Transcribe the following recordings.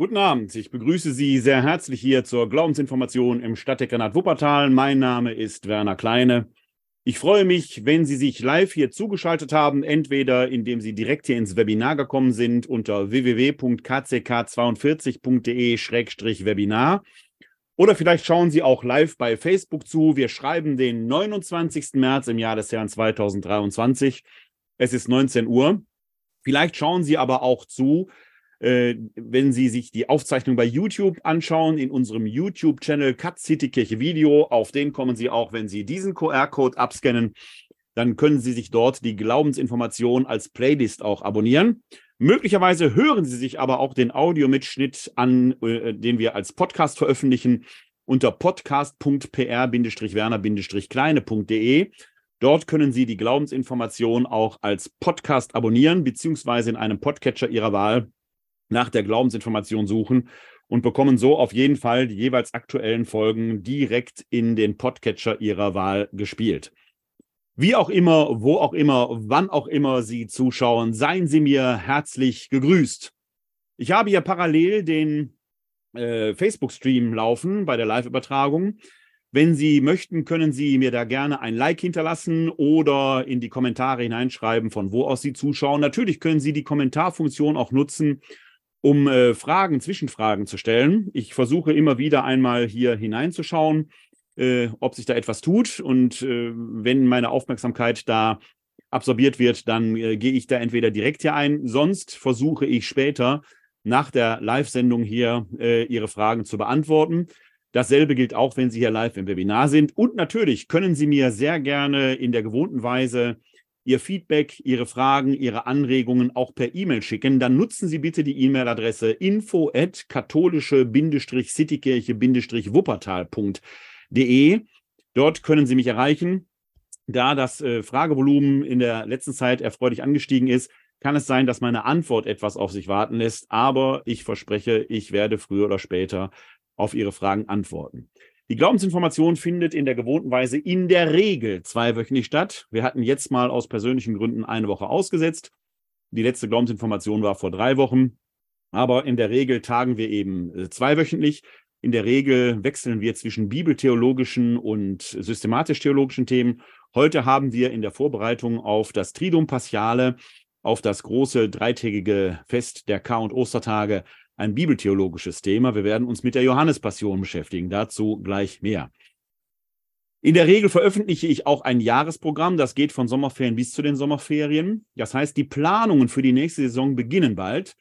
Guten Abend, ich begrüße Sie sehr herzlich hier zur Glaubensinformation im Stadtdekanat Wuppertal. Mein Name ist Werner Kleine. Ich freue mich, wenn Sie sich live hier zugeschaltet haben, entweder indem Sie direkt hier ins Webinar gekommen sind unter www.kck42.de-webinar oder vielleicht schauen Sie auch live bei Facebook zu. Wir schreiben den 29. März im Jahr des Herrn 2023. Es ist 19 Uhr. Vielleicht schauen Sie aber auch zu, wenn Sie sich die Aufzeichnung bei YouTube anschauen, in unserem YouTube-Channel Cut City Kirche Video. Auf den kommen Sie auch, wenn Sie diesen QR-Code abscannen. Dann können Sie sich dort die Glaubensinformation als Playlist auch abonnieren. Möglicherweise hören Sie sich aber auch den Audiomitschnitt an, äh, den wir als Podcast veröffentlichen unter podcast.pr-werner-kleine.de. Dort können Sie die Glaubensinformation auch als Podcast abonnieren, beziehungsweise in einem Podcatcher Ihrer Wahl nach der Glaubensinformation suchen und bekommen so auf jeden Fall die jeweils aktuellen Folgen direkt in den Podcatcher Ihrer Wahl gespielt. Wie auch immer, wo auch immer, wann auch immer Sie zuschauen, seien Sie mir herzlich gegrüßt. Ich habe hier parallel den äh, Facebook-Stream laufen bei der Live-Übertragung. Wenn Sie möchten, können Sie mir da gerne ein Like hinterlassen oder in die Kommentare hineinschreiben, von wo aus Sie zuschauen. Natürlich können Sie die Kommentarfunktion auch nutzen, um äh, Fragen, Zwischenfragen zu stellen. Ich versuche immer wieder einmal hier hineinzuschauen äh, ob sich da etwas tut. Und äh, wenn meine Aufmerksamkeit da absorbiert wird, dann äh, gehe ich da entweder direkt hier ein. Sonst versuche ich später nach der Live-Sendung hier äh, Ihre Fragen zu beantworten. Dasselbe gilt auch, wenn Sie hier live im Webinar sind. Und natürlich können Sie mir sehr gerne in der gewohnten Weise Ihr Feedback, Ihre Fragen, Ihre Anregungen auch per E-Mail schicken. Dann nutzen Sie bitte die E-Mail-Adresse info at katholische-citykirche-wuppertal.de de. Dort können Sie mich erreichen. Da das äh, Fragevolumen in der letzten Zeit erfreulich angestiegen ist, kann es sein, dass meine Antwort etwas auf sich warten lässt. Aber ich verspreche, ich werde früher oder später auf Ihre Fragen antworten. Die Glaubensinformation findet in der gewohnten Weise in der Regel zweiwöchentlich statt. Wir hatten jetzt mal aus persönlichen Gründen eine Woche ausgesetzt. Die letzte Glaubensinformation war vor drei Wochen. Aber in der Regel tagen wir eben äh, zweiwöchentlich. In der Regel wechseln wir zwischen bibeltheologischen und systematisch-theologischen Themen. Heute haben wir in der Vorbereitung auf das Triduum Paschale, auf das große dreitägige Fest der Kar- und Ostertage, ein bibeltheologisches Thema. Wir werden uns mit der Johannespassion beschäftigen. Dazu gleich mehr. In der Regel veröffentliche ich auch ein Jahresprogramm. Das geht von Sommerferien bis zu den Sommerferien. Das heißt, die Planungen für die nächste Saison beginnen bald.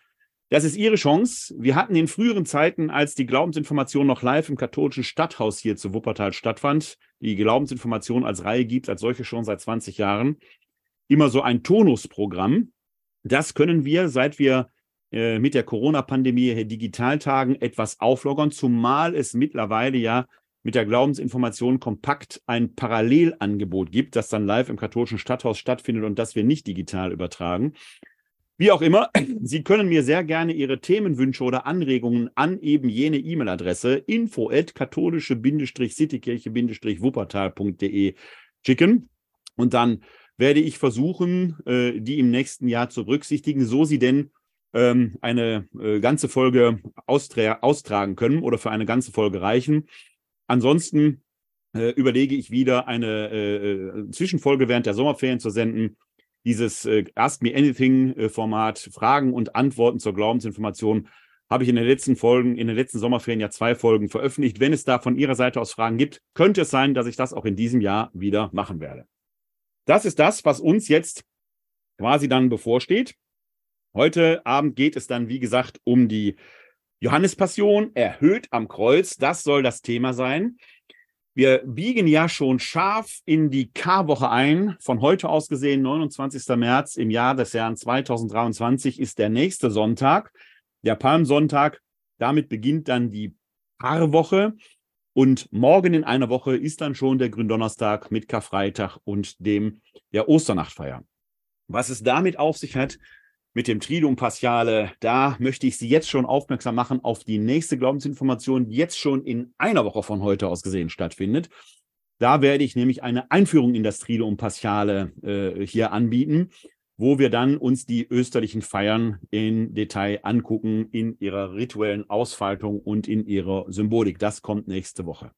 Das ist Ihre Chance. Wir hatten in früheren Zeiten, als die Glaubensinformation noch live im katholischen Stadthaus hier zu Wuppertal stattfand, die Glaubensinformation als Reihe gibt, als solche schon seit 20 Jahren, immer so ein Tonusprogramm. Das können wir, seit wir äh, mit der Corona-Pandemie hier digital tagen, etwas auflockern, zumal es mittlerweile ja mit der Glaubensinformation kompakt ein Parallelangebot gibt, das dann live im katholischen Stadthaus stattfindet und das wir nicht digital übertragen. Wie auch immer, Sie können mir sehr gerne Ihre Themenwünsche oder Anregungen an eben jene E-Mail-Adresse info at katholische-citykirche-wuppertal.de schicken. Und dann werde ich versuchen, äh, die im nächsten Jahr zu berücksichtigen, so Sie denn ähm, eine äh, ganze Folge austra austragen können oder für eine ganze Folge reichen. Ansonsten äh, überlege ich wieder eine Zwischenfolge während der Sommerferien zu senden dieses äh, Ask Me Anything-Format, äh, Fragen und Antworten zur Glaubensinformation, habe ich in den letzten Folgen, in den letzten Sommerferien ja zwei Folgen veröffentlicht. Wenn es da von Ihrer Seite aus Fragen gibt, könnte es sein, dass ich das auch in diesem Jahr wieder machen werde. Das ist das, was uns jetzt quasi dann bevorsteht. Heute Abend geht es dann, wie gesagt, um die Johannespassion erhöht am Kreuz. Das soll das Thema sein. Wir biegen ja schon scharf in die K-Woche ein. Von heute aus gesehen, 29. März im Jahr des Jahres 2023 ist der nächste Sonntag, der Palmsonntag. Damit beginnt dann die Paarwoche. Und morgen in einer Woche ist dann schon der Gründonnerstag mit Karfreitag und dem der Osternachtfeier. Was es damit auf sich hat, mit dem Triduum Paschale. Da möchte ich Sie jetzt schon aufmerksam machen auf die nächste Glaubensinformation, die jetzt schon in einer Woche von heute aus gesehen stattfindet. Da werde ich nämlich eine Einführung in das Triduum Paschale äh, hier anbieten. wo wir dann uns die österlichen Feiern in Detail angucken, in ihrer rituellen Ausfaltung und in ihrer Symbolik. Das kommt nächste Woche.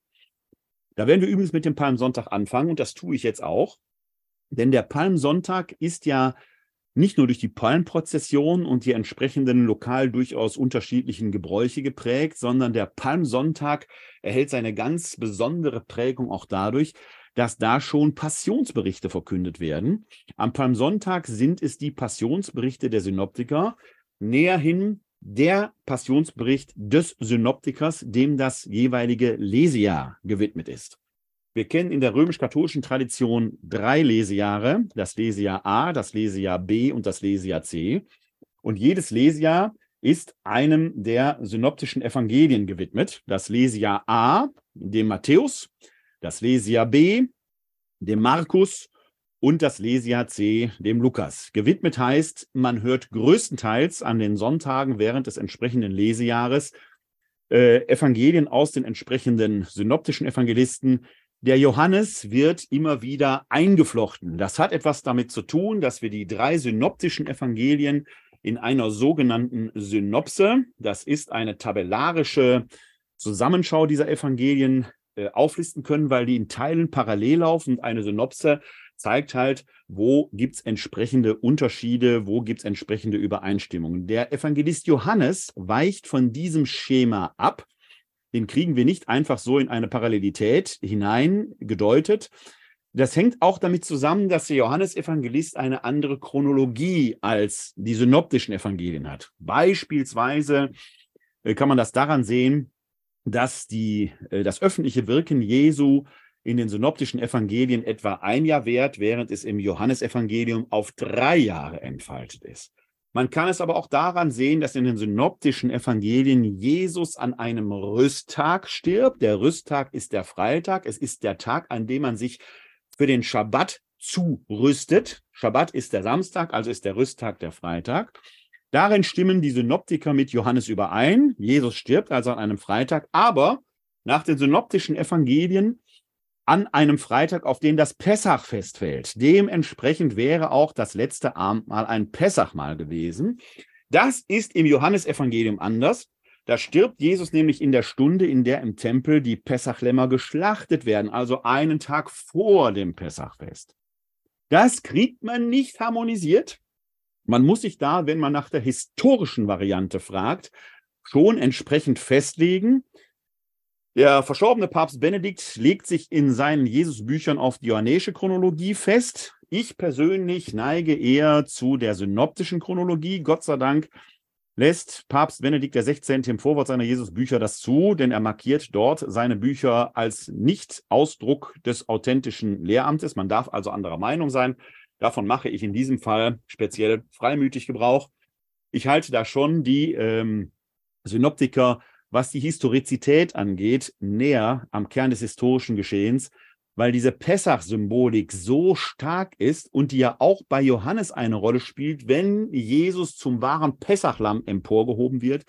Da werden wir übrigens mit dem Palmsonntag anfangen und das tue ich jetzt auch. Denn der Palmsonntag ist ja nicht nur durch die Palmprozession und die entsprechenden lokal durchaus unterschiedlichen Gebräuche geprägt, sondern der Palmsonntag erhält seine ganz besondere Prägung auch dadurch, dass da schon Passionsberichte verkündet werden. Am Palmsonntag sind es die Passionsberichte der Synoptiker, näherhin der Passionsbericht des Synoptikers, dem das jeweilige Lesejahr gewidmet ist. Wir kennen in der römisch-katholischen Tradition drei Lesejahre, das Lesejahr A, das Lesejahr B und das Lesejahr C. Und jedes Lesejahr ist einem der synoptischen Evangelien gewidmet. Das Lesejahr A, dem Matthäus, das Lesejahr B, dem Markus und das Lesejahr C, dem Lukas. Gewidmet heißt, man hört größtenteils an den Sonntagen während des entsprechenden Lesejahres äh, Evangelien aus den entsprechenden synoptischen Evangelisten. Der Johannes wird immer wieder eingeflochten. Das hat etwas damit zu tun, dass wir die drei synoptischen Evangelien in einer sogenannten Synopse, das ist eine tabellarische Zusammenschau dieser Evangelien, äh, auflisten können, weil die in Teilen parallel laufen eine Synopse zeigt halt, wo gibt es entsprechende Unterschiede, wo gibt es entsprechende Übereinstimmungen. Der Evangelist Johannes weicht von diesem Schema ab. Den kriegen wir nicht einfach so in eine Parallelität hineingedeutet. Das hängt auch damit zusammen, dass der Johannesevangelist eine andere Chronologie als die synoptischen Evangelien hat. Beispielsweise äh, kann man das daran sehen, dass die, äh, das öffentliche Wirken Jesu in den synoptischen Evangelien etwa ein Jahr währt, während es im Johannesevangelium auf drei Jahre entfaltet ist. Man kann es aber auch daran sehen, dass in den synoptischen Evangelien Jesus an einem Rüsttag stirbt. Der Rüsttag ist der Freitag. Es ist der Tag, an dem man sich für den Schabbat zurüstet. Schabbat ist der Samstag, also ist der Rüsttag der Freitag. Darin stimmen die Synoptiker mit Johannes überein. Jesus stirbt also an einem Freitag, aber nach den synoptischen Evangelien an einem Freitag, auf den das Pessachfest fällt. Dementsprechend wäre auch das letzte Abendmahl ein Pessachmahl gewesen. Das ist im Johannesevangelium anders. Da stirbt Jesus nämlich in der Stunde, in der im Tempel die Pessachlämmer geschlachtet werden, also einen Tag vor dem Pessachfest. Das kriegt man nicht harmonisiert. Man muss sich da, wenn man nach der historischen Variante fragt, schon entsprechend festlegen. Der verstorbene Papst Benedikt legt sich in seinen Jesusbüchern auf die johannäische Chronologie fest. Ich persönlich neige eher zu der synoptischen Chronologie. Gott sei Dank lässt Papst Benedikt XVI. im Vorwort seiner Jesusbücher das zu, denn er markiert dort seine Bücher als nicht Ausdruck des authentischen Lehramtes. Man darf also anderer Meinung sein. Davon mache ich in diesem Fall speziell freimütig Gebrauch. Ich halte da schon die ähm, Synoptiker, was die Historizität angeht, näher am Kern des historischen Geschehens, weil diese Pessach-Symbolik so stark ist und die ja auch bei Johannes eine Rolle spielt, wenn Jesus zum wahren Pessachlamm emporgehoben wird,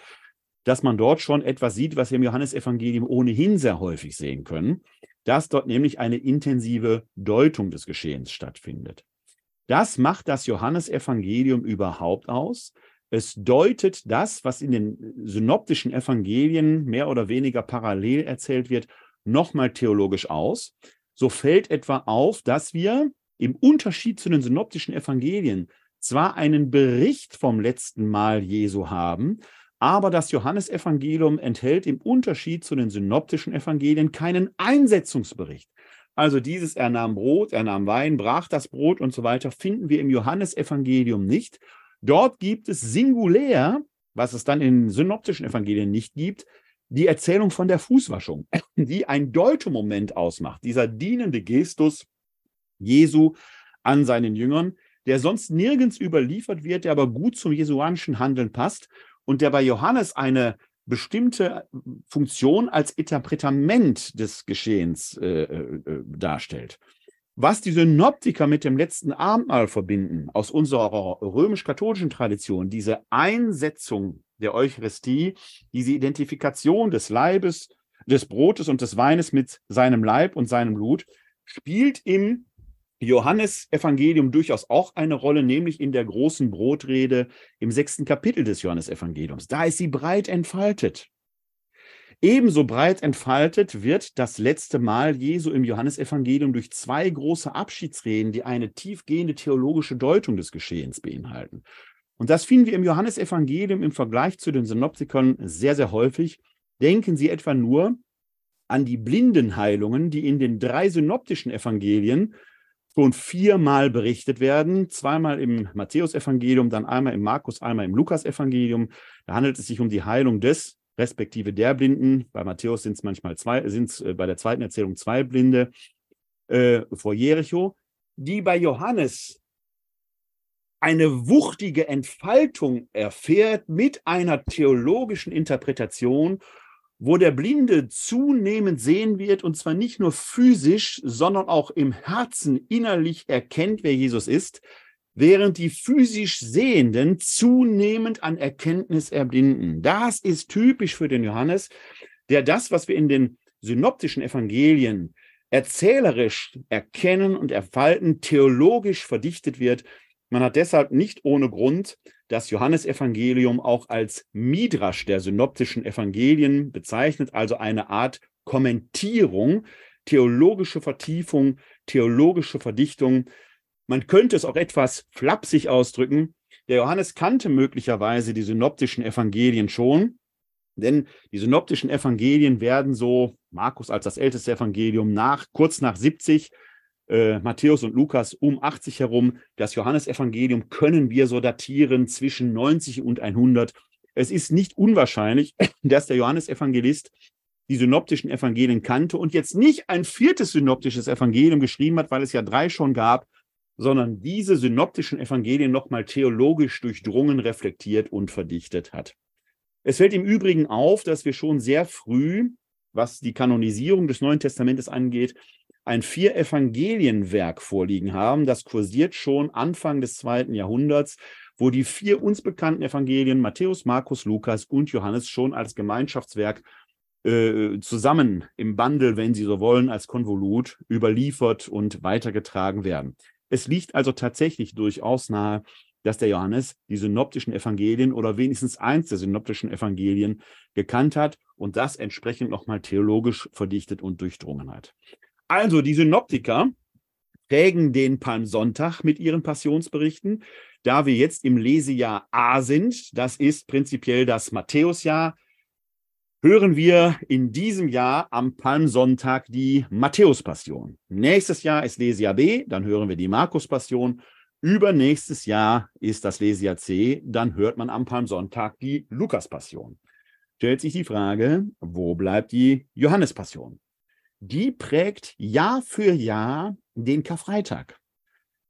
dass man dort schon etwas sieht, was wir im Johannesevangelium ohnehin sehr häufig sehen können, dass dort nämlich eine intensive Deutung des Geschehens stattfindet. Das macht das Johannesevangelium überhaupt aus. Es deutet das, was in den synoptischen Evangelien mehr oder weniger parallel erzählt wird, nochmal theologisch aus. So fällt etwa auf, dass wir im Unterschied zu den synoptischen Evangelien zwar einen Bericht vom letzten Mal Jesu haben, aber das Johannesevangelium enthält im Unterschied zu den synoptischen Evangelien keinen Einsetzungsbericht. Also dieses, er nahm Brot, er nahm Wein, brach das Brot und so weiter, finden wir im Johannesevangelium nicht. Dort gibt es singulär, was es dann in synoptischen Evangelien nicht gibt, die Erzählung von der Fußwaschung, die ein Deutemoment ausmacht, dieser dienende Gestus Jesu an seinen Jüngern, der sonst nirgends überliefert wird, der aber gut zum jesuanischen Handeln passt und der bei Johannes eine bestimmte Funktion als Interpretament des Geschehens äh, äh, darstellt. Was die Synoptiker mit dem letzten Abendmahl verbinden, aus unserer römisch-katholischen Tradition, diese Einsetzung der Eucharistie, diese Identifikation des Leibes, des Brotes und des Weines mit seinem Leib und seinem Blut, spielt im Johannes Evangelium durchaus auch eine Rolle, nämlich in der großen Brotrede im sechsten Kapitel des Johannes Evangeliums. Da ist sie breit entfaltet. Ebenso breit entfaltet wird das letzte Mal Jesu im Johannesevangelium durch zwei große Abschiedsreden, die eine tiefgehende theologische Deutung des Geschehens beinhalten. Und das finden wir im Johannesevangelium im Vergleich zu den Synoptikern sehr, sehr häufig. Denken Sie etwa nur an die Blindenheilungen, die in den drei synoptischen Evangelien schon viermal berichtet werden. Zweimal im Matthäusevangelium, dann einmal im Markus, einmal im Lukasevangelium. Da handelt es sich um die Heilung des respektive der Blinden. Bei Matthäus sind es manchmal zwei, sind es äh, bei der zweiten Erzählung zwei Blinde äh, vor Jericho, die bei Johannes eine wuchtige Entfaltung erfährt mit einer theologischen Interpretation, wo der Blinde zunehmend sehen wird, und zwar nicht nur physisch, sondern auch im Herzen innerlich erkennt, wer Jesus ist, während die physisch Sehenden zunehmend an Erkenntnis erblinden. Das ist typisch für den Johannes, der das, was wir in den synoptischen Evangelien erzählerisch erkennen und erfalten, theologisch verdichtet wird. Man hat deshalb nicht ohne Grund das Johannesevangelium auch als Midrasch der synoptischen Evangelien bezeichnet, also eine Art Kommentierung, theologische Vertiefung, theologische Verdichtung man könnte es auch etwas flapsig ausdrücken. Der Johannes kannte möglicherweise die synoptischen Evangelien schon, denn die synoptischen Evangelien werden so, Markus als das älteste Evangelium, nach, kurz nach 70, äh, Matthäus und Lukas um 80 herum. Das Johannesevangelium können wir so datieren zwischen 90 und 100. Es ist nicht unwahrscheinlich, dass der Johannesevangelist die synoptischen Evangelien kannte und jetzt nicht ein viertes synoptisches Evangelium geschrieben hat, weil es ja drei schon gab, sondern diese synoptischen Evangelien nochmal theologisch durchdrungen, reflektiert und verdichtet hat. Es fällt im Übrigen auf, dass wir schon sehr früh, was die Kanonisierung des Neuen Testamentes angeht, ein Vier-Evangelienwerk vorliegen haben. Das kursiert schon Anfang des zweiten Jahrhunderts, wo die vier uns bekannten Evangelien Matthäus, Markus, Lukas und Johannes schon als Gemeinschaftswerk äh, zusammen im Bundle, wenn Sie so wollen, als Konvolut überliefert und weitergetragen werden. Es liegt also tatsächlich durchaus nahe, dass der Johannes die synoptischen Evangelien oder wenigstens eins der synoptischen Evangelien gekannt hat und das entsprechend nochmal theologisch verdichtet und durchdrungen hat. Also die Synoptiker prägen den Palmsonntag mit ihren Passionsberichten. Da wir jetzt im Lesejahr A sind, das ist prinzipiell das Matthäusjahr, hören wir in diesem Jahr am Palmsonntag die Matthäus-Passion. Nächstes Jahr ist Lesia B, dann hören wir die Markus-Passion. Übernächstes Jahr ist das Lesia C, dann hört man am Palmsonntag die Lukas-Passion. Stellt sich die Frage, wo bleibt die Johannes-Passion? Die prägt Jahr für Jahr den Karfreitag.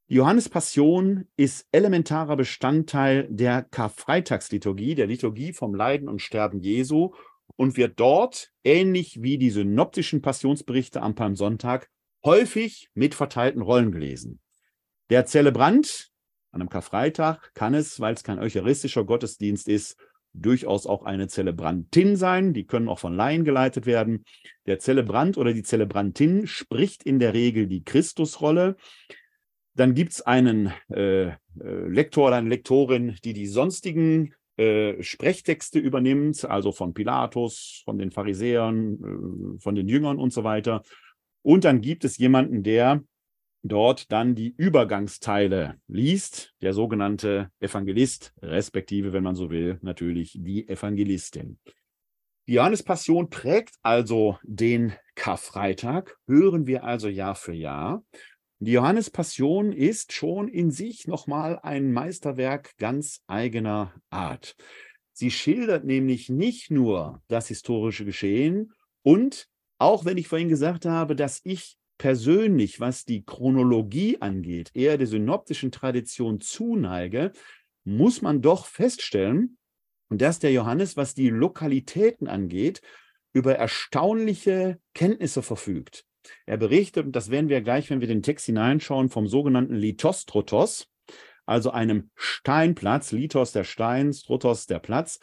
Die Johannes-Passion ist elementarer Bestandteil der Karfreitagsliturgie, der Liturgie vom Leiden und Sterben Jesu und wird dort, ähnlich wie die synoptischen Passionsberichte am Palmsonntag, häufig mit verteilten Rollen gelesen. Der Zelebrant an einem Karfreitag kann es, weil es kein eucharistischer Gottesdienst ist, durchaus auch eine Zelebrantin sein. Die können auch von Laien geleitet werden. Der Zelebrant oder die Zelebrantin spricht in der Regel die Christusrolle. Dann gibt es einen äh, äh, Lektor oder eine Lektorin, die die sonstigen äh, Sprechtexte übernimmt, also von Pilatus, von den Pharisäern, äh, von den Jüngern und so weiter. Und dann gibt es jemanden, der dort dann die Übergangsteile liest, der sogenannte Evangelist, respektive, wenn man so will, natürlich die Evangelistin. Die Johannespassion prägt also den Karfreitag, hören wir also Jahr für Jahr. Die Johannespassion ist schon in sich nochmal ein Meisterwerk ganz eigener Art. Sie schildert nämlich nicht nur das historische Geschehen und auch wenn ich vorhin gesagt habe, dass ich persönlich, was die Chronologie angeht, eher der synoptischen Tradition zuneige, muss man doch feststellen, dass der Johannes, was die Lokalitäten angeht, über erstaunliche Kenntnisse verfügt. Er berichtet, und das werden wir gleich, wenn wir den Text hineinschauen, vom sogenannten Lithostrotos, also einem Steinplatz, Lithos der Stein, Strotos der Platz,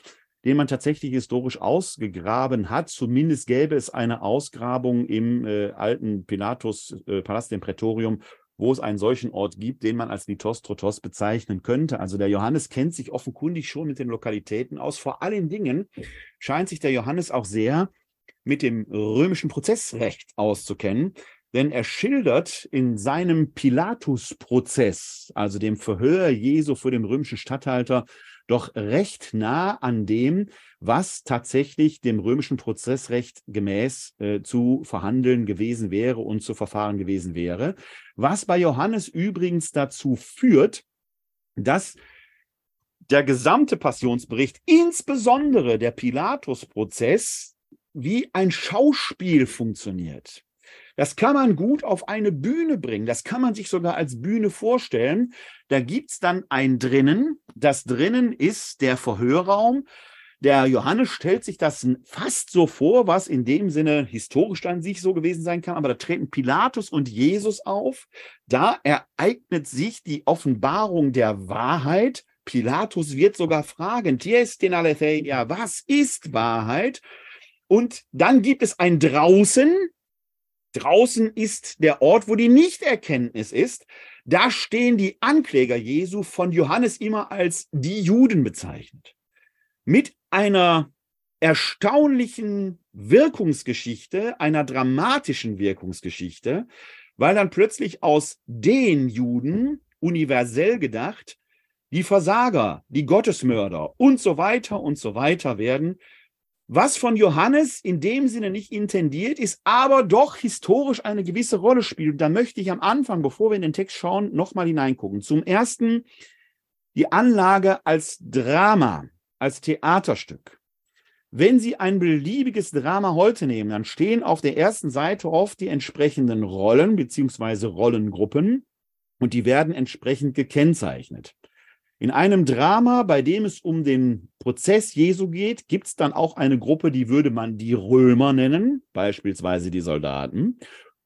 den man tatsächlich historisch ausgegraben hat. Zumindest gäbe es eine Ausgrabung im äh, alten Pilatus-Palast, äh, dem Prätorium, wo es einen solchen Ort gibt, den man als Lithostrotos bezeichnen könnte. Also der Johannes kennt sich offenkundig schon mit den Lokalitäten aus. Vor allen Dingen scheint sich der Johannes auch sehr mit dem römischen Prozessrecht auszukennen, denn er schildert in seinem Pilatus-Prozess, also dem Verhör Jesu vor dem römischen Statthalter, doch recht nah an dem, was tatsächlich dem römischen Prozessrecht gemäß äh, zu verhandeln gewesen wäre und zu verfahren gewesen wäre. Was bei Johannes übrigens dazu führt, dass der gesamte Passionsbericht, insbesondere der Pilatus-Prozess, wie ein Schauspiel funktioniert. Das kann man gut auf eine Bühne bringen. Das kann man sich sogar als Bühne vorstellen. Da gibt es dann ein drinnen. Das drinnen ist der Verhörraum. Der Johannes stellt sich das fast so vor, was in dem Sinne historisch dann sich so gewesen sein kann. Aber da treten Pilatus und Jesus auf. Da ereignet sich die Offenbarung der Wahrheit. Pilatus wird sogar fragen, was ist Wahrheit? Und dann gibt es ein draußen, Draußen ist der Ort, wo die Nichterkenntnis ist. Da stehen die Ankläger Jesu von Johannes immer als die Juden bezeichnet. Mit einer erstaunlichen Wirkungsgeschichte, einer dramatischen Wirkungsgeschichte, weil dann plötzlich aus den Juden, universell gedacht, die Versager, die Gottesmörder und so weiter und so weiter werden, was von Johannes in dem Sinne nicht intendiert ist, aber doch historisch eine gewisse Rolle spielt. Da möchte ich am Anfang, bevor wir in den Text schauen, nochmal hineingucken. Zum ersten die Anlage als Drama, als Theaterstück. Wenn Sie ein beliebiges Drama heute nehmen, dann stehen auf der ersten Seite oft die entsprechenden Rollen beziehungsweise Rollengruppen und die werden entsprechend gekennzeichnet. In einem Drama, bei dem es um den Prozess Jesu geht, gibt es dann auch eine Gruppe, die würde man die Römer nennen, beispielsweise die Soldaten.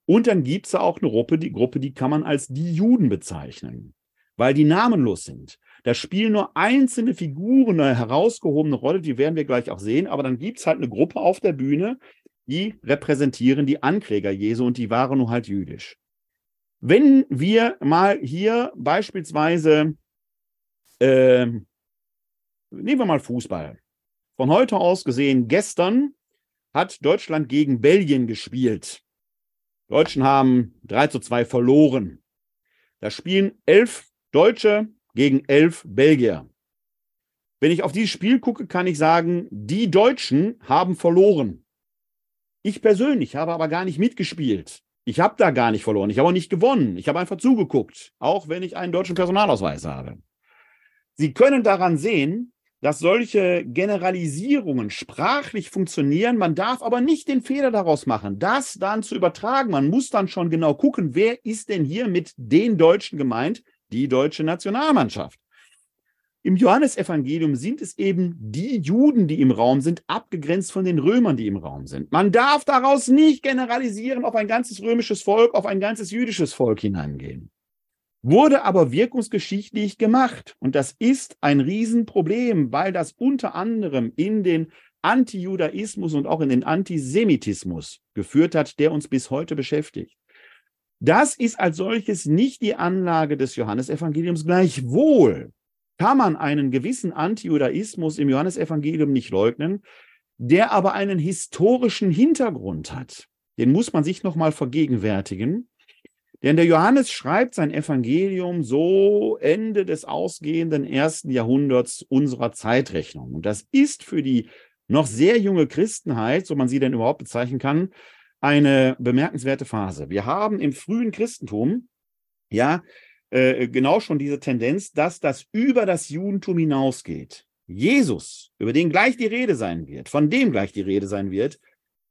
Und dann gibt es auch eine Gruppe die, Gruppe, die kann man als die Juden bezeichnen, weil die namenlos sind. Da spielen nur einzelne Figuren eine herausgehobene Rolle, die werden wir gleich auch sehen, aber dann gibt es halt eine Gruppe auf der Bühne, die repräsentieren die Ankläger Jesu und die waren nur halt jüdisch. Wenn wir mal hier beispielsweise ähm, nehmen wir mal Fußball. Von heute aus gesehen, gestern hat Deutschland gegen Belgien gespielt. Die Deutschen haben 3 zu 2 verloren. Da spielen elf Deutsche gegen elf Belgier. Wenn ich auf dieses Spiel gucke, kann ich sagen, die Deutschen haben verloren. Ich persönlich habe aber gar nicht mitgespielt. Ich habe da gar nicht verloren. Ich habe auch nicht gewonnen. Ich habe einfach zugeguckt, auch wenn ich einen deutschen Personalausweis habe. Sie können daran sehen, dass solche Generalisierungen sprachlich funktionieren. Man darf aber nicht den Fehler daraus machen, das dann zu übertragen. Man muss dann schon genau gucken, wer ist denn hier mit den Deutschen gemeint? Die deutsche Nationalmannschaft. Im Johannesevangelium sind es eben die Juden, die im Raum sind, abgegrenzt von den Römern, die im Raum sind. Man darf daraus nicht generalisieren auf ein ganzes römisches Volk, auf ein ganzes jüdisches Volk hineingehen wurde aber wirkungsgeschichtlich gemacht. Und das ist ein Riesenproblem, weil das unter anderem in den Antijudaismus und auch in den Antisemitismus geführt hat, der uns bis heute beschäftigt. Das ist als solches nicht die Anlage des Johannesevangeliums. Gleichwohl kann man einen gewissen Antijudaismus im Johannesevangelium nicht leugnen, der aber einen historischen Hintergrund hat. Den muss man sich nochmal vergegenwärtigen. Denn der Johannes schreibt sein Evangelium so Ende des ausgehenden ersten Jahrhunderts unserer Zeitrechnung. Und das ist für die noch sehr junge Christenheit, so man sie denn überhaupt bezeichnen kann, eine bemerkenswerte Phase. Wir haben im frühen Christentum ja äh, genau schon diese Tendenz, dass das über das Judentum hinausgeht. Jesus, über den gleich die Rede sein wird, von dem gleich die Rede sein wird,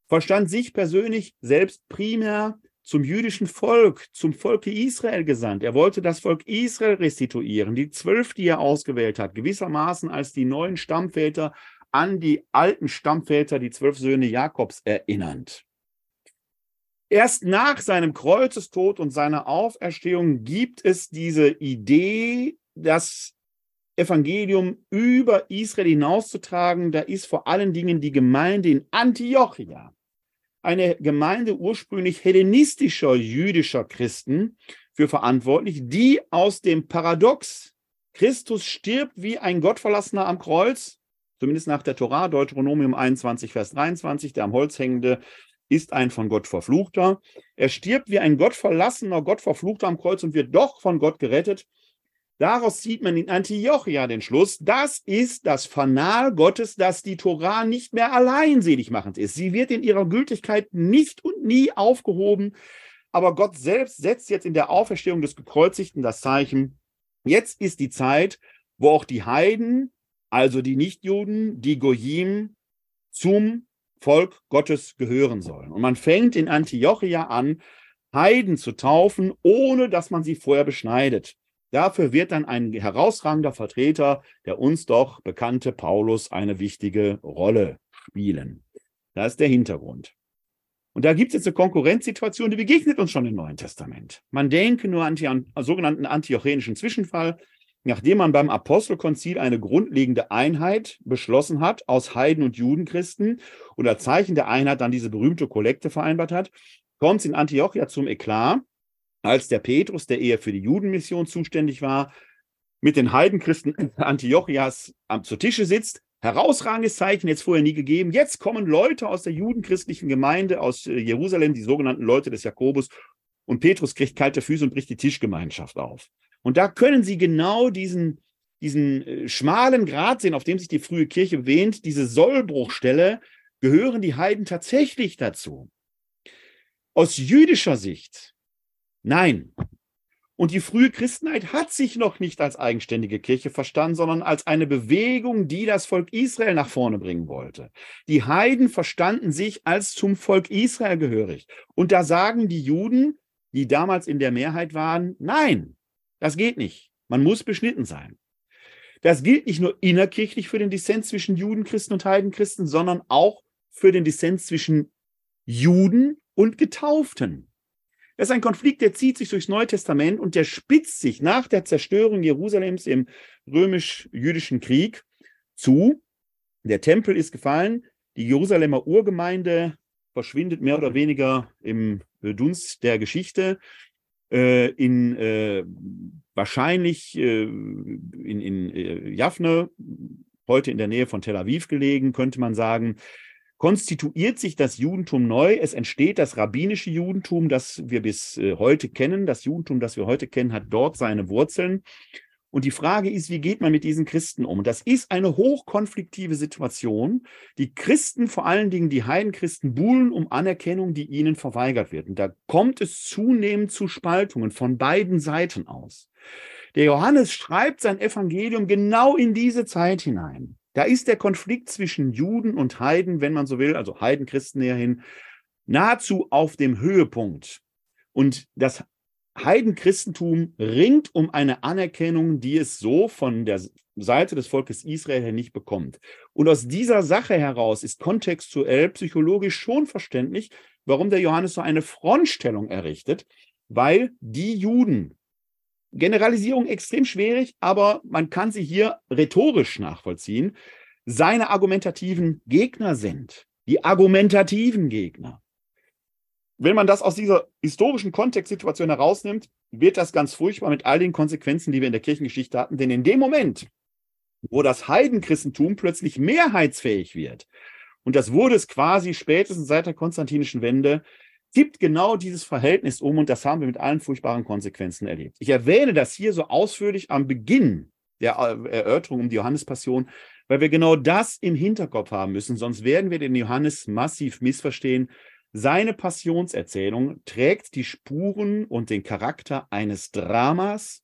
verstand sich persönlich selbst primär zum jüdischen Volk, zum Volke Israel gesandt. Er wollte das Volk Israel restituieren, die zwölf, die er ausgewählt hat, gewissermaßen als die neuen Stammväter an die alten Stammväter, die zwölf Söhne Jakobs, erinnernd. Erst nach seinem Kreuzestod und seiner Auferstehung gibt es diese Idee, das Evangelium über Israel hinauszutragen. Da ist vor allen Dingen die Gemeinde in Antiochia eine Gemeinde ursprünglich hellenistischer jüdischer Christen für verantwortlich, die aus dem Paradox, Christus stirbt wie ein Gottverlassener am Kreuz, zumindest nach der Torah, Deuteronomium 21, Vers 23, der am Holz hängende ist ein von Gott verfluchter. Er stirbt wie ein Gottverlassener, Gottverfluchter am Kreuz und wird doch von Gott gerettet. Daraus zieht man in Antiochia den Schluss, das ist das Fanal Gottes, das die Torah nicht mehr alleinselig machend ist. Sie wird in ihrer Gültigkeit nicht und nie aufgehoben, aber Gott selbst setzt jetzt in der Auferstehung des Gekreuzigten das Zeichen, jetzt ist die Zeit, wo auch die Heiden, also die Nichtjuden, die Goyim, zum Volk Gottes gehören sollen. Und man fängt in Antiochia an, Heiden zu taufen, ohne dass man sie vorher beschneidet. Dafür wird dann ein herausragender Vertreter, der uns doch bekannte Paulus, eine wichtige Rolle spielen. Das ist der Hintergrund. Und da gibt es jetzt eine Konkurrenzsituation, die begegnet uns schon im Neuen Testament. Man denke nur an den sogenannten antiochenischen Zwischenfall, nachdem man beim Apostelkonzil eine grundlegende Einheit beschlossen hat aus Heiden und Judenchristen und als Zeichen der Einheit dann diese berühmte Kollekte vereinbart hat, kommt es in Antiochia zum Eklat, als der Petrus, der eher für die Judenmission zuständig war, mit den Heidenchristen Antiochias zu Tische sitzt. Herausragendes Zeichen, jetzt vorher nie gegeben. Jetzt kommen Leute aus der judenchristlichen Gemeinde aus äh, Jerusalem, die sogenannten Leute des Jakobus, und Petrus kriegt kalte Füße und bricht die Tischgemeinschaft auf. Und da können Sie genau diesen, diesen äh, schmalen Grat sehen, auf dem sich die frühe Kirche bewähnt, diese Sollbruchstelle, gehören die Heiden tatsächlich dazu. Aus jüdischer Sicht Nein. Und die frühe Christenheit hat sich noch nicht als eigenständige Kirche verstanden, sondern als eine Bewegung, die das Volk Israel nach vorne bringen wollte. Die Heiden verstanden sich als zum Volk Israel gehörig. Und da sagen die Juden, die damals in der Mehrheit waren, nein, das geht nicht. Man muss beschnitten sein. Das gilt nicht nur innerkirchlich für den Dissens zwischen Judenchristen und Heidenchristen, sondern auch für den Dissens zwischen Juden und Getauften. Das ist ein Konflikt, der zieht sich durchs Neue Testament und der spitzt sich nach der Zerstörung Jerusalems im römisch-jüdischen Krieg zu. Der Tempel ist gefallen, die Jerusalemer Urgemeinde verschwindet mehr oder weniger im Dunst der Geschichte. Äh, in äh, wahrscheinlich äh, in, in äh, Jaffne, heute in der Nähe von Tel Aviv gelegen, könnte man sagen, konstituiert sich das Judentum neu. Es entsteht das rabbinische Judentum, das wir bis äh, heute kennen. Das Judentum, das wir heute kennen, hat dort seine Wurzeln. Und die Frage ist, wie geht man mit diesen Christen um? Das ist eine hochkonfliktive Situation. Die Christen, vor allen Dingen die Heidenchristen, buhlen um Anerkennung, die ihnen verweigert wird. Und da kommt es zunehmend zu Spaltungen von beiden Seiten aus. Der Johannes schreibt sein Evangelium genau in diese Zeit hinein. Da ist der Konflikt zwischen Juden und Heiden, wenn man so will, also Heidenchristen näherhin, nahezu auf dem Höhepunkt. Und das Heidenchristentum ringt um eine Anerkennung, die es so von der Seite des Volkes Israel her nicht bekommt. Und aus dieser Sache heraus ist kontextuell psychologisch schon verständlich, warum der Johannes so eine Frontstellung errichtet, weil die Juden, Generalisierung extrem schwierig, aber man kann sie hier rhetorisch nachvollziehen, seine argumentativen Gegner sind. Die argumentativen Gegner. Wenn man das aus dieser historischen Kontextsituation herausnimmt, wird das ganz furchtbar mit all den Konsequenzen, die wir in der Kirchengeschichte hatten. Denn in dem Moment, wo das Heidenchristentum plötzlich mehrheitsfähig wird, und das wurde es quasi spätestens seit der konstantinischen Wende, kippt genau dieses Verhältnis um und das haben wir mit allen furchtbaren Konsequenzen erlebt. Ich erwähne das hier so ausführlich am Beginn der Erörterung um die Johannespassion, weil wir genau das im Hinterkopf haben müssen, sonst werden wir den Johannes massiv missverstehen. Seine Passionserzählung trägt die Spuren und den Charakter eines Dramas.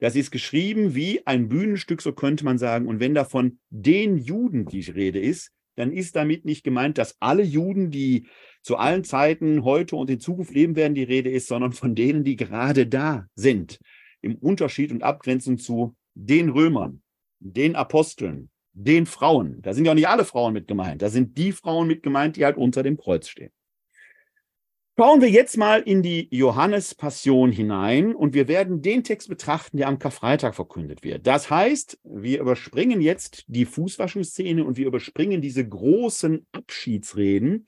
Das ist geschrieben wie ein Bühnenstück, so könnte man sagen. Und wenn davon den Juden die Rede ist, dann ist damit nicht gemeint, dass alle Juden, die zu allen Zeiten, heute und in Zukunft leben werden, die Rede ist, sondern von denen, die gerade da sind. Im Unterschied und Abgrenzung zu den Römern, den Aposteln, den Frauen. Da sind ja auch nicht alle Frauen mit gemeint. Da sind die Frauen mit gemeint, die halt unter dem Kreuz stehen. Schauen wir jetzt mal in die Johannes-Passion hinein und wir werden den Text betrachten, der am Karfreitag verkündet wird. Das heißt, wir überspringen jetzt die Fußwaschungsszene und wir überspringen diese großen Abschiedsreden,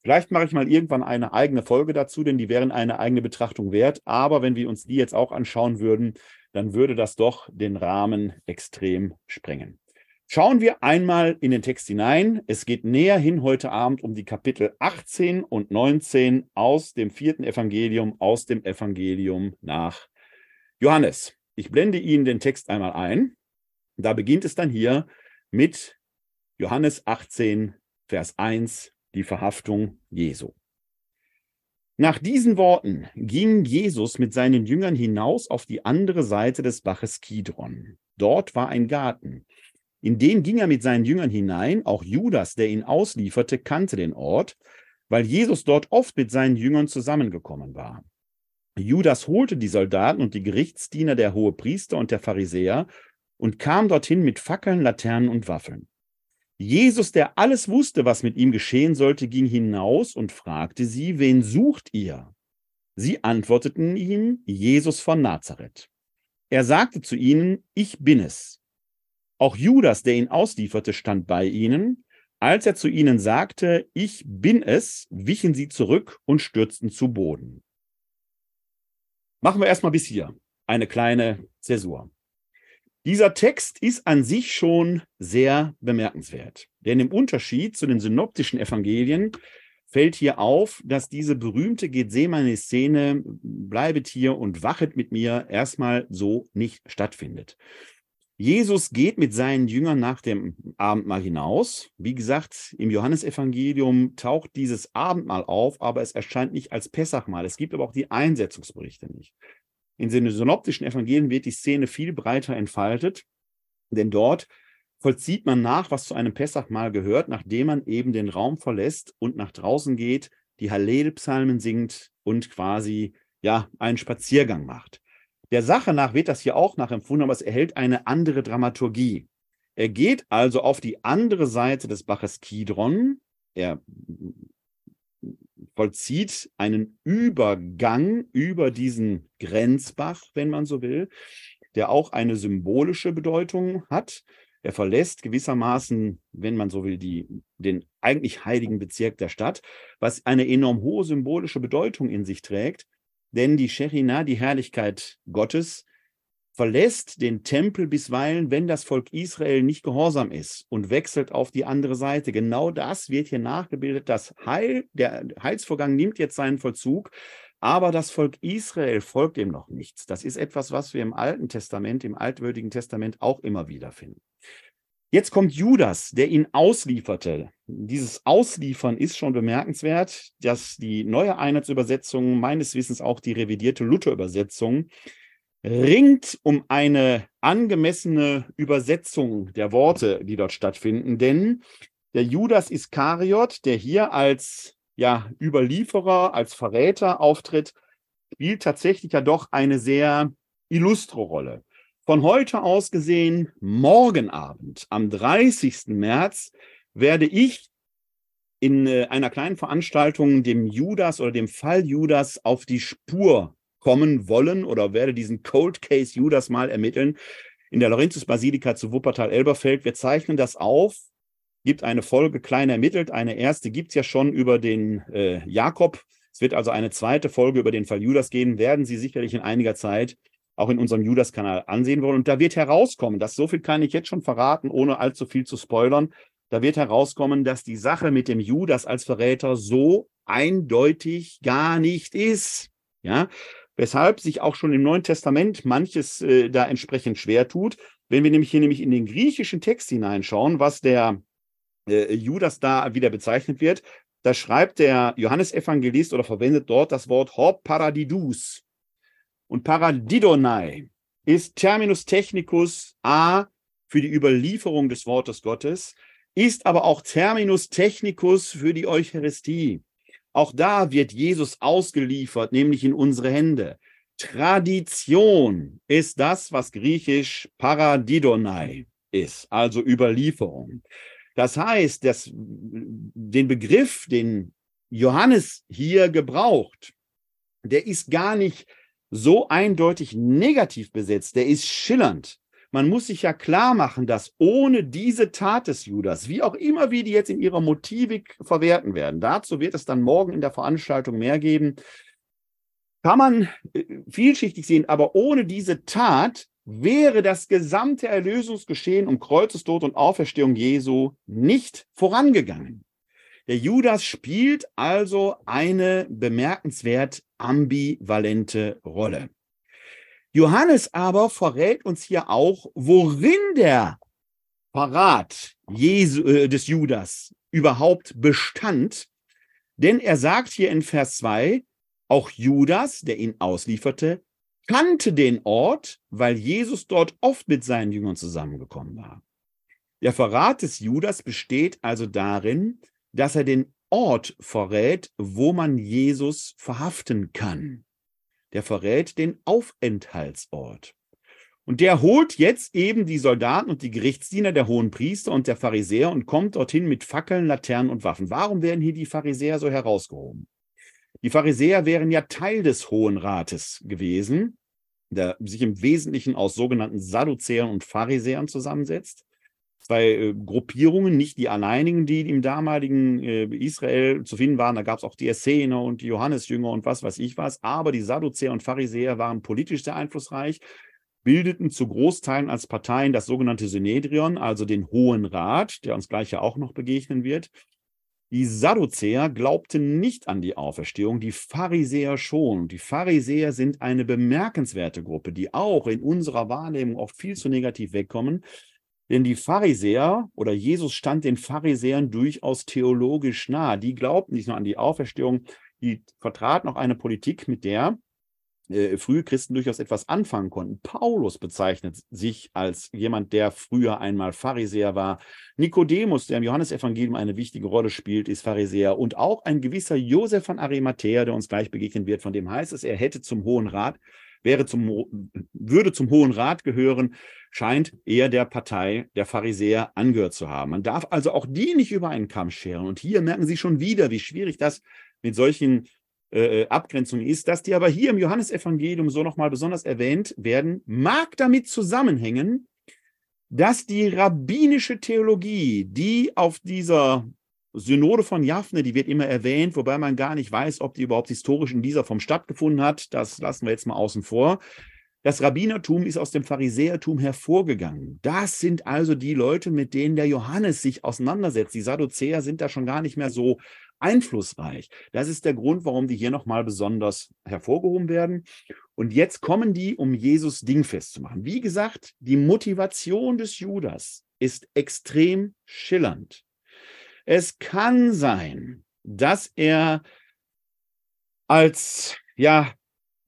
Vielleicht mache ich mal irgendwann eine eigene Folge dazu, denn die wären eine eigene Betrachtung wert. Aber wenn wir uns die jetzt auch anschauen würden, dann würde das doch den Rahmen extrem sprengen. Schauen wir einmal in den Text hinein. Es geht näher hin heute Abend um die Kapitel 18 und 19 aus dem vierten Evangelium, aus dem Evangelium nach Johannes. Ich blende Ihnen den Text einmal ein. Da beginnt es dann hier mit Johannes 18, Vers 1, die Verhaftung Jesu. Nach diesen Worten ging Jesus mit seinen Jüngern hinaus auf die andere Seite des Baches Kidron. Dort war ein Garten. In den ging er mit seinen Jüngern hinein. Auch Judas, der ihn auslieferte, kannte den Ort, weil Jesus dort oft mit seinen Jüngern zusammengekommen war. Judas holte die Soldaten und die Gerichtsdiener der Hohepriester und der Pharisäer und kam dorthin mit Fackeln, Laternen und Waffeln. Jesus, der alles wusste, was mit ihm geschehen sollte, ging hinaus und fragte sie, wen sucht ihr? Sie antworteten ihm, Jesus von Nazareth. Er sagte zu ihnen, ich bin es. Auch Judas, der ihn auslieferte, stand bei ihnen. Als er zu ihnen sagte, ich bin es, wichen sie zurück und stürzten zu Boden. Machen wir erstmal bis hier eine kleine Zäsur. Dieser Text ist an sich schon sehr bemerkenswert, denn im Unterschied zu den synoptischen Evangelien fällt hier auf, dass diese berühmte Gethsemane-Szene, bleibet hier und wachet mit mir, erstmal so nicht stattfindet. Jesus geht mit seinen Jüngern nach dem Abendmahl hinaus. Wie gesagt, im Johannesevangelium taucht dieses Abendmahl auf, aber es erscheint nicht als Pessachmahl. Es gibt aber auch die Einsetzungsberichte nicht. In den synoptischen Evangelien wird die Szene viel breiter entfaltet, denn dort vollzieht man nach, was zu einem Pessachmahl gehört, nachdem man eben den Raum verlässt und nach draußen geht, die Hallel-Psalmen singt und quasi ja einen Spaziergang macht. Der Sache nach wird das hier auch nachempfunden, aber es erhält eine andere Dramaturgie. Er geht also auf die andere Seite des Baches Kidron. Er vollzieht einen Übergang über diesen Grenzbach, wenn man so will, der auch eine symbolische Bedeutung hat. Er verlässt gewissermaßen, wenn man so will, die, den eigentlich heiligen Bezirk der Stadt, was eine enorm hohe symbolische Bedeutung in sich trägt, denn die Scherina, die Herrlichkeit Gottes, verlässt den Tempel bisweilen, wenn das Volk Israel nicht gehorsam ist und wechselt auf die andere Seite. Genau das wird hier nachgebildet. Das Heil, der Heilsvorgang nimmt jetzt seinen Vollzug, aber das Volk Israel folgt ihm noch nichts. Das ist etwas, was wir im Alten Testament, im altwürdigen Testament auch immer wieder finden. Jetzt kommt Judas, der ihn auslieferte. Dieses Ausliefern ist schon bemerkenswert, dass die neue Einheitsübersetzung, meines Wissens auch die revidierte Luther-Übersetzung, ringt um eine angemessene Übersetzung der Worte, die dort stattfinden. Denn der Judas Iskariot, der hier als ja, Überlieferer, als Verräter auftritt, spielt tatsächlich ja doch eine sehr illustre Rolle. Von heute aus gesehen, morgen Abend, am 30. März, werde ich in äh, einer kleinen Veranstaltung dem Judas oder dem Fall Judas auf die Spur kommen wollen oder werde diesen Cold Case Judas mal ermitteln in der Laurentius Basilika zu Wuppertal-Elberfeld. Wir zeichnen das auf, gibt eine Folge klein ermittelt. Eine erste gibt es ja schon über den äh, Jakob. Es wird also eine zweite Folge über den Fall Judas gehen, werden Sie sicherlich in einiger Zeit auch in unserem Judas-Kanal ansehen wollen. Und da wird herauskommen, dass so viel kann ich jetzt schon verraten, ohne allzu viel zu spoilern. Da wird herauskommen, dass die Sache mit dem Judas als Verräter so eindeutig gar nicht ist. Ja, weshalb sich auch schon im Neuen Testament manches äh, da entsprechend schwer tut. Wenn wir nämlich hier nämlich in den griechischen Text hineinschauen, was der äh, Judas da wieder bezeichnet wird, da schreibt der Johannesevangelist oder verwendet dort das Wort Hop Paradidus. Und Paradidonai ist Terminus technicus A für die Überlieferung des Wortes Gottes, ist aber auch Terminus technicus für die Eucharistie. Auch da wird Jesus ausgeliefert, nämlich in unsere Hände. Tradition ist das, was griechisch Paradidonai ist, also Überlieferung. Das heißt, dass den Begriff, den Johannes hier gebraucht, der ist gar nicht so eindeutig negativ besetzt, der ist schillernd. man muss sich ja klar machen, dass ohne diese Tat des Judas, wie auch immer wir die jetzt in ihrer Motivik verwerten werden, dazu wird es dann morgen in der Veranstaltung mehr geben, kann man äh, vielschichtig sehen, aber ohne diese Tat wäre das gesamte Erlösungsgeschehen um Kreuzestod und Auferstehung Jesu nicht vorangegangen. Der Judas spielt also eine bemerkenswert ambivalente Rolle. Johannes aber verrät uns hier auch, worin der Verrat Jesu, äh, des Judas überhaupt bestand. Denn er sagt hier in Vers 2, auch Judas, der ihn auslieferte, kannte den Ort, weil Jesus dort oft mit seinen Jüngern zusammengekommen war. Der Verrat des Judas besteht also darin, dass er den Ort verrät, wo man Jesus verhaften kann. Der verrät den Aufenthaltsort. Und der holt jetzt eben die Soldaten und die Gerichtsdiener der hohen Priester und der Pharisäer und kommt dorthin mit Fackeln, Laternen und Waffen. Warum werden hier die Pharisäer so herausgehoben? Die Pharisäer wären ja Teil des Hohen Rates gewesen, der sich im Wesentlichen aus sogenannten Sadduzäern und Pharisäern zusammensetzt. Zwei äh, Gruppierungen, nicht die alleinigen, die im damaligen äh, Israel zu finden waren. Da gab es auch die Essener und die Johannesjünger und was weiß ich was. Aber die Sadduzäer und Pharisäer waren politisch sehr einflussreich, bildeten zu Großteilen als Parteien das sogenannte Synedrion, also den Hohen Rat, der uns gleich ja auch noch begegnen wird. Die Sadduzäer glaubten nicht an die Auferstehung, die Pharisäer schon. Die Pharisäer sind eine bemerkenswerte Gruppe, die auch in unserer Wahrnehmung oft viel zu negativ wegkommen. Denn die Pharisäer oder Jesus stand den Pharisäern durchaus theologisch nahe. Die glaubten nicht nur an die Auferstehung, die vertraten auch eine Politik, mit der äh, frühe Christen durchaus etwas anfangen konnten. Paulus bezeichnet sich als jemand, der früher einmal Pharisäer war. Nikodemus, der im Johannesevangelium eine wichtige Rolle spielt, ist Pharisäer. Und auch ein gewisser Josef von Arimathea, der uns gleich begegnen wird, von dem heißt es, er hätte zum Hohen Rat, wäre zum, würde zum Hohen Rat gehören, scheint eher der Partei der Pharisäer angehört zu haben. Man darf also auch die nicht über einen Kamm scheren. Und hier merken Sie schon wieder, wie schwierig das mit solchen äh, äh, Abgrenzung ist, dass die aber hier im Johannesevangelium so nochmal besonders erwähnt werden, mag damit zusammenhängen, dass die rabbinische Theologie, die auf dieser Synode von Japhne, die wird immer erwähnt, wobei man gar nicht weiß, ob die überhaupt historisch in dieser Form stattgefunden hat. Das lassen wir jetzt mal außen vor. Das Rabbinertum ist aus dem Pharisäertum hervorgegangen. Das sind also die Leute, mit denen der Johannes sich auseinandersetzt. Die Sadduzäer sind da schon gar nicht mehr so einflussreich. Das ist der Grund, warum die hier nochmal besonders hervorgehoben werden. Und jetzt kommen die, um Jesus dingfest zu machen. Wie gesagt, die Motivation des Judas ist extrem schillernd. Es kann sein, dass er als ja,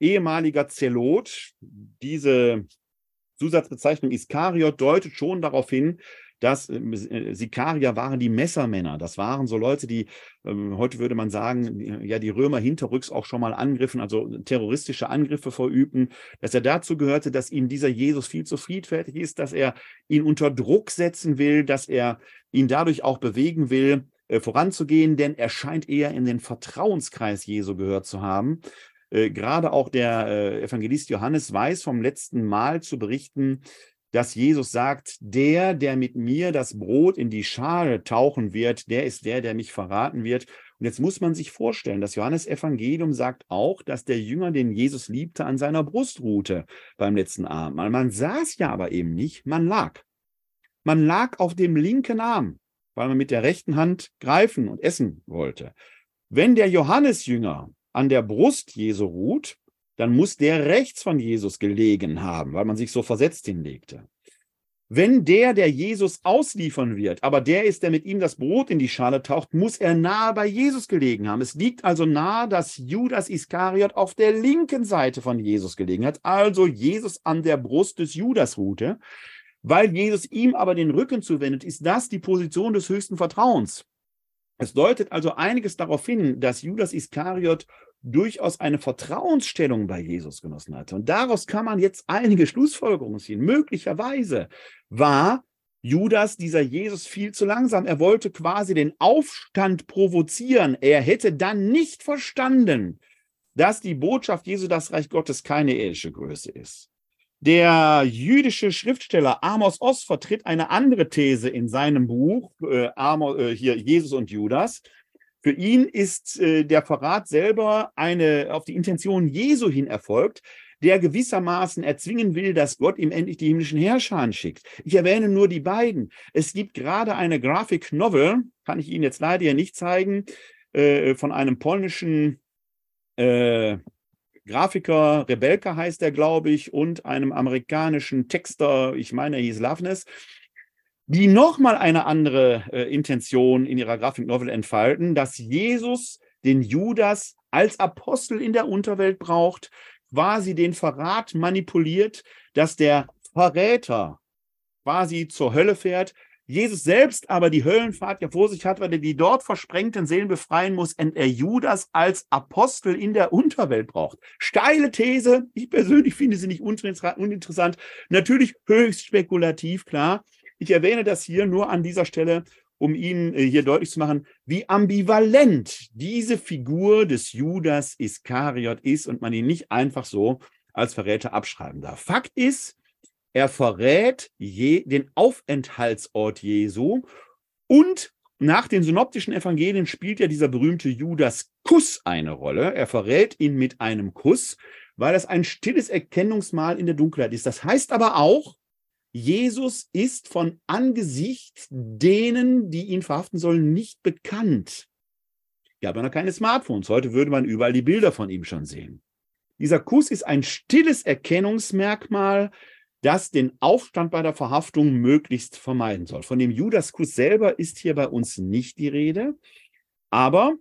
ehemaliger Zelot, diese Zusatzbezeichnung Iskariot deutet schon darauf hin, dass äh, äh, Sikarier waren die Messermänner. Das waren so Leute, die, ähm, heute würde man sagen, ja, die Römer hinterrücks auch schon mal angriffen, also terroristische Angriffe verübten, dass er dazu gehörte, dass ihm dieser Jesus viel zu friedfertig ist, dass er ihn unter Druck setzen will, dass er ihn dadurch auch bewegen will, äh, voranzugehen, denn er scheint eher in den Vertrauenskreis Jesu gehört zu haben. Äh, gerade auch der äh, Evangelist Johannes weiß vom letzten Mal zu berichten, dass Jesus sagt, der, der mit mir das Brot in die Schale tauchen wird, der ist der, der mich verraten wird. Und jetzt muss man sich vorstellen, das Johannes Evangelium sagt auch, dass der Jünger, den Jesus liebte, an seiner Brust ruhte beim letzten Abendmahl. Man saß ja aber eben nicht, man lag. Man lag auf dem linken Arm, weil man mit der rechten Hand greifen und essen wollte. Wenn der Johannesjünger an der Brust Jesu ruht, dann muss der rechts von Jesus gelegen haben, weil man sich so versetzt hinlegte. Wenn der, der Jesus ausliefern wird, aber der ist, der mit ihm das Brot in die Schale taucht, muss er nahe bei Jesus gelegen haben. Es liegt also nahe, dass Judas Iskariot auf der linken Seite von Jesus gelegen hat, also Jesus an der Brust des Judas ruhte. Weil Jesus ihm aber den Rücken zuwendet, ist das die Position des höchsten Vertrauens. Es deutet also einiges darauf hin, dass Judas Iskariot durchaus eine Vertrauensstellung bei Jesus genossen hatte. Und daraus kann man jetzt einige Schlussfolgerungen ziehen. Möglicherweise war Judas, dieser Jesus, viel zu langsam. Er wollte quasi den Aufstand provozieren. Er hätte dann nicht verstanden, dass die Botschaft Jesu das Reich Gottes keine irdische Größe ist. Der jüdische Schriftsteller Amos Oz vertritt eine andere These in seinem Buch, äh, Amos, äh, hier Jesus und Judas. Für ihn ist äh, der Verrat selber eine auf die Intention Jesu hin erfolgt, der gewissermaßen erzwingen will, dass Gott ihm endlich die himmlischen Herrscher schickt. Ich erwähne nur die beiden. Es gibt gerade eine Graphic Novel, kann ich Ihnen jetzt leider hier nicht zeigen, äh, von einem polnischen äh, Grafiker, Rebelka heißt er, glaube ich, und einem amerikanischen Texter, ich meine, er hieß Loveness, die nochmal eine andere äh, Intention in ihrer Grafiknovel entfalten, dass Jesus den Judas als Apostel in der Unterwelt braucht, quasi den Verrat manipuliert, dass der Verräter quasi zur Hölle fährt, Jesus selbst aber die Höllenfahrt ja vor sich hat, weil er die dort versprengten Seelen befreien muss, und er Judas als Apostel in der Unterwelt braucht. Steile These. Ich persönlich finde sie nicht uninteressant. Natürlich höchst spekulativ, klar. Ich erwähne das hier nur an dieser Stelle, um Ihnen äh, hier deutlich zu machen, wie ambivalent diese Figur des Judas Iskariot ist und man ihn nicht einfach so als Verräter abschreiben darf. Fakt ist, er verrät je, den Aufenthaltsort Jesu und nach den synoptischen Evangelien spielt ja dieser berühmte Judas Kuss eine Rolle. Er verrät ihn mit einem Kuss, weil das ein stilles Erkennungsmal in der Dunkelheit ist. Das heißt aber auch, Jesus ist von Angesicht denen, die ihn verhaften sollen, nicht bekannt. Haben ja noch keine Smartphones. Heute würde man überall die Bilder von ihm schon sehen. Dieser Kuss ist ein stilles Erkennungsmerkmal, das den Aufstand bei der Verhaftung möglichst vermeiden soll. Von dem Judaskuss selber ist hier bei uns nicht die Rede. Aber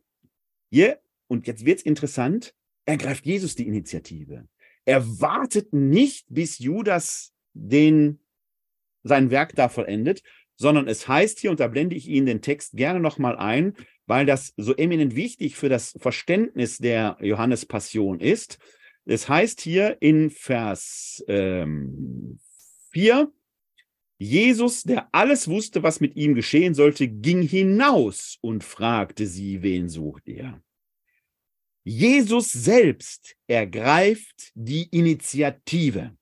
hier, und jetzt wird es interessant, ergreift Jesus die Initiative. Er wartet nicht, bis Judas den, sein Werk da vollendet, sondern es heißt hier, und da blende ich Ihnen den Text gerne nochmal ein, weil das so eminent wichtig für das Verständnis der Johannespassion ist. Es heißt hier in Vers ähm, 4, Jesus, der alles wusste, was mit ihm geschehen sollte, ging hinaus und fragte sie, wen sucht ihr? Jesus selbst ergreift die Initiative.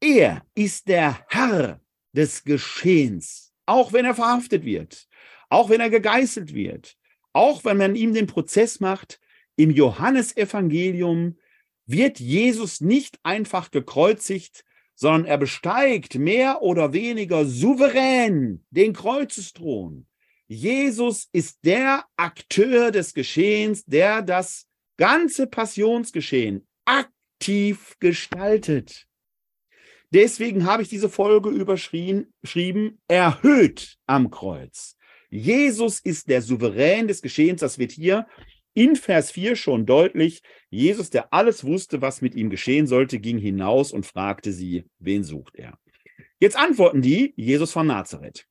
Er ist der Herr des Geschehens, auch wenn er verhaftet wird, auch wenn er gegeißelt wird, auch wenn man ihm den Prozess macht. Im Johannesevangelium wird Jesus nicht einfach gekreuzigt, sondern er besteigt mehr oder weniger souverän den Kreuzesthron. Jesus ist der Akteur des Geschehens, der das ganze Passionsgeschehen aktiv gestaltet. Deswegen habe ich diese Folge überschrieben, erhöht am Kreuz. Jesus ist der Souverän des Geschehens. Das wird hier in Vers 4 schon deutlich, Jesus, der alles wusste, was mit ihm geschehen sollte, ging hinaus und fragte sie, wen sucht er? Jetzt antworten die, Jesus von Nazareth.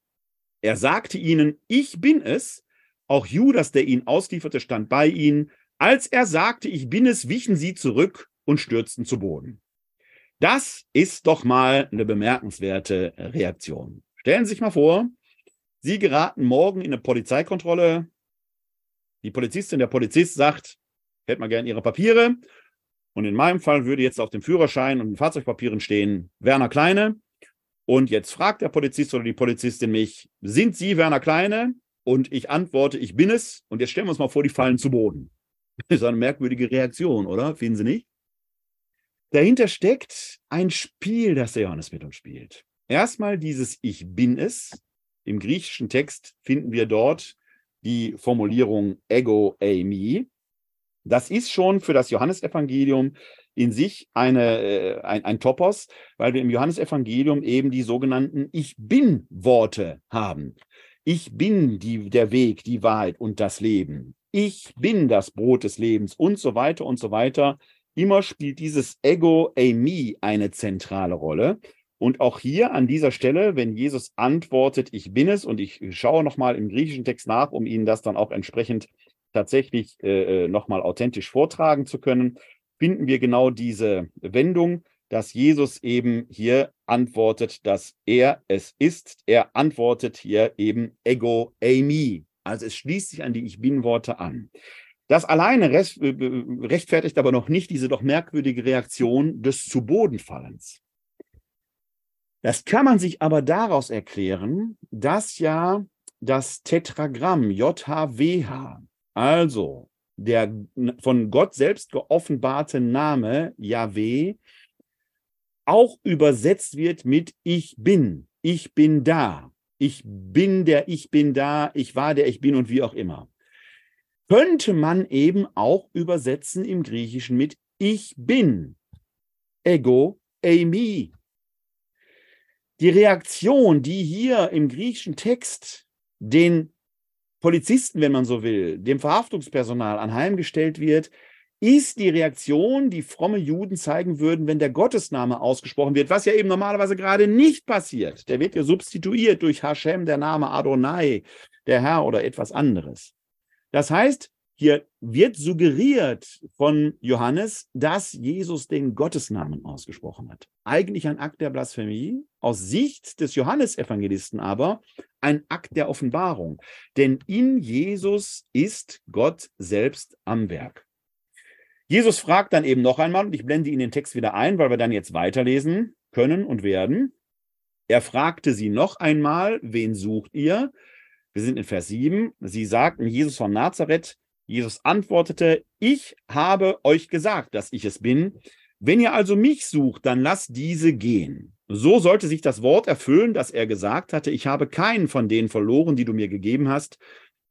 Er sagte ihnen, ich bin es. Auch Judas, der ihn auslieferte, stand bei ihnen. Als er sagte, ich bin es, wichen sie zurück und stürzten zu Boden. Das ist doch mal eine bemerkenswerte Reaktion. Stellen Sie sich mal vor, Sie geraten morgen in eine Polizeikontrolle, die Polizistin, der Polizist sagt, hätte mal gern Ihre Papiere. Und in meinem Fall würde jetzt auf dem Führerschein und den Fahrzeugpapieren stehen Werner Kleine. Und jetzt fragt der Polizist oder die Polizistin mich, sind Sie Werner Kleine? Und ich antworte, ich bin es. Und jetzt stellen wir uns mal vor, die fallen zu Boden. Das ist eine merkwürdige Reaktion, oder? Finden Sie nicht? Dahinter steckt ein Spiel, das der Johannes mit uns spielt. Erstmal dieses Ich bin es. Im griechischen Text finden wir dort die Formulierung Ego Eimi. Das ist schon für das Johannesevangelium in sich eine, äh, ein, ein Topos, weil wir im Johannesevangelium eben die sogenannten Ich bin-Worte haben. Ich bin die, der Weg, die Wahrheit und das Leben. Ich bin das Brot des Lebens und so weiter und so weiter. Immer spielt dieses Ego Eimi eine zentrale Rolle. Und auch hier an dieser Stelle, wenn Jesus antwortet, ich bin es, und ich schaue nochmal im griechischen Text nach, um Ihnen das dann auch entsprechend tatsächlich äh, äh nochmal authentisch vortragen zu können, finden wir genau diese Wendung, dass Jesus eben hier antwortet, dass er es ist. Er antwortet hier eben ego eimi. Also es schließt sich an die Ich bin-Worte an. Das alleine äh, rechtfertigt aber noch nicht diese doch merkwürdige Reaktion des Zu-Boden-Fallens. Das kann man sich aber daraus erklären, dass ja das Tetragramm JHWH, also der von Gott selbst geoffenbarte Name Yahweh, auch übersetzt wird mit Ich bin, ich bin da, ich bin der Ich bin da, ich war der Ich bin und wie auch immer. Könnte man eben auch übersetzen im Griechischen mit Ich bin, Ego, Eimi. Die Reaktion, die hier im griechischen Text den Polizisten, wenn man so will, dem Verhaftungspersonal anheimgestellt wird, ist die Reaktion, die fromme Juden zeigen würden, wenn der Gottesname ausgesprochen wird, was ja eben normalerweise gerade nicht passiert. Der wird ja substituiert durch Hashem, der Name Adonai, der Herr oder etwas anderes. Das heißt, hier wird suggeriert von Johannes, dass Jesus den Gottesnamen ausgesprochen hat. Eigentlich ein Akt der Blasphemie, aus Sicht des Johannesevangelisten aber ein Akt der Offenbarung. Denn in Jesus ist Gott selbst am Werk. Jesus fragt dann eben noch einmal, und ich blende Ihnen den Text wieder ein, weil wir dann jetzt weiterlesen können und werden. Er fragte sie noch einmal, wen sucht ihr? Wir sind in Vers 7. Sie sagten, Jesus von Nazareth. Jesus antwortete, ich habe euch gesagt, dass ich es bin. Wenn ihr also mich sucht, dann lasst diese gehen. So sollte sich das Wort erfüllen, das er gesagt hatte, ich habe keinen von denen verloren, die du mir gegeben hast.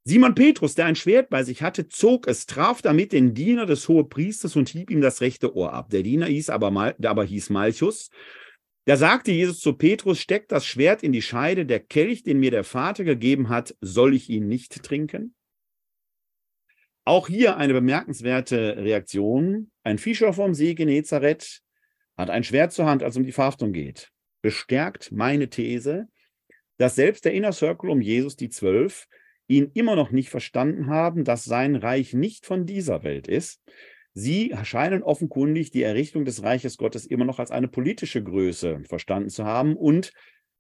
Simon Petrus, der ein Schwert bei sich hatte, zog es, traf damit den Diener des Hohepriesters und hieb ihm das rechte Ohr ab. Der Diener hieß aber, Mal, aber hieß Malchus. Da sagte Jesus zu Petrus, steck das Schwert in die Scheide, der Kelch, den mir der Vater gegeben hat, soll ich ihn nicht trinken? Auch hier eine bemerkenswerte Reaktion. Ein Fischer vom See Genezareth hat ein Schwert zur Hand, als es um die Verhaftung geht. Bestärkt meine These, dass selbst der Inner Circle um Jesus, die Zwölf, ihn immer noch nicht verstanden haben, dass sein Reich nicht von dieser Welt ist. Sie scheinen offenkundig die Errichtung des Reiches Gottes immer noch als eine politische Größe verstanden zu haben und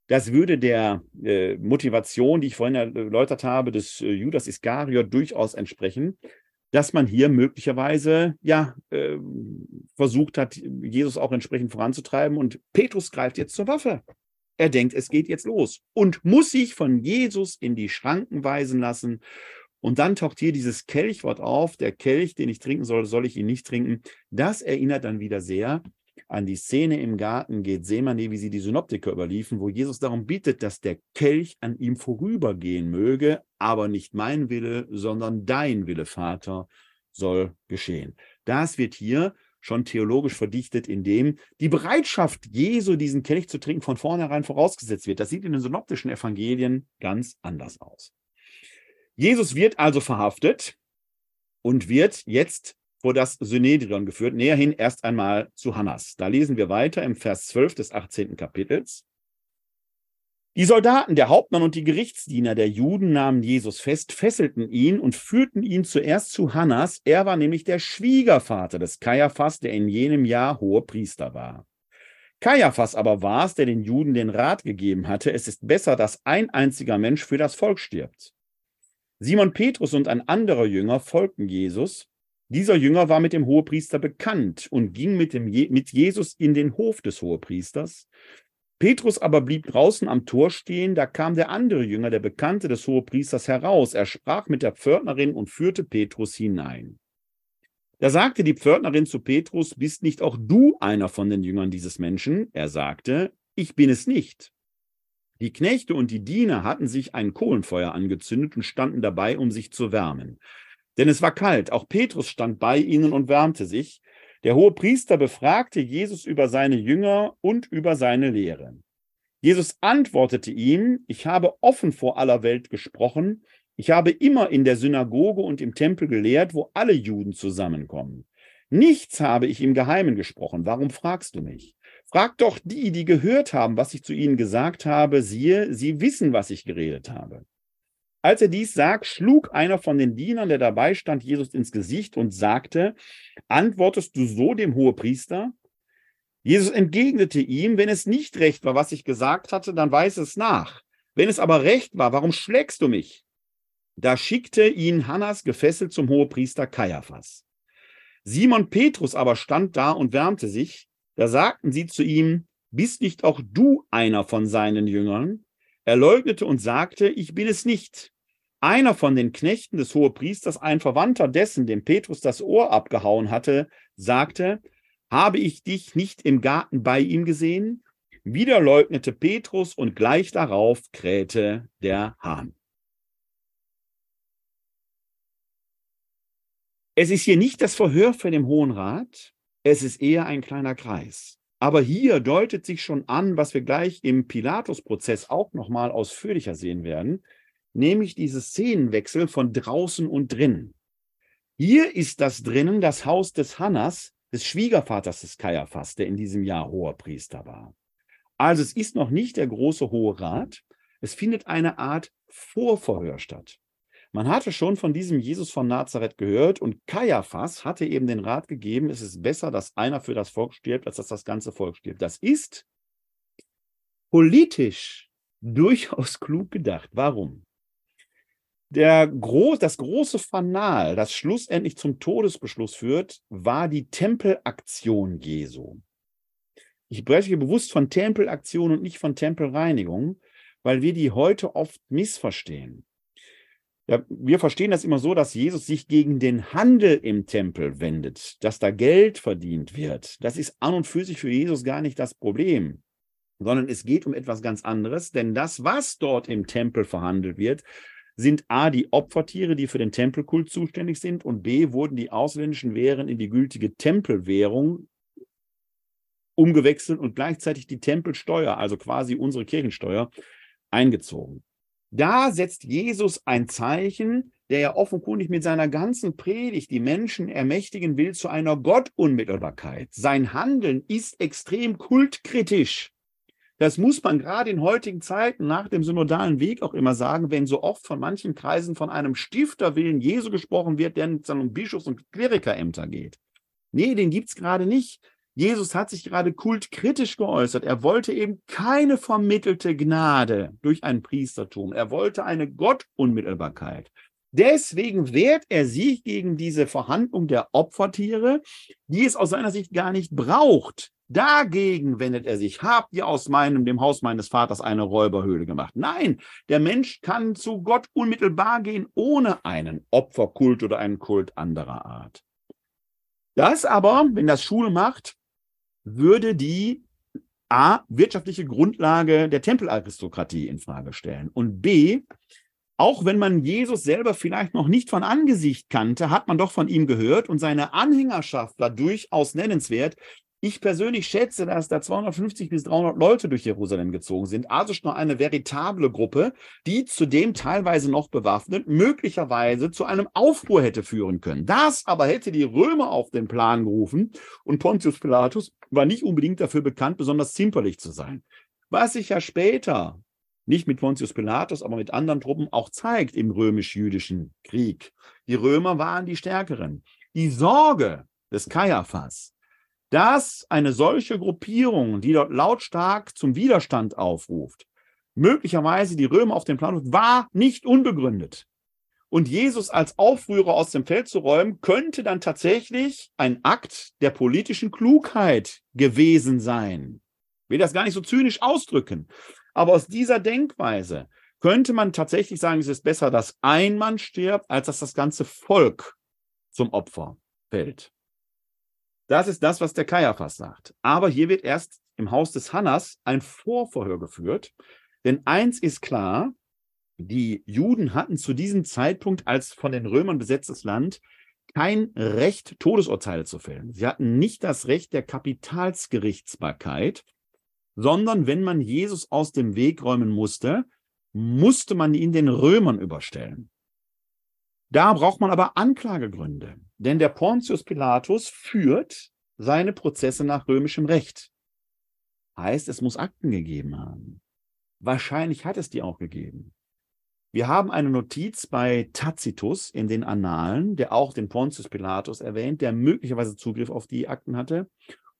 das würde der äh, Motivation, die ich vorhin erläutert habe, des äh, Judas Iskariot durchaus entsprechen, dass man hier möglicherweise ja äh, versucht hat, Jesus auch entsprechend voranzutreiben. Und Petrus greift jetzt zur Waffe. Er denkt, es geht jetzt los und muss sich von Jesus in die Schranken weisen lassen. Und dann taucht hier dieses Kelchwort auf. Der Kelch, den ich trinken soll, soll ich ihn nicht trinken. Das erinnert dann wieder sehr an die Szene im Garten Gethsemane, wie sie die Synoptiker überliefen, wo Jesus darum bittet, dass der Kelch an ihm vorübergehen möge, aber nicht mein Wille, sondern dein Wille, Vater, soll geschehen. Das wird hier schon theologisch verdichtet, indem die Bereitschaft Jesu, diesen Kelch zu trinken, von vornherein vorausgesetzt wird. Das sieht in den synoptischen Evangelien ganz anders aus. Jesus wird also verhaftet und wird jetzt vor das Synedrion geführt, näherhin erst einmal zu Hannas. Da lesen wir weiter im Vers 12 des 18. Kapitels. Die Soldaten, der Hauptmann und die Gerichtsdiener der Juden nahmen Jesus fest, fesselten ihn und führten ihn zuerst zu Hannas. Er war nämlich der Schwiegervater des Kaiaphas, der in jenem Jahr hoher Priester war. Kaiaphas aber war es, der den Juden den Rat gegeben hatte, es ist besser, dass ein einziger Mensch für das Volk stirbt. Simon Petrus und ein anderer Jünger folgten Jesus. Dieser Jünger war mit dem Hohepriester bekannt und ging mit, dem Je mit Jesus in den Hof des Hohepriesters. Petrus aber blieb draußen am Tor stehen, da kam der andere Jünger, der Bekannte des Hohepriesters, heraus. Er sprach mit der Pförtnerin und führte Petrus hinein. Da sagte die Pförtnerin zu Petrus, bist nicht auch du einer von den Jüngern dieses Menschen? Er sagte, ich bin es nicht. Die Knechte und die Diener hatten sich ein Kohlenfeuer angezündet und standen dabei, um sich zu wärmen denn es war kalt. Auch Petrus stand bei ihnen und wärmte sich. Der hohe Priester befragte Jesus über seine Jünger und über seine Lehre. Jesus antwortete ihm, ich habe offen vor aller Welt gesprochen, ich habe immer in der Synagoge und im Tempel gelehrt, wo alle Juden zusammenkommen. Nichts habe ich im Geheimen gesprochen, warum fragst du mich? Frag doch die, die gehört haben, was ich zu ihnen gesagt habe, siehe, sie wissen, was ich geredet habe. Als er dies sagt, schlug einer von den Dienern, der dabei stand, Jesus ins Gesicht und sagte, antwortest du so dem Hohepriester? Jesus entgegnete ihm, wenn es nicht recht war, was ich gesagt hatte, dann weiß es nach. Wenn es aber recht war, warum schlägst du mich? Da schickte ihn Hannas gefesselt zum Hohepriester Kaiaphas. Simon Petrus aber stand da und wärmte sich. Da sagten sie zu ihm, bist nicht auch du einer von seinen Jüngern? Er leugnete und sagte, ich bin es nicht. Einer von den Knechten des Hohepriesters, ein Verwandter dessen, dem Petrus das Ohr abgehauen hatte, sagte, habe ich dich nicht im Garten bei ihm gesehen? Wieder leugnete Petrus und gleich darauf krähte der Hahn. Es ist hier nicht das Verhör für den Hohen Rat, es ist eher ein kleiner Kreis. Aber hier deutet sich schon an, was wir gleich im Pilatus-Prozess auch nochmal ausführlicher sehen werden, nämlich diese Szenenwechsel von draußen und drinnen. Hier ist das drinnen das Haus des Hannas, des Schwiegervaters des Kaiaphas, der in diesem Jahr hoher Priester war. Also es ist noch nicht der große Hohe Rat, es findet eine Art Vorverhör statt. Man hatte schon von diesem Jesus von Nazareth gehört und Kaiaphas hatte eben den Rat gegeben, es ist besser, dass einer für das Volk stirbt, als dass das ganze Volk stirbt. Das ist politisch durchaus klug gedacht. Warum? Der Gro das große Fanal, das schlussendlich zum Todesbeschluss führt, war die Tempelaktion Jesu. Ich spreche bewusst von Tempelaktion und nicht von Tempelreinigung, weil wir die heute oft missverstehen. Ja, wir verstehen das immer so, dass Jesus sich gegen den Handel im Tempel wendet, dass da Geld verdient wird. Das ist an und für sich für Jesus gar nicht das Problem, sondern es geht um etwas ganz anderes, denn das, was dort im Tempel verhandelt wird, sind A, die Opfertiere, die für den Tempelkult zuständig sind, und B, wurden die ausländischen Währen in die gültige Tempelwährung umgewechselt und gleichzeitig die Tempelsteuer, also quasi unsere Kirchensteuer, eingezogen. Da setzt Jesus ein Zeichen, der ja offenkundig mit seiner ganzen Predigt die Menschen ermächtigen will zu einer Gottunmittelbarkeit. Sein Handeln ist extrem kultkritisch. Das muss man gerade in heutigen Zeiten nach dem synodalen Weg auch immer sagen, wenn so oft von manchen Kreisen von einem Stifterwillen Jesu gesprochen wird, der dann um Bischofs- und Klerikerämter geht. Nee, den gibt es gerade nicht. Jesus hat sich gerade kultkritisch geäußert. Er wollte eben keine vermittelte Gnade durch ein Priestertum. Er wollte eine Gottunmittelbarkeit. Deswegen wehrt er sich gegen diese Verhandlung der Opfertiere, die es aus seiner Sicht gar nicht braucht. Dagegen wendet er sich. Habt ihr aus meinem, dem Haus meines Vaters eine Räuberhöhle gemacht? Nein, der Mensch kann zu Gott unmittelbar gehen, ohne einen Opferkult oder einen Kult anderer Art. Das aber, wenn das Schule macht, würde die A, wirtschaftliche Grundlage der Tempelaristokratie in Frage stellen und B, auch wenn man Jesus selber vielleicht noch nicht von Angesicht kannte, hat man doch von ihm gehört und seine Anhängerschaft war durchaus nennenswert, ich persönlich schätze, dass da 250 bis 300 Leute durch Jerusalem gezogen sind, also schon eine veritable Gruppe, die zudem teilweise noch bewaffnet möglicherweise zu einem Aufruhr hätte führen können. Das aber hätte die Römer auf den Plan gerufen und Pontius Pilatus war nicht unbedingt dafür bekannt, besonders zimperlich zu sein. Was sich ja später nicht mit Pontius Pilatus, aber mit anderen Truppen auch zeigt im römisch-jüdischen Krieg. Die Römer waren die Stärkeren. Die Sorge des Kaiaphas, dass eine solche Gruppierung, die dort lautstark zum Widerstand aufruft, möglicherweise die Römer auf den Plan ruft, war nicht unbegründet. Und Jesus als Aufrührer aus dem Feld zu räumen, könnte dann tatsächlich ein Akt der politischen Klugheit gewesen sein. Ich will das gar nicht so zynisch ausdrücken. Aber aus dieser Denkweise könnte man tatsächlich sagen, es ist besser, dass ein Mann stirbt, als dass das ganze Volk zum Opfer fällt. Das ist das, was der Kaiaphas sagt. Aber hier wird erst im Haus des Hannas ein Vorverhör geführt. Denn eins ist klar, die Juden hatten zu diesem Zeitpunkt als von den Römern besetztes Land kein Recht, Todesurteile zu fällen. Sie hatten nicht das Recht der Kapitalsgerichtsbarkeit, sondern wenn man Jesus aus dem Weg räumen musste, musste man ihn den Römern überstellen. Da braucht man aber Anklagegründe, denn der Pontius Pilatus führt seine Prozesse nach römischem Recht. Heißt, es muss Akten gegeben haben. Wahrscheinlich hat es die auch gegeben. Wir haben eine Notiz bei Tacitus in den Annalen, der auch den Pontius Pilatus erwähnt, der möglicherweise Zugriff auf die Akten hatte.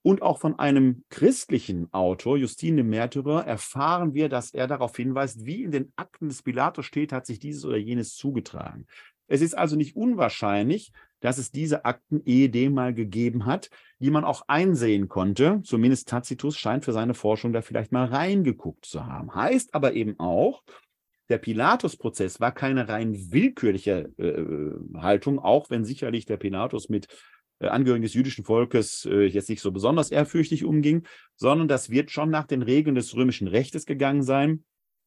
Und auch von einem christlichen Autor, Justin dem Märtyrer, erfahren wir, dass er darauf hinweist, wie in den Akten des Pilatus steht, hat sich dieses oder jenes zugetragen. Es ist also nicht unwahrscheinlich, dass es diese Akten ehedem mal gegeben hat, die man auch einsehen konnte. Zumindest Tacitus scheint für seine Forschung da vielleicht mal reingeguckt zu haben. Heißt aber eben auch, der Pilatus-Prozess war keine rein willkürliche äh, Haltung, auch wenn sicherlich der Pilatus mit äh, Angehörigen des jüdischen Volkes äh, jetzt nicht so besonders ehrfürchtig umging, sondern das wird schon nach den Regeln des römischen Rechtes gegangen sein.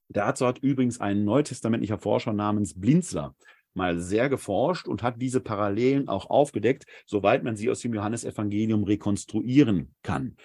Dazu hat übrigens ein neutestamentlicher Forscher namens Blinzler mal sehr geforscht und hat diese Parallelen auch aufgedeckt, soweit man sie aus dem Johannesevangelium rekonstruieren kann.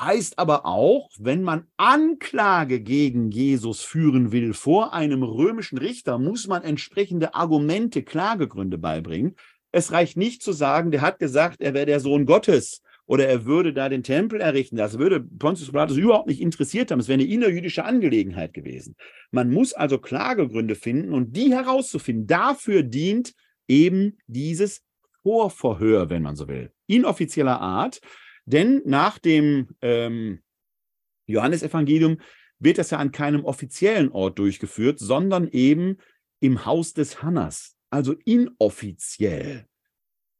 Heißt aber auch, wenn man Anklage gegen Jesus führen will vor einem römischen Richter, muss man entsprechende Argumente, Klagegründe beibringen. Es reicht nicht zu sagen, der hat gesagt, er wäre der Sohn Gottes oder er würde da den Tempel errichten. Das würde Pontius Pilatus überhaupt nicht interessiert haben. Es wäre eine innerjüdische Angelegenheit gewesen. Man muss also Klagegründe finden und die herauszufinden. Dafür dient eben dieses Vorverhör, wenn man so will, inoffizieller Art. Denn nach dem ähm, Johannesevangelium wird das ja an keinem offiziellen Ort durchgeführt, sondern eben im Haus des Hannas, also inoffiziell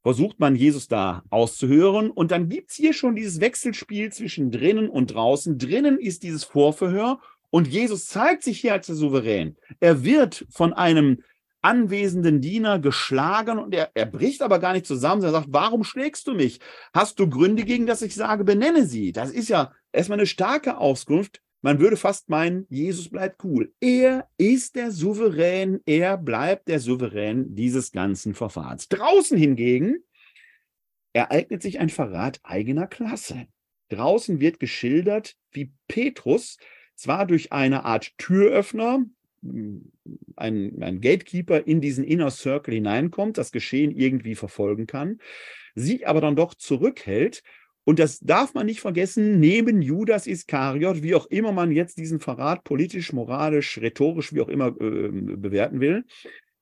versucht man Jesus da auszuhören. Und dann gibt es hier schon dieses Wechselspiel zwischen drinnen und draußen. Drinnen ist dieses Vorverhör und Jesus zeigt sich hier als der Souverän. Er wird von einem anwesenden Diener geschlagen und er, er bricht aber gar nicht zusammen. Er sagt, warum schlägst du mich? Hast du Gründe gegen das ich sage, benenne sie? Das ist ja erstmal eine starke Auskunft. Man würde fast meinen, Jesus bleibt cool. Er ist der Souverän, er bleibt der Souverän dieses ganzen Verfahrens. Draußen hingegen ereignet sich ein Verrat eigener Klasse. Draußen wird geschildert, wie Petrus zwar durch eine Art Türöffner, ein, ein Gatekeeper in diesen Inner Circle hineinkommt, das Geschehen irgendwie verfolgen kann, sich aber dann doch zurückhält. Und das darf man nicht vergessen, neben Judas Iskariot, wie auch immer man jetzt diesen Verrat politisch, moralisch, rhetorisch, wie auch immer äh, bewerten will,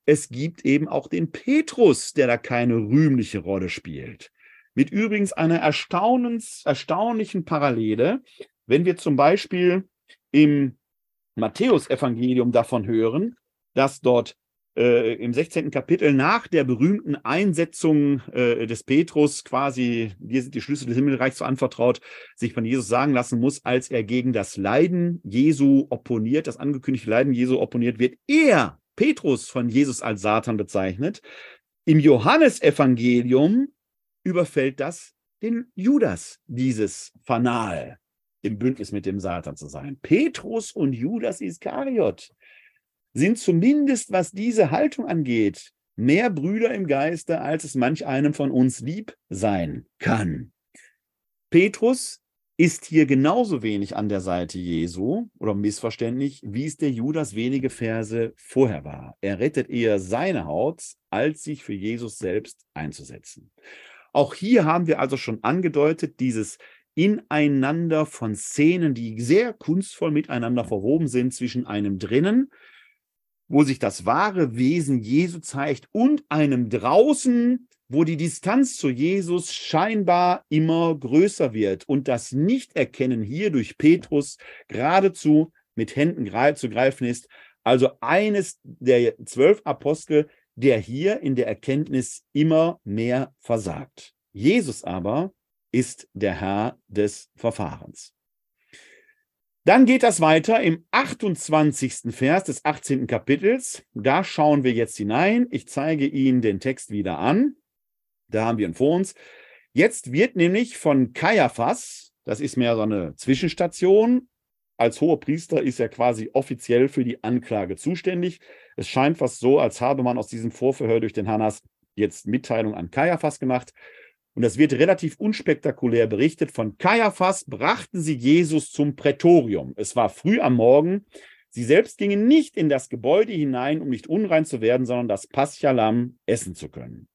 es gibt eben auch den Petrus, der da keine rühmliche Rolle spielt. Mit übrigens einer erstaunlichen Parallele, wenn wir zum Beispiel im Matthäusevangelium davon hören, dass dort äh, im 16. Kapitel nach der berühmten Einsetzung äh, des Petrus quasi, dir sind die Schlüssel des Himmelreichs so anvertraut, sich von Jesus sagen lassen muss, als er gegen das Leiden Jesu opponiert, das angekündigte Leiden Jesu opponiert, wird er, Petrus, von Jesus als Satan bezeichnet. Im Johannesevangelium überfällt das den Judas, dieses Fanal im Bündnis mit dem Satan zu sein. Petrus und Judas Iskariot sind zumindest, was diese Haltung angeht, mehr Brüder im Geiste, als es manch einem von uns lieb sein kann. Petrus ist hier genauso wenig an der Seite Jesu oder missverständlich, wie es der Judas wenige Verse vorher war. Er rettet eher seine Haut, als sich für Jesus selbst einzusetzen. Auch hier haben wir also schon angedeutet, dieses Ineinander von Szenen, die sehr kunstvoll miteinander verwoben sind zwischen einem drinnen, wo sich das wahre Wesen Jesu zeigt, und einem draußen, wo die Distanz zu Jesus scheinbar immer größer wird und das Nichterkennen hier durch Petrus geradezu mit Händen zu greifen ist. Also eines der zwölf Apostel, der hier in der Erkenntnis immer mehr versagt. Jesus aber ist der Herr des Verfahrens. Dann geht das weiter im 28. Vers des 18. Kapitels. Da schauen wir jetzt hinein. Ich zeige Ihnen den Text wieder an. Da haben wir ihn vor uns. Jetzt wird nämlich von Kaiaphas, das ist mehr so eine Zwischenstation, als hoher Priester ist er quasi offiziell für die Anklage zuständig. Es scheint fast so, als habe man aus diesem Vorverhör durch den Hannas jetzt Mitteilung an Kaiaphas gemacht. Und das wird relativ unspektakulär berichtet. Von Kaiaphas brachten sie Jesus zum Prätorium. Es war früh am Morgen. Sie selbst gingen nicht in das Gebäude hinein, um nicht unrein zu werden, sondern das Paschalam essen zu können.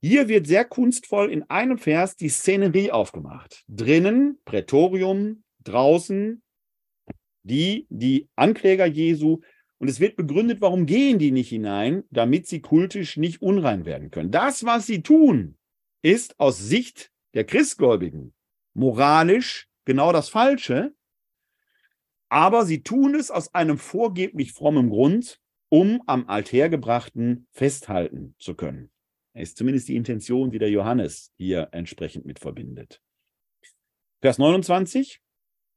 Hier wird sehr kunstvoll in einem Vers die Szenerie aufgemacht. Drinnen Prätorium, draußen die, die Ankläger Jesu. Und es wird begründet, warum gehen die nicht hinein, damit sie kultisch nicht unrein werden können. Das, was sie tun, ist aus Sicht der Christgläubigen moralisch genau das Falsche, aber sie tun es aus einem vorgeblich frommen Grund, um am Althergebrachten festhalten zu können. Das ist zumindest die Intention, die der Johannes hier entsprechend mit verbindet. Vers 29.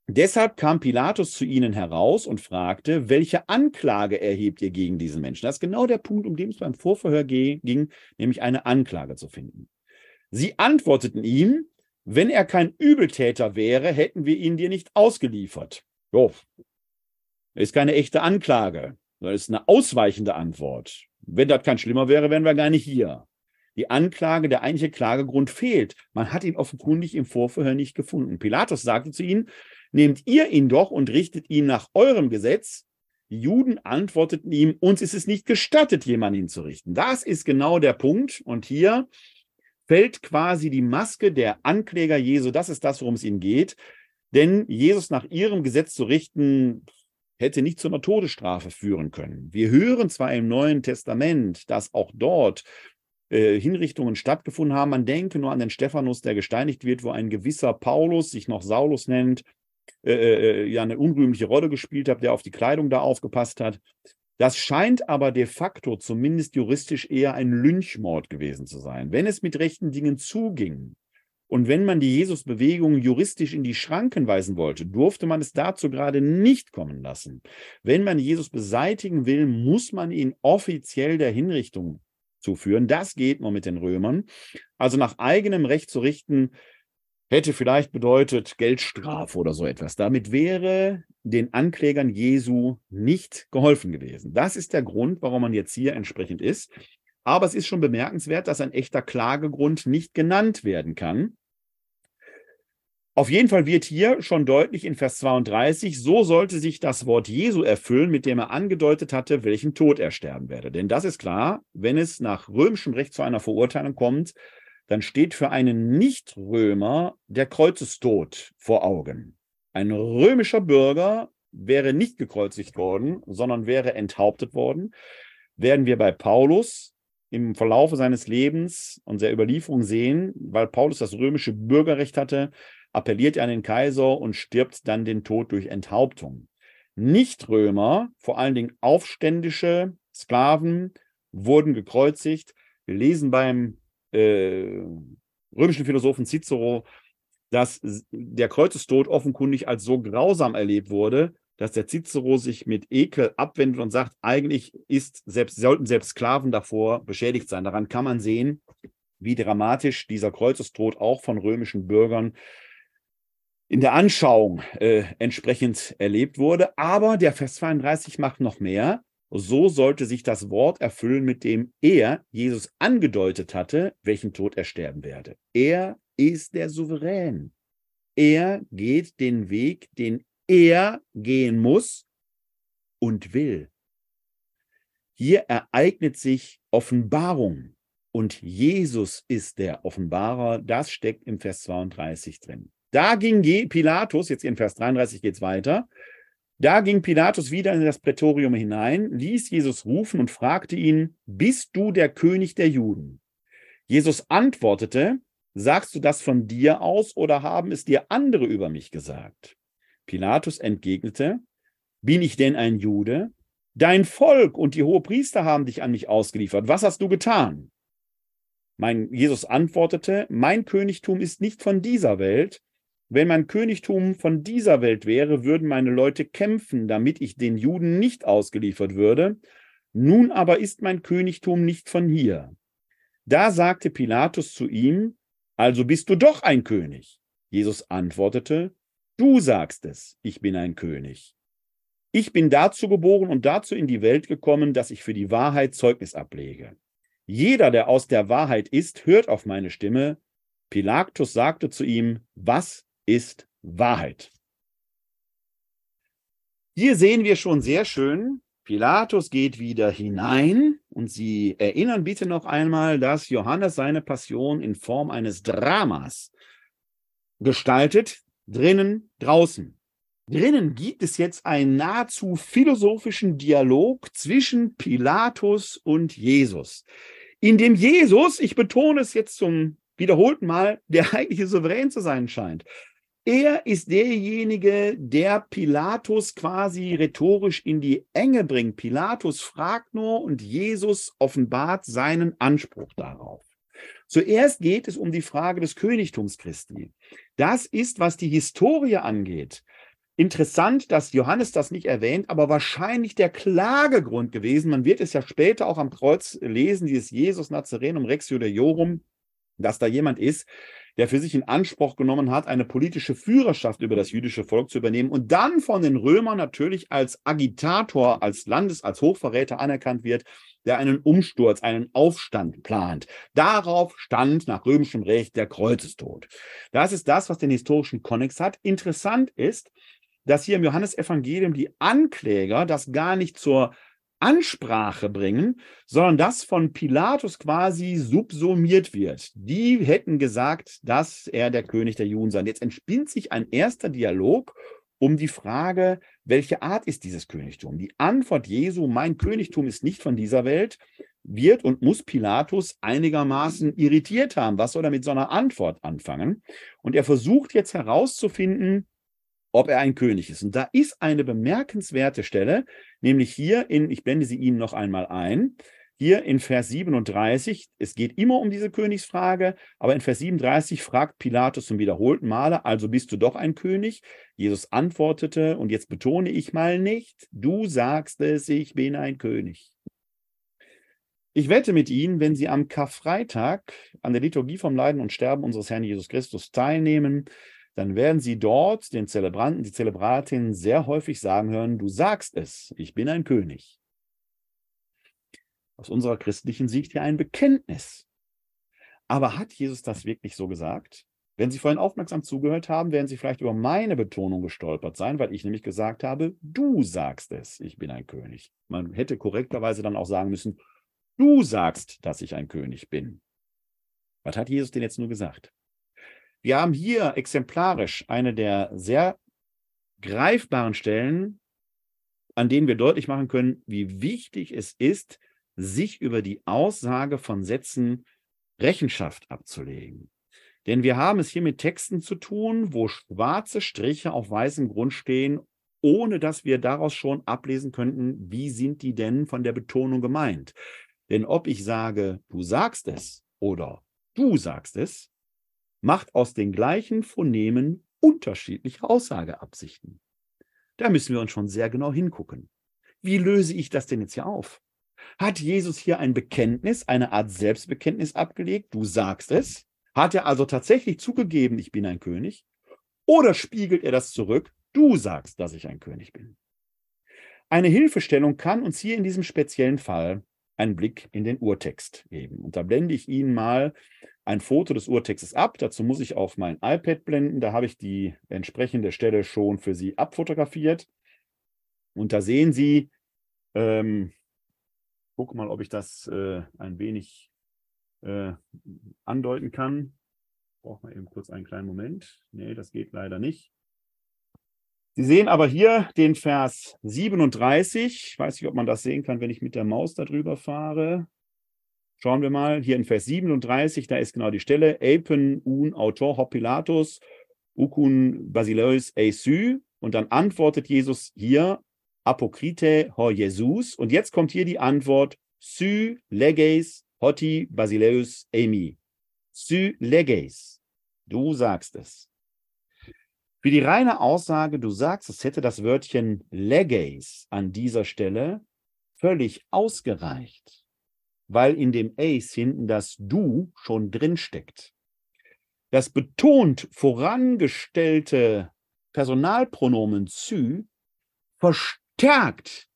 Deshalb kam Pilatus zu ihnen heraus und fragte, welche Anklage erhebt ihr gegen diesen Menschen? Das ist genau der Punkt, um den es beim Vorverhör ging, nämlich eine Anklage zu finden. Sie antworteten ihm, wenn er kein Übeltäter wäre, hätten wir ihn dir nicht ausgeliefert. Jo, ist keine echte Anklage, das ist eine ausweichende Antwort. Wenn das kein Schlimmer wäre, wären wir gar nicht hier. Die Anklage, der eigentliche Klagegrund fehlt. Man hat ihn offenkundig im Vorverhör nicht gefunden. Pilatus sagte zu ihnen, nehmt ihr ihn doch und richtet ihn nach eurem Gesetz. Die Juden antworteten ihm, uns ist es nicht gestattet, jemanden zu richten. Das ist genau der Punkt. Und hier fällt quasi die Maske der Ankläger Jesu. Das ist das, worum es ihnen geht. Denn Jesus nach ihrem Gesetz zu richten, hätte nicht zu einer Todesstrafe führen können. Wir hören zwar im Neuen Testament, dass auch dort äh, Hinrichtungen stattgefunden haben. Man denke nur an den Stephanus, der gesteinigt wird, wo ein gewisser Paulus, sich noch Saulus nennt, äh, äh, ja eine unrühmliche Rolle gespielt hat, der auf die Kleidung da aufgepasst hat. Das scheint aber de facto, zumindest juristisch, eher ein Lynchmord gewesen zu sein. Wenn es mit rechten Dingen zuging und wenn man die Jesusbewegung juristisch in die Schranken weisen wollte, durfte man es dazu gerade nicht kommen lassen. Wenn man Jesus beseitigen will, muss man ihn offiziell der Hinrichtung zuführen. Das geht nur mit den Römern. Also nach eigenem Recht zu richten, hätte vielleicht bedeutet Geldstrafe oder so etwas. Damit wäre den Anklägern Jesu nicht geholfen gewesen. Das ist der Grund, warum man jetzt hier entsprechend ist. Aber es ist schon bemerkenswert, dass ein echter Klagegrund nicht genannt werden kann. Auf jeden Fall wird hier schon deutlich in Vers 32, so sollte sich das Wort Jesu erfüllen, mit dem er angedeutet hatte, welchen Tod er sterben werde. Denn das ist klar, wenn es nach römischem Recht zu einer Verurteilung kommt, dann steht für einen Nichtrömer der Kreuzestod vor Augen. Ein römischer Bürger wäre nicht gekreuzigt worden, sondern wäre enthauptet worden. Werden wir bei Paulus im Verlaufe seines Lebens und der Überlieferung sehen, weil Paulus das römische Bürgerrecht hatte, appelliert er an den Kaiser und stirbt dann den Tod durch Enthauptung. Nichtrömer, vor allen Dingen aufständische Sklaven, wurden gekreuzigt. Wir lesen beim äh, römischen Philosophen Cicero, dass der Kreuzestod offenkundig als so grausam erlebt wurde, dass der Cicero sich mit Ekel abwendet und sagt, eigentlich ist selbst, sollten selbst Sklaven davor beschädigt sein. Daran kann man sehen, wie dramatisch dieser Kreuzestod auch von römischen Bürgern in der Anschauung äh, entsprechend erlebt wurde. Aber der Vers 32 macht noch mehr. So sollte sich das Wort erfüllen, mit dem er, Jesus, angedeutet hatte, welchen Tod er sterben werde. Er ist der Souverän. Er geht den Weg, den er gehen muss und will. Hier ereignet sich Offenbarung und Jesus ist der Offenbarer. Das steckt im Vers 32 drin. Da ging Pilatus, jetzt in Vers 33 geht es weiter, da ging Pilatus wieder in das Prätorium hinein, ließ Jesus rufen und fragte ihn, bist du der König der Juden? Jesus antwortete, sagst du das von dir aus oder haben es dir andere über mich gesagt? Pilatus entgegnete, bin ich denn ein Jude? Dein Volk und die Hohepriester haben dich an mich ausgeliefert. Was hast du getan? Mein Jesus antwortete, mein Königtum ist nicht von dieser Welt. Wenn mein Königtum von dieser Welt wäre, würden meine Leute kämpfen, damit ich den Juden nicht ausgeliefert würde. Nun aber ist mein Königtum nicht von hier. Da sagte Pilatus zu ihm, also bist du doch ein König. Jesus antwortete, du sagst es, ich bin ein König. Ich bin dazu geboren und dazu in die Welt gekommen, dass ich für die Wahrheit Zeugnis ablege. Jeder, der aus der Wahrheit ist, hört auf meine Stimme. Pilatus sagte zu ihm, was ist Wahrheit. Hier sehen wir schon sehr schön, Pilatus geht wieder hinein und Sie erinnern bitte noch einmal, dass Johannes seine Passion in Form eines Dramas gestaltet, drinnen, draußen. Drinnen gibt es jetzt einen nahezu philosophischen Dialog zwischen Pilatus und Jesus, in dem Jesus, ich betone es jetzt zum wiederholten Mal, der eigentliche Souverän zu sein scheint, Er ist derjenige, der Pilatus quasi rhetorisch in die Enge bringt. Pilatus fragt nur und Jesus offenbart seinen Anspruch darauf. Zuerst geht es um die Frage des Königtums Christi. Das ist, was die Historie angeht, Interessant, dass Johannes das nicht erwähnt, aber wahrscheinlich der Klagegrund gewesen. Man wird es ja später auch am Kreuz lesen, dieses Jesus Nazarenum Rex Judaeorum, dass da jemand ist, der für sich in Anspruch genommen hat, eine politische Führerschaft über das jüdische Volk zu übernehmen und dann von den Römern natürlich als Agitator, als Landes-, als Hochverräter anerkannt wird, der einen Umsturz, einen Aufstand plant. Darauf stand nach römischem Recht der Kreuzestod. Das ist das, was den historischen Konnex hat. Interessant ist, dass hier im Johannesevangelium die Ankläger das gar nicht zur Ansprache bringen, sondern das von Pilatus quasi subsumiert wird. Die hätten gesagt, dass er der König der Juden sei. Jetzt entspinnt sich ein erster Dialog um die Frage, welche Art ist dieses Königtum? Die Antwort Jesu, mein Königtum ist nicht von dieser Welt, wird und muss Pilatus einigermaßen irritiert haben. Was soll er mit so einer Antwort anfangen? Und er versucht jetzt herauszufinden, ob er ein König ist. Und da ist eine bemerkenswerte Stelle, nämlich hier in, ich blende sie Ihnen noch einmal ein, hier in Vers 37, es geht immer um diese Königsfrage, aber in Vers 37 fragt Pilatus zum wiederholten Male, also bist du doch ein König? Jesus antwortete, und jetzt betone ich mal nicht, du sagst es, ich bin ein König. Ich wette mit Ihnen, wenn Sie am Karfreitag an der Liturgie vom Leiden und Sterben unseres Herrn Jesus Christus teilnehmen, dann werden Sie dort den Zelebranten, die Zelebratin sehr häufig sagen hören, du sagst es, ich bin ein König. Aus unserer christlichen Sicht ja ein Bekenntnis. Aber hat Jesus das wirklich so gesagt? Wenn Sie vorhin aufmerksam zugehört haben, werden Sie vielleicht über meine Betonung gestolpert sein, weil ich nämlich gesagt habe, du sagst es, ich bin ein König. Man hätte korrekterweise dann auch sagen müssen, du sagst, dass ich ein König bin. Was hat Jesus denn jetzt nur gesagt? Wir haben hier exemplarisch eine der sehr greifbaren Stellen, an denen wir deutlich machen können, wie wichtig es ist, sich über die Aussage von Sätzen Rechenschaft abzulegen. Denn wir haben es hier mit Texten zu tun, wo schwarze Striche auf weißem Grund stehen, ohne dass wir daraus schon ablesen könnten, wie sind die denn von der Betonung gemeint. Denn ob ich sage, du sagst es oder du sagst es, macht aus den gleichen Phonemen unterschiedliche Aussageabsichten. Da müssen wir uns schon sehr genau hingucken. Wie löse ich das denn jetzt hier auf? Hat Jesus hier ein Bekenntnis, eine Art Selbstbekenntnis abgelegt? Du sagst es. Hat er also tatsächlich zugegeben, ich bin ein König? Oder spiegelt er das zurück? Du sagst, dass ich ein König bin. Eine Hilfestellung kann uns hier in diesem speziellen Fall einen Blick in den Urtext geben. Und da blende ich Ihnen mal ein Foto des Urtextes ab. Dazu muss ich auf mein iPad blenden. Da habe ich die entsprechende Stelle schon für Sie abfotografiert. Und da sehen Sie, ähm, gucke mal, ob ich das äh, ein wenig äh, andeuten kann. Braucht man eben kurz einen kleinen Moment. Nee, das geht leider nicht. Sie sehen aber hier den Vers 37. Ich weiß nicht, ob man das sehen kann, wenn ich mit der Maus darüber fahre. Schauen wir mal, hier in Vers 37, da ist genau die Stelle. Apen un autor hop Pilatus, basileus eisü. Und dann antwortet Jesus hier, apokrite ho Jesus. Und jetzt kommt hier die Antwort, sy leges hoti basileus emi. Sy leges. Du sagst es. Für die reine Aussage, du sagst, es hätte das Wörtchen leges an dieser Stelle völlig ausgereicht, weil in dem Ace hinten das du schon drin steckt. Das betont vorangestellte Personalpronomen zu verstärkt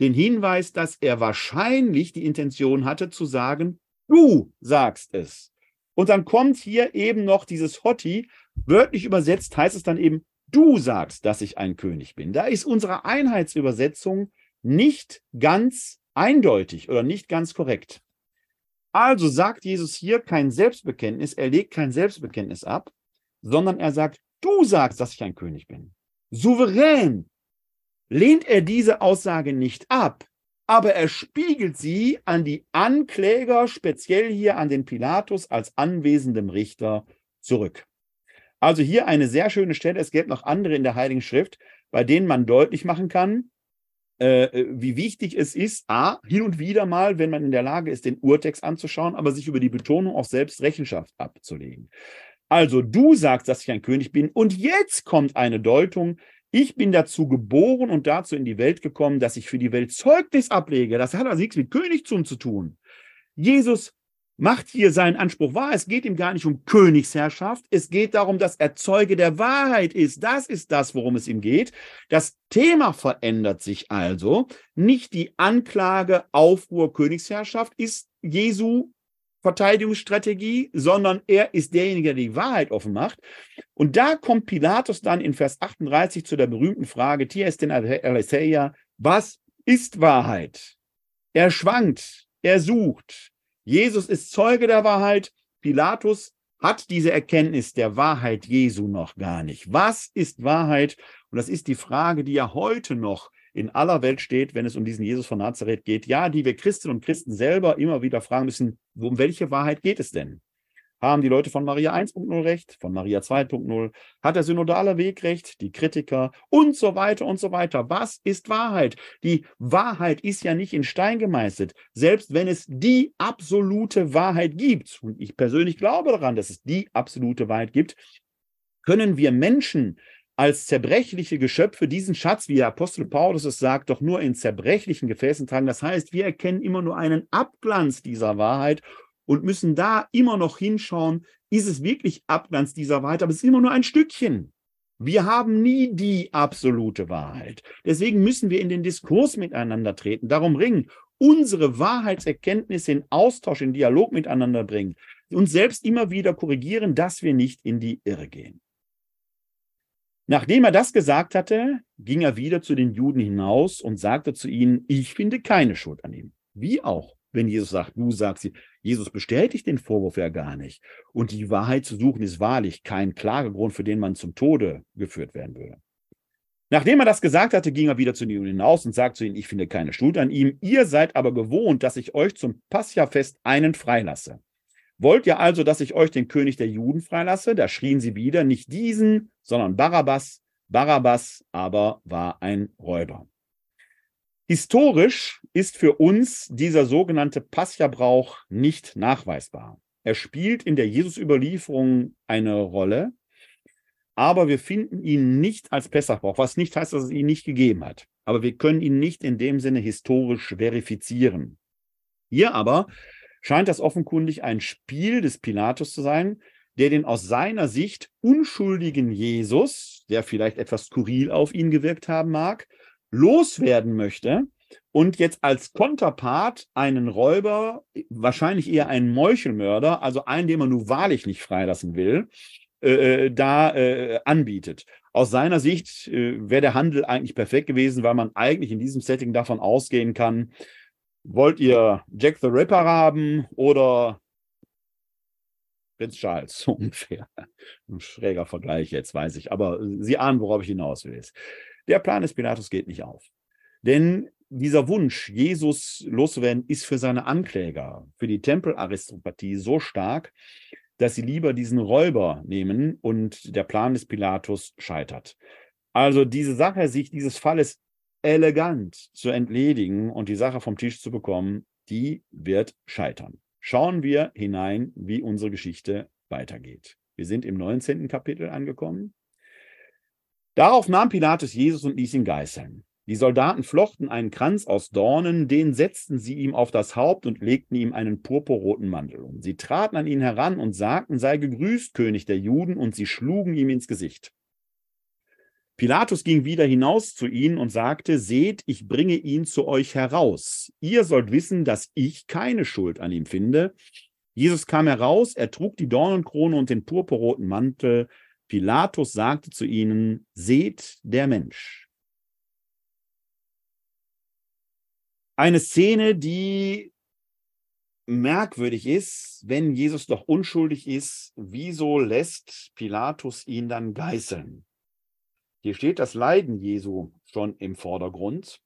den Hinweis, dass er wahrscheinlich die Intention hatte zu sagen, du sagst es. Und dann kommt hier eben noch dieses Hotti, Wörtlich übersetzt heißt es dann eben, du sagst, dass ich ein König bin. Da ist unsere Einheitsübersetzung nicht ganz eindeutig oder nicht ganz korrekt. Also sagt Jesus hier kein Selbstbekenntnis, er legt kein Selbstbekenntnis ab, sondern er sagt, du sagst, dass ich ein König bin. Souverän lehnt er diese Aussage nicht ab, aber er spiegelt sie an die Ankläger, speziell hier an den Pilatus als anwesendem Richter, zurück. Also hier eine sehr schöne Stelle. Es gibt noch andere in der Heiligen Schrift, bei denen man deutlich machen kann, äh, wie wichtig es ist, a, hin und wieder mal, wenn man in der Lage ist, den Urtext anzuschauen, aber sich über die Betonung auch selbst Rechenschaft abzulegen. Also du sagst, dass ich ein König bin und jetzt kommt eine Deutung, ich bin dazu geboren und dazu in die Welt gekommen, dass ich für die Welt Zeugnis ablege. Das hat also nichts mit Königtum zu tun. Jesus macht hier seinen Anspruch wahr. Es geht ihm gar nicht um Königsherrschaft. Es geht darum, dass er Zeuge der Wahrheit ist. Das ist das, worum es ihm geht. Das Thema verändert sich also. Nicht die Anklage, Aufruhr, Königsherrschaft ist Jesu Verteidigungsstrategie, sondern er ist derjenige, der die Wahrheit offen macht. Und da kommt Pilatus dann in Vers 38 zu der berühmten Frage, Tia ist denn Aletheia, was ist Wahrheit? Er schwankt, er sucht. Jesus ist Zeuge der Wahrheit. Pilatus hat diese Erkenntnis der Wahrheit Jesu noch gar nicht. Was ist Wahrheit? Und das ist die Frage, die ja heute noch in aller Welt steht, wenn es um diesen Jesus von Nazareth geht. Ja, die wir Christinnen und Christen selber immer wieder fragen müssen, um welche Wahrheit geht es denn? Haben die Leute von Maria 1.0 recht, von Maria 2.0? Hat der synodale Weg recht, die Kritiker und so weiter und so weiter? Was ist Wahrheit? Die Wahrheit ist ja nicht in Stein gemeißelt, selbst wenn es die absolute Wahrheit gibt. Und ich persönlich glaube daran, dass es die absolute Wahrheit gibt. Können wir Menschen als zerbrechliche Geschöpfe diesen Schatz, wie der Apostel Paulus es sagt, doch nur in zerbrechlichen Gefäßen tragen. Das heißt, wir erkennen immer nur einen Abglanz dieser Wahrheit und müssen da immer noch hinschauen, ist es wirklich Abglanz dieser Wahrheit, aber es ist immer nur ein Stückchen. Wir haben nie die absolute Wahrheit. Deswegen müssen wir in den Diskurs miteinander treten, darum ringen, unsere Wahrheitserkenntnisse in Austausch, in Dialog miteinander bringen, uns selbst immer wieder korrigieren, dass wir nicht in die Irre gehen. Nachdem er das gesagt hatte, ging er wieder zu den Juden hinaus und sagte zu ihnen, ich finde keine Schuld an ihm. Wie auch, wenn Jesus sagt, du sagst sie, Jesus bestätigt den Vorwurf ja gar nicht. Und die Wahrheit zu suchen ist wahrlich kein Klagegrund, für den man zum Tode geführt werden würde. Nachdem er das gesagt hatte, ging er wieder zu den Juden hinaus und sagte zu ihnen, ich finde keine Schuld an ihm. Ihr seid aber gewohnt, dass ich euch zum Passchafest einen freilasse. Wollt ihr also, dass ich euch den König der Juden freilasse? Da schrien sie wieder, nicht diesen, sondern Barabbas. Barabbas aber war ein Räuber. Historisch ist für uns dieser sogenannte Pascha-Brauch nicht nachweisbar. Er spielt in der Jesus-Überlieferung eine Rolle, aber wir finden ihn nicht als Pessachbrauch, was nicht heißt, dass es ihn nicht gegeben hat. Aber wir können ihn nicht in dem Sinne historisch verifizieren. Hier aber scheint das offenkundig ein Spiel des Pilatus zu sein, der den aus seiner Sicht unschuldigen Jesus, der vielleicht etwas skurril auf ihn gewirkt haben mag, loswerden möchte und jetzt als Konterpart einen Räuber, wahrscheinlich eher einen Meuchelmörder, also einen, den man nun wahrlich nicht freilassen will, äh, äh da äh, anbietet. Aus seiner Sicht äh, wäre der Handel eigentlich perfekt gewesen, weil man eigentlich in diesem Setting davon ausgehen kann, Wollt ihr Jack the Ripper haben oder Prinz Charles, so ungefähr. Ein schräger Vergleich jetzt, weiß ich. Aber Sie ahnen, worauf ich hinaus will. Der Plan des Pilatus geht nicht auf. Denn dieser Wunsch, Jesus loszuwerden, ist für seine Ankläger, für die Tempelaristokratie so stark, dass sie lieber diesen Räuber nehmen und der Plan des Pilatus scheitert. Also diese Sache, sich dieses Falles elegant zu entledigen und die Sache vom Tisch zu bekommen, die wird scheitern. Schauen wir hinein, wie unsere Geschichte weitergeht. Wir sind im 19. Kapitel angekommen. Darauf nahm Pilatus Jesus und ließ ihn geißeln. Die Soldaten flochten einen Kranz aus Dornen, den setzten sie ihm auf das Haupt und legten ihm einen purpurroten Mantel um. Sie traten an ihn heran und sagten, sei gegrüßt, König der Juden, und sie schlugen ihm ins Gesicht. Pilatus ging wieder hinaus zu ihnen und sagte, seht, ich bringe ihn zu euch heraus. Ihr sollt wissen, dass ich keine Schuld an ihm finde. Jesus kam heraus, er trug die Dornenkrone und den purpurroten Mantel. Pilatus sagte zu ihnen, seht der Mensch. Eine Szene, die merkwürdig ist, wenn Jesus doch unschuldig ist, wieso lässt Pilatus ihn dann geißeln? Hier steht das Leiden Jesu schon im Vordergrund.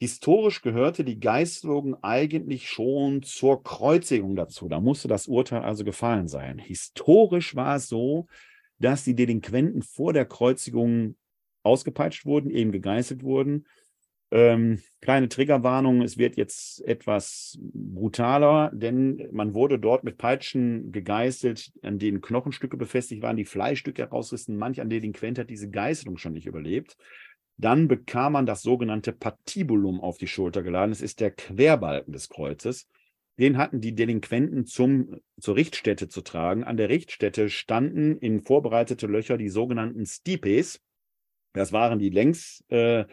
Historisch gehörte die Geißelung eigentlich schon zur Kreuzigung dazu. Da musste das Urteil also gefallen sein. Historisch war es so, dass die Delinquenten vor der Kreuzigung ausgepeitscht wurden, eben gegeißelt wurden. Ähm, kleine Triggerwarnung, es wird jetzt etwas brutaler, denn man wurde dort mit Peitschen gegeißelt, an denen Knochenstücke befestigt waren, die Fleischstücke herausrissen. Manch ein Delinquent hat diese Geißelung schon nicht überlebt. Dann bekam man das sogenannte Patibulum auf die Schulter geladen. Es ist der Querbalken des Kreuzes. Den hatten die Delinquenten zum, zur Richtstätte zu tragen. An der Richtstätte standen in vorbereitete Löcher die sogenannten Stipes. Das waren die Längsbalken.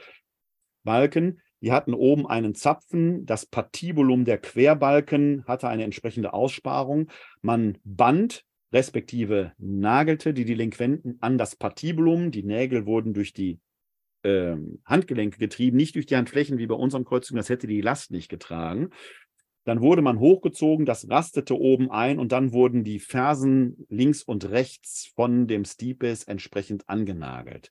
Äh, die hatten oben einen Zapfen. Das Patibulum der Querbalken hatte eine entsprechende Aussparung. Man band respektive nagelte die Delinquenten an das Patibulum. Die Nägel wurden durch die äh, Handgelenke getrieben, nicht durch die Handflächen wie bei unseren Kreuzungen. Das hätte die Last nicht getragen. Dann wurde man hochgezogen, das rastete oben ein und dann wurden die Fersen links und rechts von dem Stipes entsprechend angenagelt.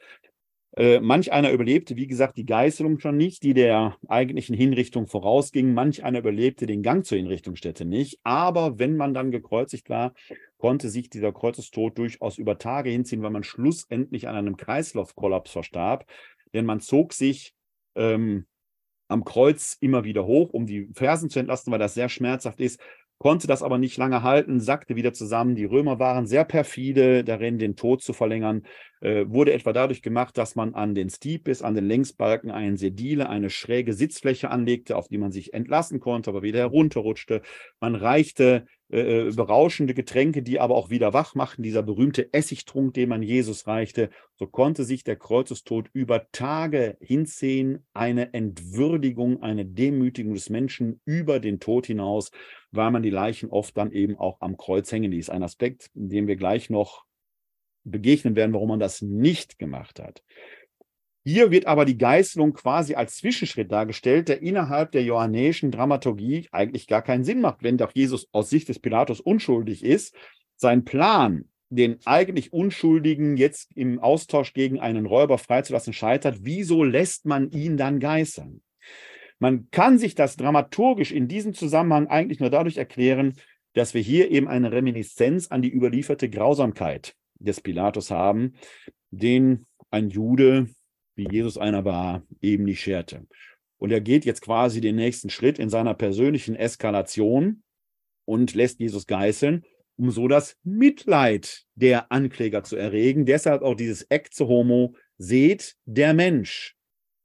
Äh, manch einer überlebte, wie gesagt, die Geißelung schon nicht, die der eigentlichen Hinrichtung vorausging. Manch einer überlebte den Gang zur Hinrichtungsstätte nicht. Aber wenn man dann gekreuzigt war, konnte sich dieser Kreuzestod durchaus über Tage hinziehen, weil man schlussendlich an einem Kreislaufkollaps verstarb. Denn man zog sich ähm, am Kreuz immer wieder hoch, um die Fersen zu entlasten, weil das sehr schmerzhaft ist, konnte das aber nicht lange halten, sackte wieder zusammen. Die Römer waren sehr perfide darin, den Tod zu verlängern. Äh, wurde etwa dadurch gemacht, dass man an den Stipes, an den Längsbalken einen Sedile, eine schräge Sitzfläche anlegte, auf die man sich entlassen konnte, aber wieder herunterrutschte. Man reichte äh, äh, berauschende Getränke, die aber auch wieder wach machten, dieser berühmte Essigtrunk, den man Jesus reichte, so konnte sich der Kreuzestod über Tage hinziehen, eine Entwürdigung, eine Demütigung des Menschen über den Tod hinaus, weil man die Leichen oft dann eben auch am Kreuz hängen ließ. Ein Aspekt, dem wir gleich noch begegnen werden, warum man das nicht gemacht hat. Hier wird aber die Geißelung quasi als Zwischenschritt dargestellt, der innerhalb der johannäischen Dramaturgie eigentlich gar keinen Sinn macht, wenn doch Jesus aus Sicht des Pilatus unschuldig ist. Sein Plan, den eigentlich Unschuldigen jetzt im Austausch gegen einen Räuber freizulassen, scheitert. Wieso lässt man ihn dann geißeln? Man kann sich das dramaturgisch in diesem Zusammenhang eigentlich nur dadurch erklären, dass wir hier eben eine Reminiszenz an die überlieferte Grausamkeit des Pilatus haben, den ein Jude wie Jesus einer war, eben nicht scherte. Und er geht jetzt quasi den nächsten Schritt in seiner persönlichen Eskalation und lässt Jesus geißeln, um so das Mitleid der Ankläger zu erregen. Deshalb auch dieses Ecce homo, seht der Mensch.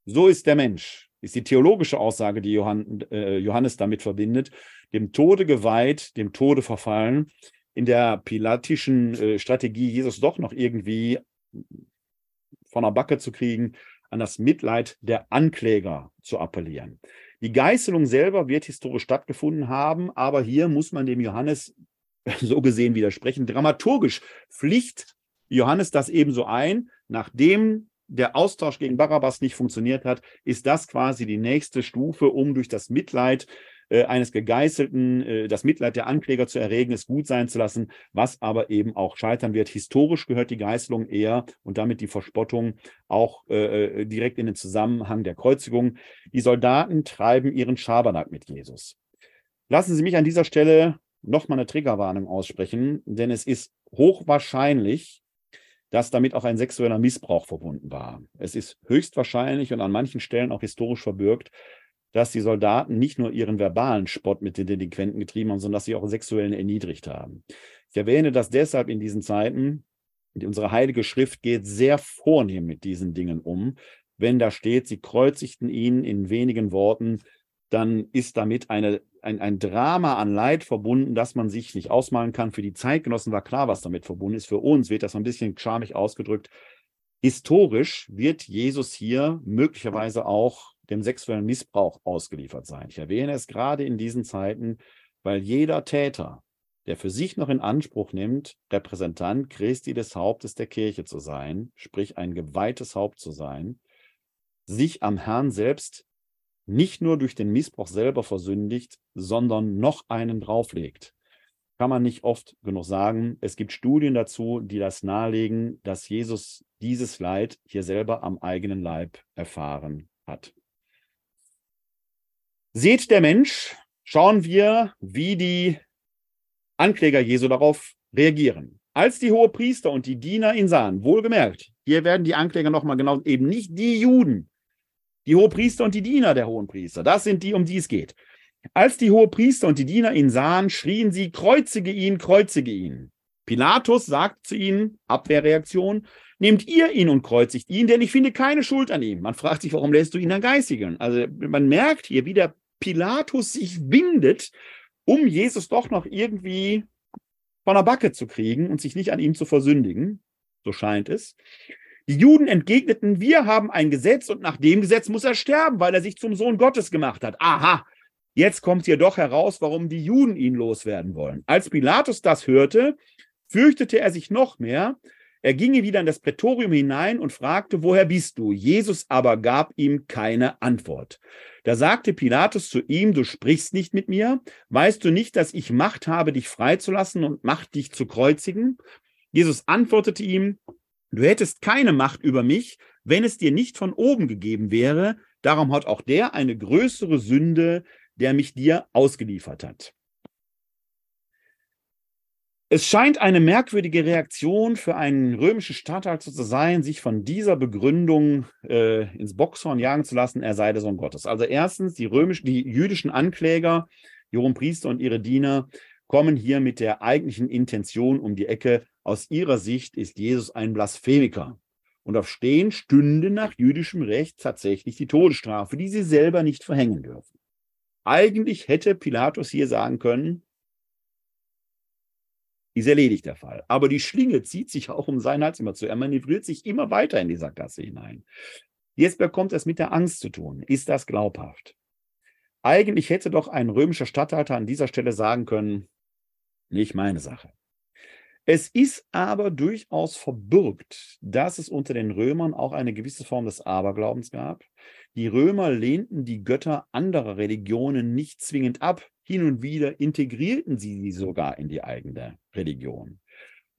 So ist der Mensch, ist die theologische Aussage, die äh, Johannes damit verbindet, dem Tode geweiht, dem Tode verfallen, in der pilatischen äh, Strategie Jesus doch noch irgendwie von der Backe zu kriegen, an das Mitleid der Ankläger zu appellieren. Die Geißelung selber wird historisch stattgefunden haben, aber hier muss man dem Johannes so gesehen widersprechen. Dramaturgisch pflicht Johannes das ebenso ein, nachdem der Austausch gegen Barabbas nicht funktioniert hat, ist das quasi die nächste Stufe, um durch das Mitleid äh, eines Gegeißelten, äh, das Mitleid der Ankläger zu erregen, es gut sein zu lassen, was aber eben auch scheitern wird. Historisch gehört die Geißelung eher und damit die Verspottung auch äh, äh, direkt in den Zusammenhang der Kreuzigung. Die Soldaten treiben ihren Schabernack mit Jesus. Lassen Sie mich an dieser Stelle nochmal eine Triggerwarnung aussprechen, denn es ist hochwahrscheinlich, dass damit auch ein sexueller Missbrauch verbunden war. Es ist höchstwahrscheinlich und an manchen Stellen auch historisch verbürgt, dass die Soldaten nicht nur ihren verbalen Spott mit den Delinquenten getrieben haben, sondern dass sie auch sexuellen erniedrigt haben. Ich erwähne das deshalb in diesen Zeiten. Unsere heilige Schrift geht sehr vornehm mit diesen Dingen um. Wenn da steht, sie kreuzigten ihn in wenigen Worten, dann ist damit eine, ein, ein Drama an Leid verbunden, das man sich nicht ausmalen kann. Für die Zeitgenossen war klar, was damit verbunden ist. Für uns wird das ein bisschen schamig ausgedrückt. Historisch wird Jesus hier möglicherweise auch dem sexuellen Missbrauch ausgeliefert sein. Ich erwähne es gerade in diesen Zeiten, weil jeder Täter, der für sich noch in Anspruch nimmt, Repräsentant Christi des Hauptes der Kirche zu sein, sprich ein geweihtes Haupt zu sein, sich am Herrn selbst nicht nur durch den Missbrauch selber versündigt, sondern noch einen drauflegt. Kann man nicht oft genug sagen. Es gibt Studien dazu, die das nahelegen, dass Jesus dieses Leid hier selber am eigenen Leib erfahren hat. Seht der Mensch, schauen wir, wie die Ankläger Jesu darauf reagieren. Als die Hohepriester und die Diener ihn sahen, wohlgemerkt, hier werden die Ankläger nochmal genau, eben nicht die Juden, die Hohepriester und die Diener der Hohenpriester, das sind die, um die es geht. Als die Hohepriester und die Diener ihn sahen, schrien sie, kreuzige ihn, kreuzige ihn. Pilatus sagt zu ihnen, Abwehrreaktion, nehmt ihr ihn und kreuzigt ihn, denn ich finde keine Schuld an ihm. Man fragt sich, warum lässt du ihn dann geißigen? Also man merkt hier, wie der Pilatus sich windet, um Jesus doch noch irgendwie von der Backe zu kriegen und sich nicht an ihm zu versündigen. So scheint es. Die Juden entgegneten, wir haben ein Gesetz und nach dem Gesetz muss er sterben, weil er sich zum Sohn Gottes gemacht hat. Aha, jetzt kommt hier doch heraus, warum die Juden ihn loswerden wollen. Als Pilatus das hörte, fürchtete er sich noch mehr. Er ginge wieder in das Prätorium hinein und fragte, woher bist du? Jesus aber gab ihm keine Antwort. Da sagte Pilatus zu ihm, du sprichst nicht mit mir, weißt du nicht, dass ich Macht habe, dich freizulassen und Macht, dich zu kreuzigen? Jesus antwortete ihm, du hättest keine Macht über mich, wenn es dir nicht von oben gegeben wäre. Darum hat auch der eine größere Sünde, der mich dir ausgeliefert hat. Es scheint eine merkwürdige Reaktion für einen römischen Statthalter zu sein, sich von dieser Begründung äh, ins Boxhorn jagen zu lassen, er sei der Sohn Gottes. Also erstens, die römischen, die jüdischen Ankläger, die Priester und ihre Diener, kommen hier mit der eigentlichen Intention um die Ecke. Aus ihrer Sicht ist Jesus ein Blasphemiker. Und auf Stehen stünde nach jüdischem Recht tatsächlich die Todesstrafe, die sie selber nicht verhängen dürfen. Eigentlich hätte Pilatus hier sagen können, ist erledigt der Fall. Aber die Schlinge zieht sich auch um seinen Hals immer zu. Er manövriert sich immer weiter in die Sackgasse hinein. Jetzt bekommt es mit der Angst zu tun. Ist das glaubhaft? Eigentlich hätte doch ein römischer Statthalter an dieser Stelle sagen können, nicht meine Sache. Es ist aber durchaus verbürgt, dass es unter den Römern auch eine gewisse Form des Aberglaubens gab. Die Römer lehnten die Götter anderer Religionen nicht zwingend ab, hin und wieder integrierten sie sie sogar in die eigene Religion.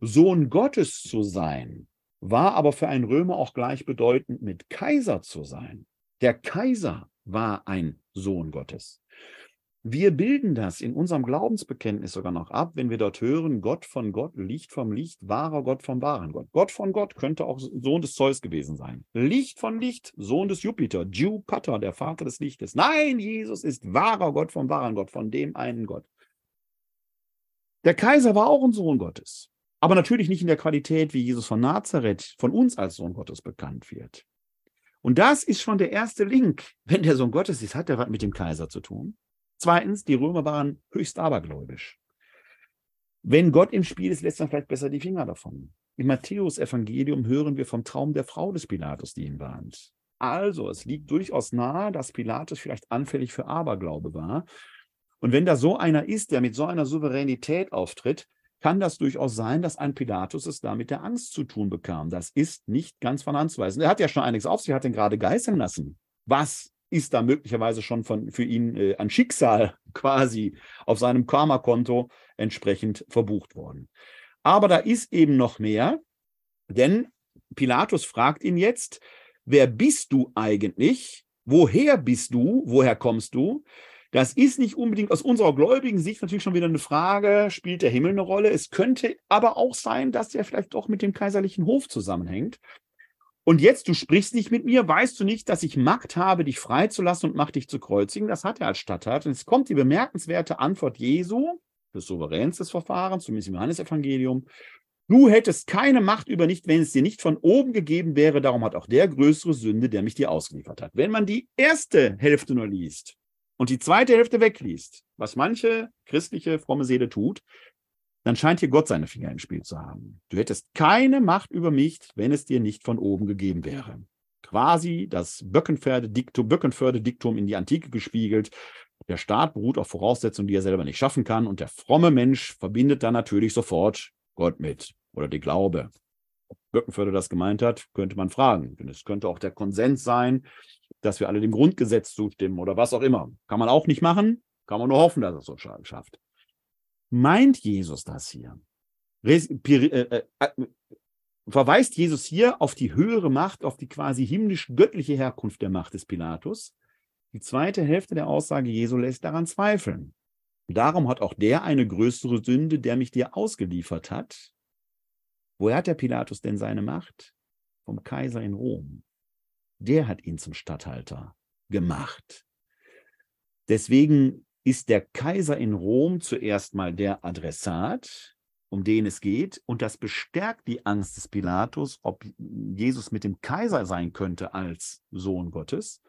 Sohn Gottes zu sein, war aber für einen Römer auch gleichbedeutend mit Kaiser zu sein. Der Kaiser war ein Sohn Gottes. Wir bilden das in unserem Glaubensbekenntnis sogar noch ab, wenn wir dort hören, Gott von Gott, Licht vom Licht, wahrer Gott vom wahren Gott. Gott von Gott könnte auch Sohn des Zeus gewesen sein. Licht von Licht, Sohn des Jupiter, Jupiter, der Vater des Lichtes. Nein, Jesus ist wahrer Gott vom wahren Gott, von dem einen Gott. Der Kaiser war auch ein Sohn Gottes, aber natürlich nicht in der Qualität, wie Jesus von Nazareth von uns als Sohn Gottes bekannt wird. Und das ist schon der erste Link. Wenn der Sohn Gottes ist, hat er was mit dem Kaiser zu tun. Zweitens, die Römer waren höchst abergläubisch. Wenn Gott im Spiel ist, lässt man vielleicht besser die Finger davon. Im Matthäus-Evangelium hören wir vom Traum der Frau des Pilatus, die ihn warnt. Also, es liegt durchaus nahe, dass Pilatus vielleicht anfällig für Aberglaube war. Und wenn da so einer ist, der mit so einer Souveränität auftritt, kann das durchaus sein, dass ein Pilatus es da mit der Angst zu tun bekam. Das ist nicht ganz von anzuweisen. Er hat ja schon einiges auf sich, hat ihn gerade geißeln lassen. Was ist da möglicherweise schon von, für ihn äh, an Schicksal quasi auf seinem Karma-Konto entsprechend verbucht worden. Aber da ist eben noch mehr, denn Pilatus fragt ihn jetzt, wer bist du eigentlich? Woher bist du? Woher kommst du? Das ist nicht unbedingt aus unserer gläubigen Sicht natürlich schon wieder eine Frage, spielt der Himmel eine Rolle? Es könnte aber auch sein, dass der vielleicht doch mit dem kaiserlichen Hof zusammenhängt. Und jetzt, du sprichst nicht mit mir, weißt du nicht, dass ich Macht habe, dich freizulassen und Macht, dich zu kreuzigen? Das hat er als Statthalter. Und jetzt kommt die bemerkenswerte Antwort Jesu, des Souveräns des Verfahrens, zumindest im Johannesevangelium. Du hättest keine Macht über nicht, wenn es dir nicht von oben gegeben wäre. Darum hat auch der größere Sünde, der mich dir ausgeliefert hat. Wenn man die erste Hälfte nur liest und die zweite Hälfte wegliest, was manche christliche fromme Seele tut, dann scheint hier Gott seine Finger im Spiel zu haben. Du hättest keine Macht über mich, wenn es dir nicht von oben gegeben wäre. Quasi das Böckenförde-Diktum Böckenförde in die Antike gespiegelt. Der Staat beruht auf Voraussetzungen, die er selber nicht schaffen kann. Und der fromme Mensch verbindet dann natürlich sofort Gott mit oder die Glaube. Ob Böckenförde das gemeint hat, könnte man fragen. Denn es könnte auch der Konsens sein, dass wir alle dem Grundgesetz zustimmen oder was auch immer. Kann man auch nicht machen, kann man nur hoffen, dass es so schafft. Meint Jesus das hier? Äh, äh, äh, verweist Jesus hier auf die höhere Macht, auf die quasi himmlisch-göttliche Herkunft der Macht des Pilatus? Die zweite Hälfte der Aussage Jesu lässt daran zweifeln. Darum hat auch der eine größere Sünde, der mich dir ausgeliefert hat. Woher hat der Pilatus denn seine Macht? Vom Kaiser in Rom. Der hat ihn zum Statthalter gemacht. Deswegen ist der Kaiser in Rom zuerst mal der Adressat, um den es geht. Und das bestärkt die Angst des Pilatus, ob Jesus mit dem Kaiser sein könnte als Sohn Gottes.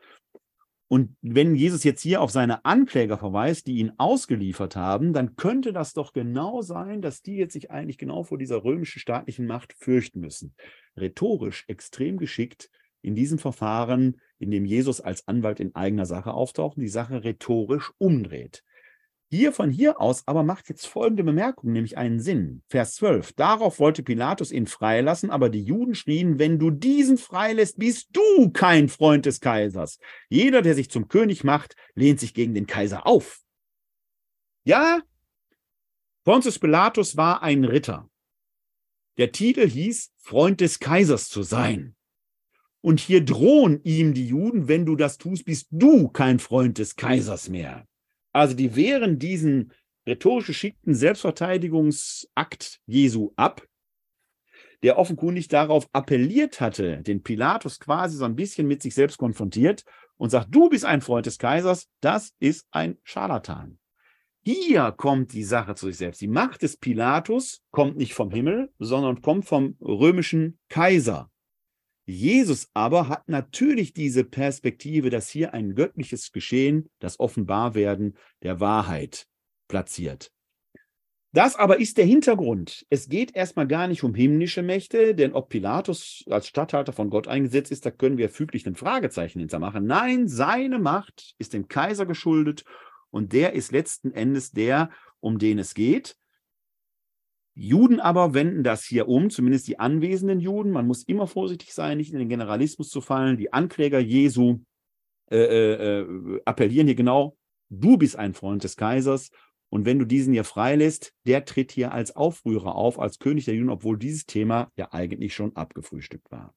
Und wenn Jesus jetzt hier auf seine Ankläger verweist, die ihn ausgeliefert haben, dann könnte das doch genau sein, dass die jetzt sich eigentlich genau vor dieser römischen staatlichen Macht fürchten müssen. Rhetorisch extrem geschickt in diesem Verfahren, in dem Jesus als Anwalt in eigener Sache auftaucht, die Sache rhetorisch umdreht. Hier von hier aus aber macht jetzt folgende Bemerkung, nämlich einen Sinn. Vers 12. Darauf wollte Pilatus ihn freilassen, aber die Juden schrien, wenn du diesen freilässt, bist du kein Freund des Kaisers. Jeder, der sich zum König macht, lehnt sich gegen den Kaiser auf. Ja, Pontius Pilatus war ein Ritter. Der Titel hieß, Freund des Kaisers zu sein. Und hier drohen ihm die Juden, wenn du das tust, bist du kein Freund des Kaisers mehr. Also die wehren diesen rhetorisch geschickten Selbstverteidigungsakt Jesu ab, der offenkundig darauf appelliert hatte, den Pilatus quasi so ein bisschen mit sich selbst konfrontiert und sagt, du bist ein Freund des Kaisers, das ist ein Scharlatan. Hier kommt die Sache zu sich selbst. Die Macht des Pilatus kommt nicht vom Himmel, sondern kommt vom römischen Kaiser. Jesus aber hat natürlich diese Perspektive, dass hier ein göttliches Geschehen, das Offenbarwerden der Wahrheit platziert. Das aber ist der Hintergrund. Es geht erstmal gar nicht um himmlische Mächte, denn ob Pilatus als Statthalter von Gott eingesetzt ist, da können wir füglich ein Fragezeichen hintermachen. Nein, seine Macht ist dem Kaiser geschuldet und der ist letzten Endes der, um den es geht. Juden aber wenden das hier um, zumindest die anwesenden Juden. Man muss immer vorsichtig sein, nicht in den Generalismus zu fallen. Die Ankläger Jesu äh, äh, äh, appellieren hier genau, du bist ein Freund des Kaisers. Und wenn du diesen hier freilässt, der tritt hier als Aufrührer auf, als König der Juden, obwohl dieses Thema ja eigentlich schon abgefrühstückt war.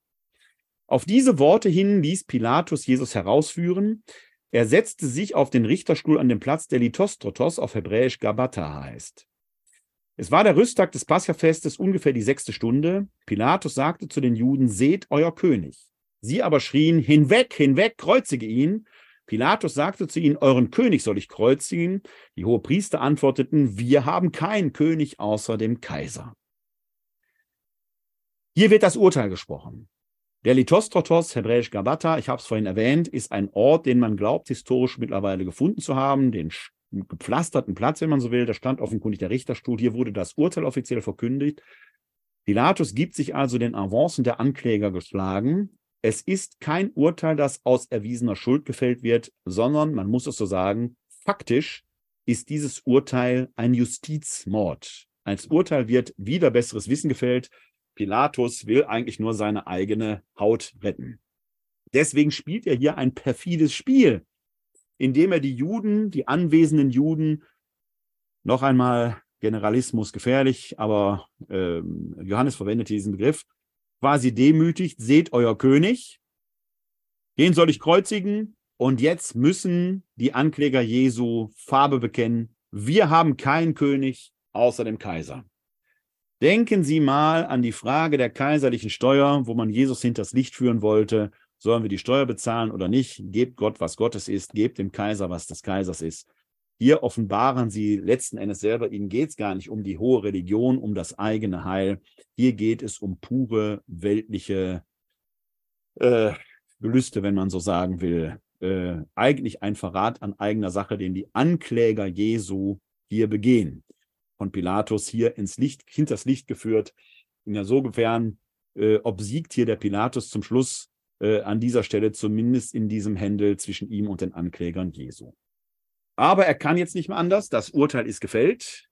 Auf diese Worte hin ließ Pilatus Jesus herausführen. Er setzte sich auf den Richterstuhl an dem Platz, der Litostrotos auf Hebräisch Gabata heißt. Es war der Rüsttag des Paschafestes, ungefähr die sechste Stunde. Pilatus sagte zu den Juden, seht euer König. Sie aber schrien, hinweg, hinweg, kreuzige ihn. Pilatus sagte zu ihnen, euren König soll ich kreuzigen. Die Hohepriester antworteten, wir haben keinen König außer dem Kaiser. Hier wird das Urteil gesprochen. Der Litostrotos, hebräisch Gabata, ich habe es vorhin erwähnt, ist ein Ort, den man glaubt, historisch mittlerweile gefunden zu haben. Den gepflasterten Platz, wenn man so will. Da stand offenkundig der Richterstuhl. Hier wurde das Urteil offiziell verkündigt. Pilatus gibt sich also den Avancen der Ankläger geschlagen. Es ist kein Urteil, das aus erwiesener Schuld gefällt wird, sondern, man muss es so sagen, faktisch ist dieses Urteil ein Justizmord. Als Urteil wird wieder besseres Wissen gefällt. Pilatus will eigentlich nur seine eigene Haut retten. Deswegen spielt er hier ein perfides Spiel indem er die Juden, die anwesenden Juden, noch einmal Generalismus gefährlich, aber äh, Johannes verwendet diesen Begriff, quasi demütigt, seht euer König, den soll ich kreuzigen und jetzt müssen die Ankläger Jesu Farbe bekennen, wir haben keinen König außer dem Kaiser. Denken Sie mal an die Frage der kaiserlichen Steuer, wo man Jesus hinters Licht führen wollte Sollen wir die Steuer bezahlen oder nicht? Gebt Gott, was Gottes ist, gebt dem Kaiser, was des Kaisers ist. Hier offenbaren sie letzten Endes selber, ihnen geht es gar nicht um die hohe Religion, um das eigene Heil. Hier geht es um pure weltliche äh, Gelüste, wenn man so sagen will. Äh, eigentlich ein Verrat an eigener Sache, den die Ankläger Jesu hier begehen. Von Pilatus hier ins Licht, hinters Licht geführt. Insofern äh, obsiegt hier der Pilatus zum Schluss äh, an dieser Stelle, zumindest in diesem Händel zwischen ihm und den Anklägern Jesu. Aber er kann jetzt nicht mehr anders. Das Urteil ist gefällt.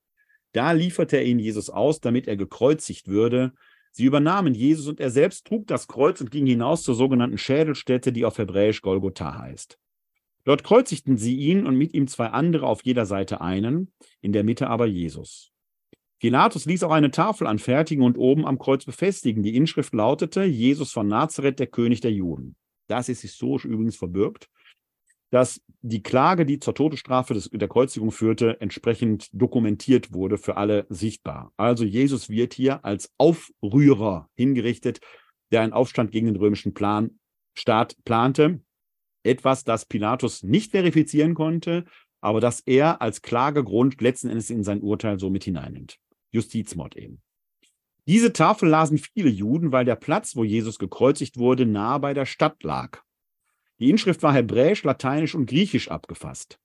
Da lieferte er ihn Jesus aus, damit er gekreuzigt würde. Sie übernahmen Jesus und er selbst trug das Kreuz und ging hinaus zur sogenannten Schädelstätte, die auf Hebräisch Golgotha heißt. Dort kreuzigten sie ihn und mit ihm zwei andere auf jeder Seite einen, in der Mitte aber Jesus. Pilatus ließ auch eine Tafel anfertigen und oben am Kreuz befestigen. Die Inschrift lautete: Jesus von Nazareth, der König der Juden. Das ist historisch übrigens verbürgt. dass die Klage, die zur Todesstrafe des, der Kreuzigung führte, entsprechend dokumentiert wurde für alle sichtbar. Also Jesus wird hier als Aufrührer hingerichtet, der einen Aufstand gegen den römischen Plan, Staat plante. Etwas, das Pilatus nicht verifizieren konnte, aber das er als Klagegrund letzten Endes in sein Urteil so mit hineinnimmt. Justizmord eben. Diese Tafel lasen viele Juden, weil der Platz, wo Jesus gekreuzigt wurde, nahe bei der Stadt lag. Die Inschrift war hebräisch, lateinisch und griechisch abgefasst.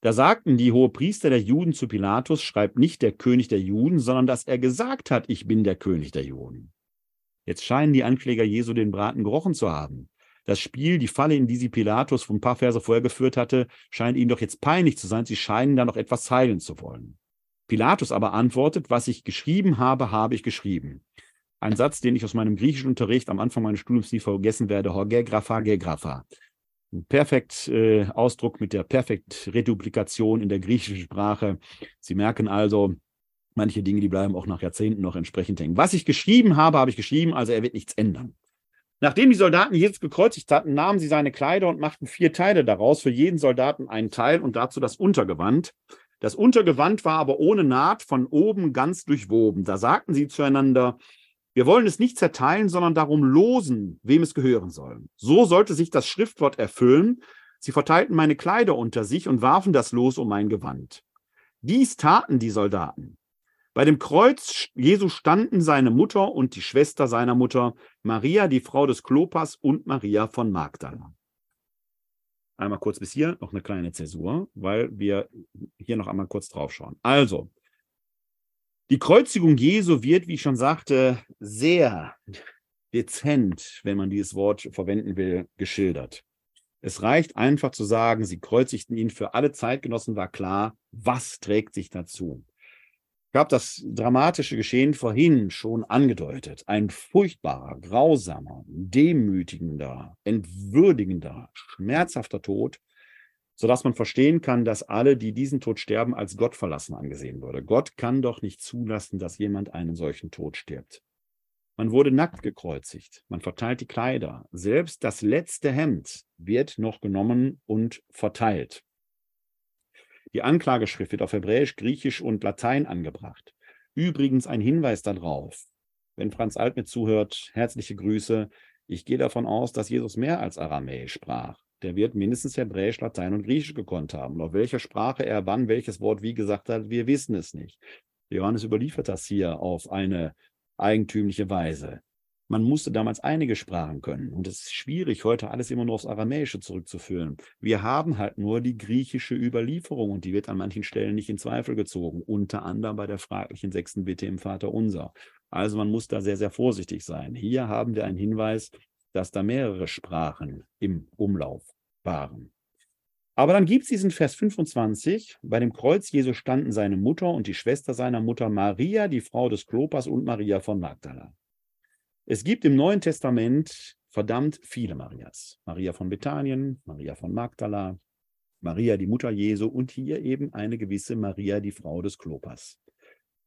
Da sagten die Hohepriester der Juden zu Pilatus, schreibt nicht der König der Juden, sondern dass er gesagt hat, ich bin der König der Juden. Jetzt scheinen die Ankläger Jesu den Braten gerochen zu haben. Das Spiel, die Falle, in die sie Pilatus von ein paar Verse vorher geführt hatte, scheint ihnen doch jetzt peinlich zu sein. Sie scheinen da noch etwas heilen zu wollen. Pilatus aber antwortet, was ich geschrieben habe, habe ich geschrieben. Ein Satz, den ich aus meinem griechischen Unterricht am Anfang meines Studiums nie vergessen werde, Horgegrapha, Gegrapha. Ein perfekt äh, Ausdruck mit der perfekt Reduplikation in der griechischen Sprache. Sie merken also, manche Dinge, die bleiben auch nach Jahrzehnten noch entsprechend hängen. Was ich geschrieben habe, habe ich geschrieben, also er wird nichts ändern. Nachdem die Soldaten Jesus gekreuzigt hatten, nahmen sie seine Kleider und machten vier Teile daraus, für jeden Soldaten einen Teil und dazu das Untergewand. Das Untergewand war aber ohne Naht von oben ganz durchwoben. Da sagten sie zueinander, wir wollen es nicht zerteilen, sondern darum losen, wem es gehören soll. So sollte sich das Schriftwort erfüllen. Sie verteilten meine Kleider unter sich und warfen das Los um mein Gewand. Dies taten die Soldaten. Bei dem Kreuz Jesu standen seine Mutter und die Schwester seiner Mutter, Maria, die Frau des Klopas und Maria von Magdala. Einmal kurz bis hier, noch eine kleine Zäsur, weil wir hier noch einmal kurz drauf schauen. Also, die Kreuzigung Jesu wird, wie ich schon sagte, sehr dezent, wenn man dieses Wort verwenden will, geschildert. Es reicht einfach zu sagen, sie kreuzigten ihn. Für alle Zeitgenossen war klar, was trägt sich dazu. Ich habe das dramatische Geschehen vorhin schon angedeutet. Ein furchtbarer, grausamer, demütigender, entwürdigender, schmerzhafter Tod, sodass man verstehen kann, dass alle, die diesen Tod sterben, als Gott verlassen angesehen würde. Gott kann doch nicht zulassen, dass jemand einen solchen Tod stirbt. Man wurde nackt gekreuzigt, man verteilt die Kleider, selbst das letzte Hemd wird noch genommen und verteilt. Die Anklageschrift wird auf Hebräisch, Griechisch und Latein angebracht. Übrigens ein Hinweis darauf, wenn Franz Alt mit zuhört, herzliche Grüße. Ich gehe davon aus, dass Jesus mehr als Aramäisch sprach. Der wird mindestens Hebräisch, Latein und Griechisch gekonnt haben. Auf welcher Sprache er wann welches Wort wie gesagt hat, wir wissen es nicht. Johannes überliefert das hier auf eine eigentümliche Weise. Man musste damals einige Sprachen können. Und es ist schwierig, heute alles immer nur aufs Aramäische zurückzuführen. Wir haben halt nur die griechische Überlieferung und die wird an manchen Stellen nicht in Zweifel gezogen. Unter anderem bei der fraglichen sechsten Bitte im Vater Unser. Also man muss da sehr, sehr vorsichtig sein. Hier haben wir einen Hinweis, dass da mehrere Sprachen im Umlauf waren. Aber dann gibt es diesen Vers 25. Bei dem Kreuz Jesu standen seine Mutter und die Schwester seiner Mutter Maria, die Frau des Klopas und Maria von Magdala. Es gibt im Neuen Testament verdammt viele Marias. Maria von Bethanien, Maria von Magdala, Maria, die Mutter Jesu und hier eben eine gewisse Maria, die Frau des Klopas.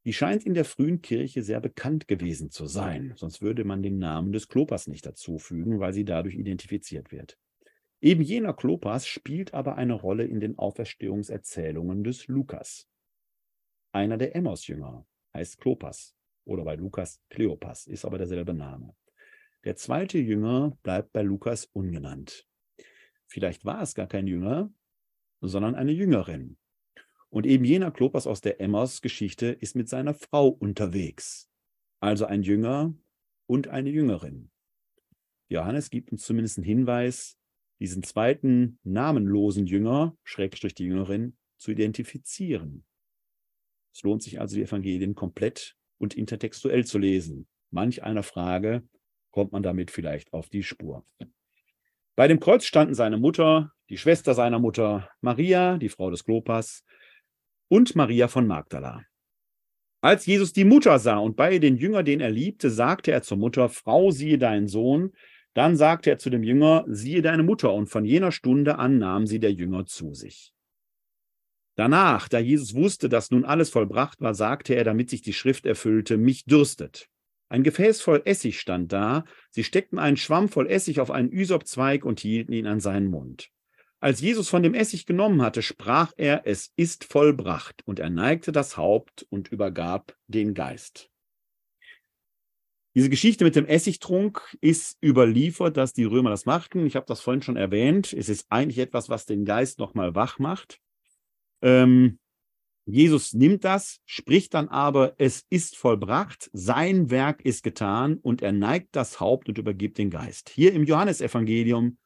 Die scheint in der frühen Kirche sehr bekannt gewesen zu sein, sonst würde man den Namen des Klopas nicht dazufügen, weil sie dadurch identifiziert wird. Eben jener Klopas spielt aber eine Rolle in den Auferstehungserzählungen des Lukas. Einer der Emmaus-Jünger heißt Klopas oder bei Lukas Kleopas, ist aber derselbe Name. Der zweite Jünger bleibt bei Lukas ungenannt. Vielleicht war es gar kein Jünger, sondern eine Jüngerin. Und eben jener Klopas aus der Emmaus-Geschichte ist mit seiner Frau unterwegs. Also ein Jünger und eine Jüngerin. Johannes gibt uns zumindest einen Hinweis, diesen zweiten namenlosen Jünger, Schrägstrich die Jüngerin, zu identifizieren. Es lohnt sich also, die Evangelien komplett und intertextuell zu lesen. Manch einer Frage kommt man damit vielleicht auf die Spur. Bei dem Kreuz standen seine Mutter, die Schwester seiner Mutter, Maria, die Frau des Klopas, und Maria von Magdala. Als Jesus die Mutter sah und bei den Jünger, den er liebte, sagte er zur Mutter, Frau, siehe deinen Sohn. Dann sagte er zu dem Jünger, siehe deine Mutter. Und von jener Stunde an nahm sie der Jünger zu sich. Danach, da Jesus wusste, dass nun alles vollbracht war, sagte er, damit sich die Schrift erfüllte, mich dürstet. Ein Gefäß voll Essig stand da, sie steckten einen Schwamm voll Essig auf einen Ysopzweig und hielten ihn an seinen Mund. Als Jesus von dem Essig genommen hatte, sprach er, es ist vollbracht, und er neigte das Haupt und übergab den Geist. Diese Geschichte mit dem Essigtrunk ist überliefert, dass die Römer das machten. Ich habe das vorhin schon erwähnt. Es ist eigentlich etwas, was den Geist nochmal wach macht. Ähm, Jesus nimmt das, spricht dann aber, es ist vollbracht, sein Werk ist getan und er neigt das Haupt und übergibt den Geist. Hier im Johannesevangelium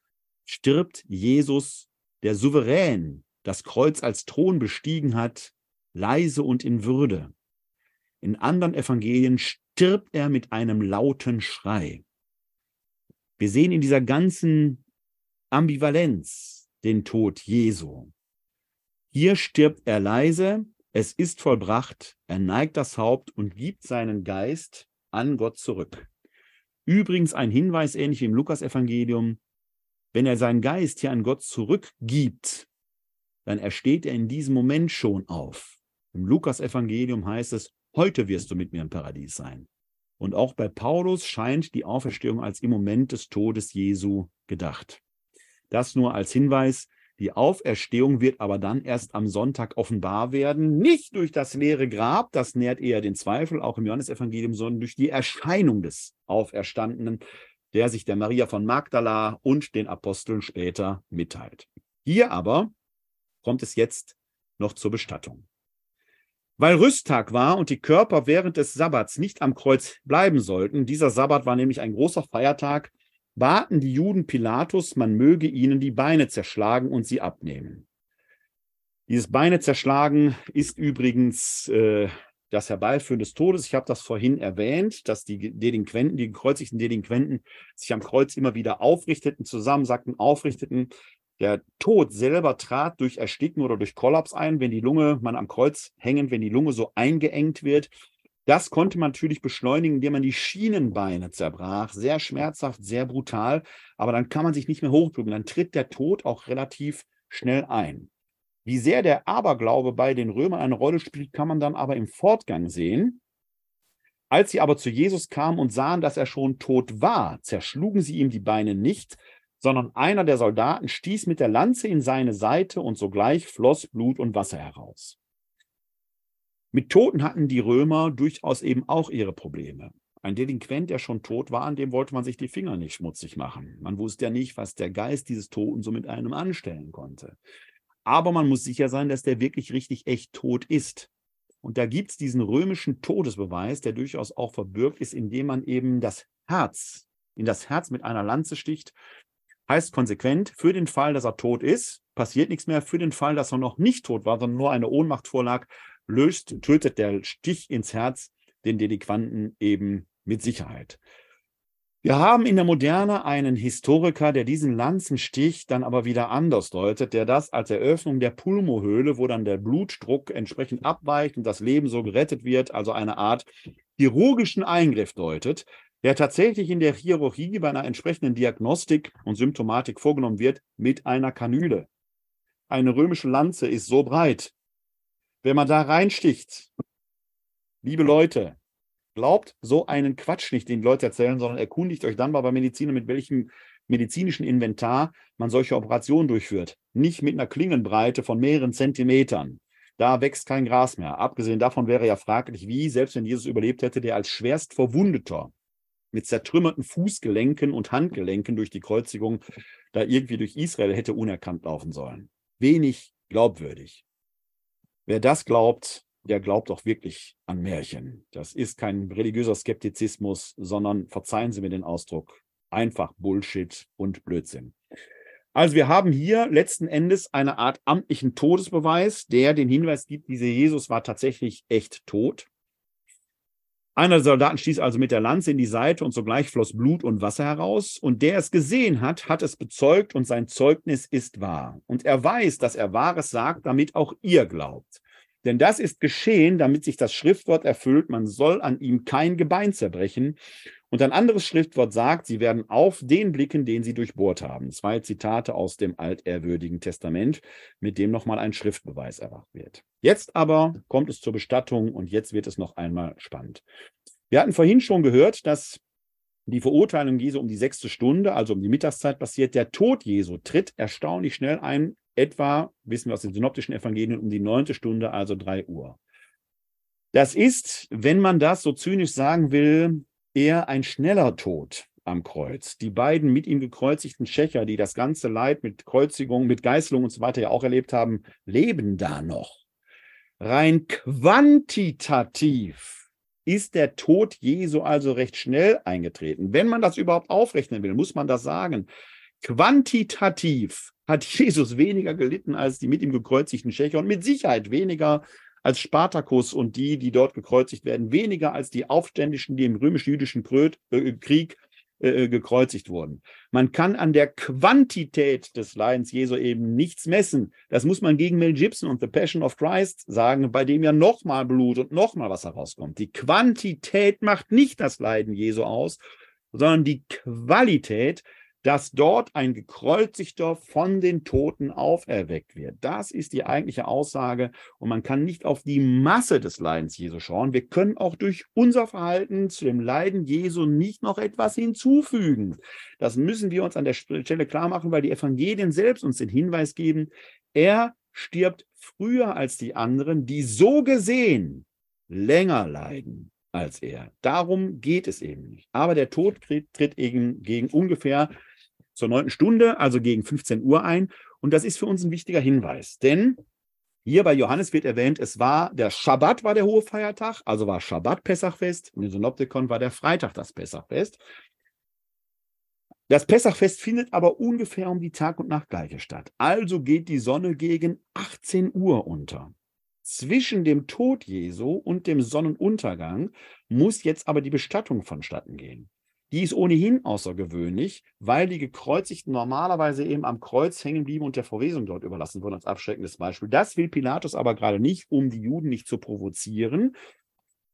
stirbt Jesus, der souverän das Kreuz als Thron bestiegen hat, leise und in Würde. In anderen Evangelien stirbt er mit einem lauten Schrei. Wir sehen in dieser ganzen Ambivalenz den Tod Jesu. Hier stirbt er leise, es ist vollbracht, er neigt das Haupt und gibt seinen Geist an Gott zurück. Übrigens ein Hinweis, ähnlich wie im Lukasevangelium, wenn er seinen Geist hier an Gott zurückgibt, dann ersteht er in diesem Moment schon auf. Im Lukas-Evangelium heißt es, heute wirst du mit mir im Paradies sein. Und auch bei Paulus scheint die Auferstehung als im Moment des Todes Jesu gedacht. Das nur als Hinweis. Die Auferstehung wird aber dann erst am Sonntag offenbar werden, nicht durch das leere Grab, das nährt eher den Zweifel, auch im Johannesevangelium, sondern durch die Erscheinung des Auferstandenen, der sich der Maria von Magdala und den Aposteln später mitteilt. Hier aber kommt es jetzt noch zur Bestattung. Weil Rüsttag war und die Körper während des Sabbats nicht am Kreuz bleiben sollten, dieser Sabbat war nämlich ein großer Feiertag, baten die Juden Pilatus, man möge ihnen die Beine zerschlagen und sie abnehmen. Dieses Beine zerschlagen ist übrigens äh, das Herbeiführen des Todes. Ich habe das vorhin erwähnt, dass die Delinquenten, die gekreuzigten Delinquenten sich am Kreuz immer wieder aufrichteten, zusammensackten, aufrichteten. Der Tod selber trat durch Ersticken oder durch Kollaps ein, wenn die Lunge, man am Kreuz hängen, wenn die Lunge so eingeengt wird. Das konnte man natürlich beschleunigen, indem man die Schienenbeine zerbrach. Sehr schmerzhaft, sehr brutal. Aber dann kann man sich nicht mehr hochdrücken. Dann tritt der Tod auch relativ schnell ein. Wie sehr der Aberglaube bei den Römern eine Rolle spielt, kann man dann aber im Fortgang sehen. Als sie aber zu Jesus kamen und sahen, dass er schon tot war, zerschlugen sie ihm die Beine nicht, sondern einer der Soldaten stieß mit der Lanze in seine Seite und sogleich floss Blut und Wasser heraus. Mit Toten hatten die Römer durchaus eben auch ihre Probleme. Ein Delinquent, der schon tot war, an dem wollte man sich die Finger nicht schmutzig machen. Man wusste ja nicht, was der Geist dieses Toten so mit einem anstellen konnte. Aber man muss sicher sein, dass der wirklich richtig echt tot ist. Und da gibt es diesen römischen Todesbeweis, der durchaus auch verbürgt ist, indem man eben das Herz, in das Herz mit einer Lanze sticht. Heißt konsequent, für den Fall, dass er tot ist, passiert nichts mehr. Für den Fall, dass er noch nicht tot war, sondern nur eine Ohnmacht vorlag, löst, tötet der Stich ins Herz den Delinquanten eben mit Sicherheit. Wir haben in der Moderne einen Historiker, der diesen Lanzenstich dann aber wieder anders deutet, der das als Eröffnung der Pulmohöhle, wo dann der Blutdruck entsprechend abweicht und das Leben so gerettet wird, also eine Art chirurgischen Eingriff deutet, der tatsächlich in der Chirurgie bei einer entsprechenden Diagnostik und Symptomatik vorgenommen wird mit einer Kanüle. Eine römische Lanze ist so breit. Wenn man da reinsticht, liebe Leute, Glaubt so einen Quatsch nicht, den die Leute erzählen, sondern erkundigt euch dann mal bei Medizinern, mit welchem medizinischen Inventar man solche Operationen durchführt. Nicht mit einer Klingenbreite von mehreren Zentimetern. Da wächst kein Gras mehr. Abgesehen davon wäre ja fraglich, wie, selbst wenn Jesus überlebt hätte, der als schwerst Verwundeter mit zertrümmerten Fußgelenken und Handgelenken durch die Kreuzigung da irgendwie durch Israel hätte unerkannt laufen sollen. Wenig glaubwürdig. Wer das glaubt, der glaubt auch wirklich an Märchen. Das ist kein religiöser Skeptizismus, sondern, verzeihen Sie mir den Ausdruck, einfach Bullshit und Blödsinn. Also wir haben hier letzten Endes eine Art amtlichen Todesbeweis, der den Hinweis gibt, dieser Jesus war tatsächlich echt tot. Einer der Soldaten stieß also mit der Lanze in die Seite und sogleich floss Blut und Wasser heraus. Und der es gesehen hat, hat es bezeugt und sein Zeugnis ist wahr. Und er weiß, dass er Wahres sagt, damit auch ihr glaubt. Denn das ist geschehen, damit sich das Schriftwort erfüllt, man soll an ihm kein Gebein zerbrechen. Und ein anderes Schriftwort sagt, sie werden auf den blicken, den sie durchbohrt haben. Zwei Zitate aus dem altehrwürdigen Testament, mit dem nochmal ein Schriftbeweis erwacht wird. Jetzt aber kommt es zur Bestattung und jetzt wird es noch einmal spannend. Wir hatten vorhin schon gehört, dass die Verurteilung Jesu um die sechste Stunde, also um die Mittagszeit passiert. Der Tod Jesu tritt erstaunlich schnell ein, etwa, wissen wir aus den synoptischen Evangelien, um die neunte Stunde, also drei Uhr. Das ist, wenn man das so zynisch sagen will, eher ein schneller Tod am Kreuz. Die beiden mit ihm gekreuzigten Schächer, die das ganze Leid mit Kreuzigung, mit Geißelung und so weiter ja auch erlebt haben, leben da noch. Rein quantitativ ist der Tod Jesu also recht schnell eingetreten. Wenn man das überhaupt aufrechnen will, muss man das sagen. Quantitativ hat Jesus weniger gelitten als die mit ihm gekreuzigten Schächer und mit Sicherheit weniger als Spartacus und die, die dort gekreuzigt werden, weniger als die Aufständischen, die im römisch-jüdischen äh, Krieg äh, gekreuzigt wurden. Man kann an der Quantität des Leidens Jesu eben nichts messen. Das muss man gegen Mel Gibson und The Passion of Christ sagen, bei dem ja nochmal Blut und nochmal was herauskommt. Die Quantität macht nicht das Leiden Jesu aus, sondern die Qualität, dass dort ein gekreuzigter von den Toten auferweckt wird. Das ist die eigentliche Aussage und man kann nicht auf die Masse des Leidens Jesu schauen. Wir können auch durch unser Verhalten zu dem Leiden Jesu nicht noch etwas hinzufügen. Das müssen wir uns an der Stelle klar machen, weil die Evangelien selbst uns den Hinweis geben, er stirbt früher als die anderen, die so gesehen länger leiden als er. Darum geht es eben nicht. Aber der Tod tritt eben gegen ungefähr zur neunten Stunde, also gegen 15 Uhr ein. Und das ist für uns ein wichtiger Hinweis, denn hier bei Johannes wird erwähnt, es war der Schabbat war der hohe Feiertag, also war Schabbat Pessachfest. Und im Synoptikon war der Freitag das Pessachfest. Das Pessachfest findet aber ungefähr um die Tag- und Nachtgleiche statt. Also geht die Sonne gegen 18 Uhr unter. Zwischen dem Tod Jesu und dem Sonnenuntergang muss jetzt aber die Bestattung vonstatten gehen. Die ist ohnehin außergewöhnlich, weil die Gekreuzigten normalerweise eben am Kreuz hängen blieben und der Verwesung dort überlassen wurden, als abschreckendes Beispiel. Das will Pilatus aber gerade nicht, um die Juden nicht zu provozieren.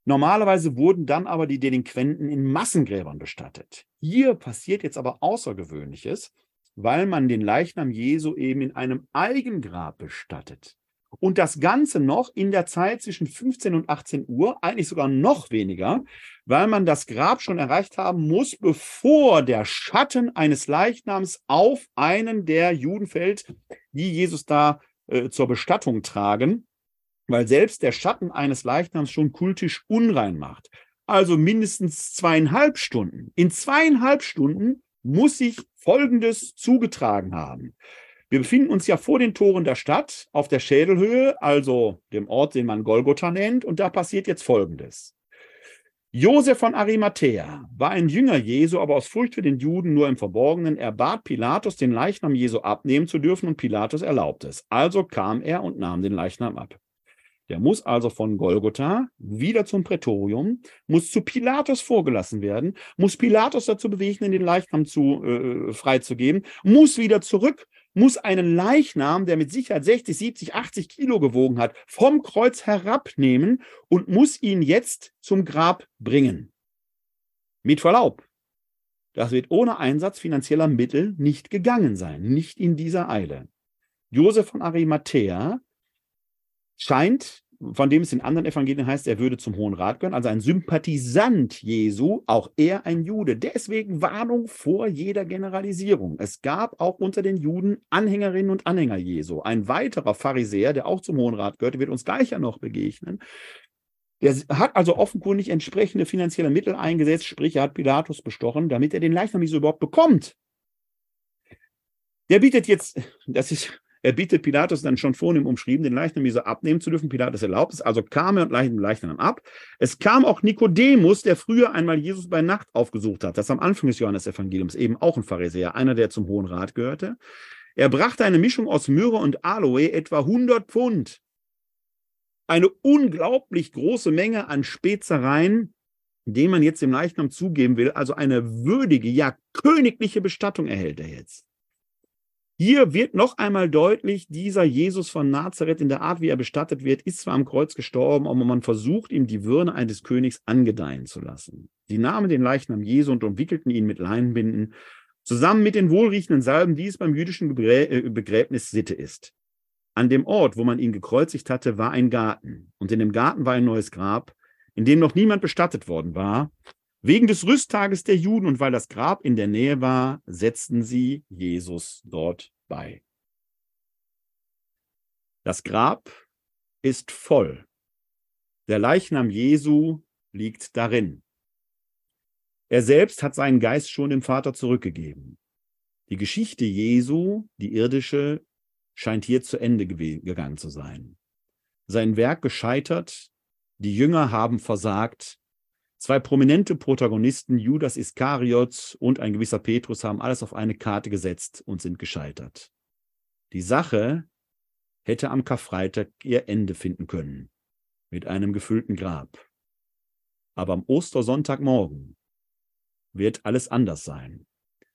Normalerweise wurden dann aber die Delinquenten in Massengräbern bestattet. Hier passiert jetzt aber Außergewöhnliches, weil man den Leichnam Jesu eben in einem Eigengrab bestattet. Und das Ganze noch in der Zeit zwischen 15 und 18 Uhr, eigentlich sogar noch weniger, weil man das Grab schon erreicht haben muss, bevor der Schatten eines Leichnams auf einen der Juden fällt, die Jesus da äh, zur Bestattung tragen, weil selbst der Schatten eines Leichnams schon kultisch unrein macht. Also mindestens zweieinhalb Stunden. In zweieinhalb Stunden muss sich Folgendes zugetragen haben. Wir befinden uns ja vor den Toren der Stadt auf der Schädelhöhe, also dem Ort, den man Golgotha nennt, und da passiert jetzt Folgendes. Josef von Arimathea war ein Jünger Jesu, aber aus Furcht für den Juden nur im Verborgenen. Er bat Pilatus, den Leichnam Jesu abnehmen zu dürfen, und Pilatus erlaubte es. Also kam er und nahm den Leichnam ab. Der muss also von Golgotha wieder zum Prätorium, muss zu Pilatus vorgelassen werden, muss Pilatus dazu bewegen, den Leichnam zu, äh, freizugeben, muss wieder zurück muss einen Leichnam, der mit Sicherheit 60, 70, 80 Kilo gewogen hat, vom Kreuz herabnehmen und muss ihn jetzt zum Grab bringen. Mit Verlaub. Das wird ohne Einsatz finanzieller Mittel nicht gegangen sein, nicht in dieser Eile. Josef von Arimathea scheint von dem es in anderen Evangelien heißt, er würde zum Hohen Rat gehören, also ein Sympathisant Jesu, auch er ein Jude. Deswegen Warnung vor jeder Generalisierung. Es gab auch unter den Juden Anhängerinnen und Anhänger Jesu. Ein weiterer Pharisäer, der auch zum Hohen Rat gehörte, wird uns gleich ja noch begegnen. Der hat also offenkundig entsprechende finanzielle Mittel eingesetzt, sprich, er hat Pilatus bestochen, damit er den Leichnam Jesu überhaupt bekommt. Der bietet jetzt, das ist er bietet Pilatus dann schon vornehm umschrieben, den Leichnam Jesu abnehmen zu dürfen. Pilatus erlaubt es, also kam er und leitet den Leichnam ab. Es kam auch Nikodemus, der früher einmal Jesus bei Nacht aufgesucht hat. Das ist am Anfang des Johannesevangeliums, eben auch ein Pharisäer, einer, der zum Hohen Rat gehörte. Er brachte eine Mischung aus Myrrhe und Aloe, etwa 100 Pfund. Eine unglaublich große Menge an Spezereien, den man jetzt dem Leichnam zugeben will. Also eine würdige, ja königliche Bestattung erhält er jetzt. Hier wird noch einmal deutlich, dieser Jesus von Nazareth in der Art, wie er bestattet wird, ist zwar am Kreuz gestorben, aber man versucht ihm die Würde eines Königs angedeihen zu lassen. Sie nahmen den Leichnam Jesu und umwickelten ihn mit Leinenbinden, zusammen mit den wohlriechenden Salben, die es beim jüdischen äh, Begräbnis Sitte ist. An dem Ort, wo man ihn gekreuzigt hatte, war ein Garten, und in dem Garten war ein neues Grab, in dem noch niemand bestattet worden war. Wegen des Rüsttages der Juden und weil das Grab in der Nähe war, setzten sie Jesus dort bei. Das Grab ist voll. Der Leichnam Jesu liegt darin. Er selbst hat seinen Geist schon dem Vater zurückgegeben. Die Geschichte Jesu, die irdische, scheint hier zu Ende gegangen zu sein. Sein Werk gescheitert, die Jünger haben versagt, Zwei prominente Protagonisten, Judas Iskariot und ein gewisser Petrus, haben alles auf eine Karte gesetzt und sind gescheitert. Die Sache hätte am Karfreitag ihr Ende finden können, mit einem gefüllten Grab. Aber am Ostersonntagmorgen wird alles anders sein.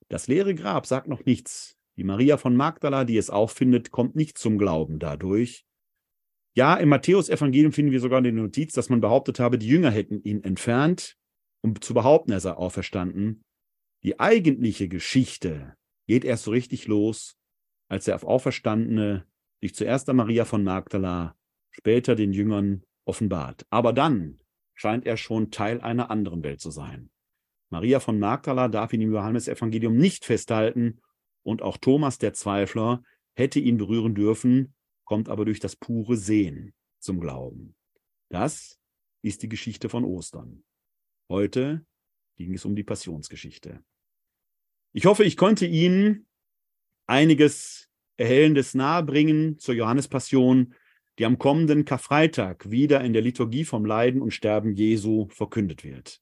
Das leere Grab sagt noch nichts. Die Maria von Magdala, die es auffindet, kommt nicht zum Glauben dadurch, ja, im Matthäus-Evangelium finden wir sogar eine Notiz, dass man behauptet habe, die Jünger hätten ihn entfernt, um zu behaupten, er sei auferstanden. Die eigentliche Geschichte geht erst so richtig los, als er auf Auferstandene sich zuerst an Maria von Magdala, später den Jüngern offenbart. Aber dann scheint er schon Teil einer anderen Welt zu sein. Maria von Magdala darf ihn im Johannesevangelium nicht festhalten und auch Thomas der Zweifler hätte ihn berühren dürfen, kommt aber durch das pure Sehen zum Glauben. Das ist die Geschichte von Ostern. Heute ging es um die Passionsgeschichte. Ich hoffe, ich konnte Ihnen einiges Erhellendes nahebringen zur Johannespassion, die am kommenden Karfreitag wieder in der Liturgie vom Leiden und Sterben Jesu verkündet wird.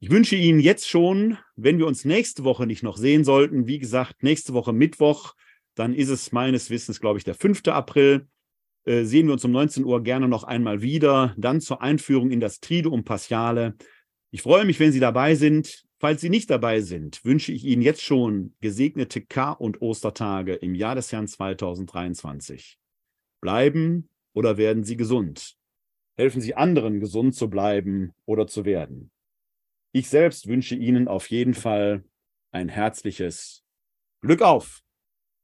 Ich wünsche Ihnen jetzt schon, wenn wir uns nächste Woche nicht noch sehen sollten, wie gesagt, nächste Woche Mittwoch dann ist es meines Wissens, glaube ich, der 5. April. Äh, sehen wir uns um 19 Uhr gerne noch einmal wieder. Dann zur Einführung in das Triduum Paschale. Ich freue mich, wenn Sie dabei sind. Falls Sie nicht dabei sind, wünsche ich Ihnen jetzt schon gesegnete Kar- und Ostertage im Jahr des Herrn 2023. Bleiben oder werden Sie gesund? Helfen Sie anderen, gesund zu bleiben oder zu werden. Ich selbst wünsche Ihnen auf jeden Fall ein herzliches Glück auf!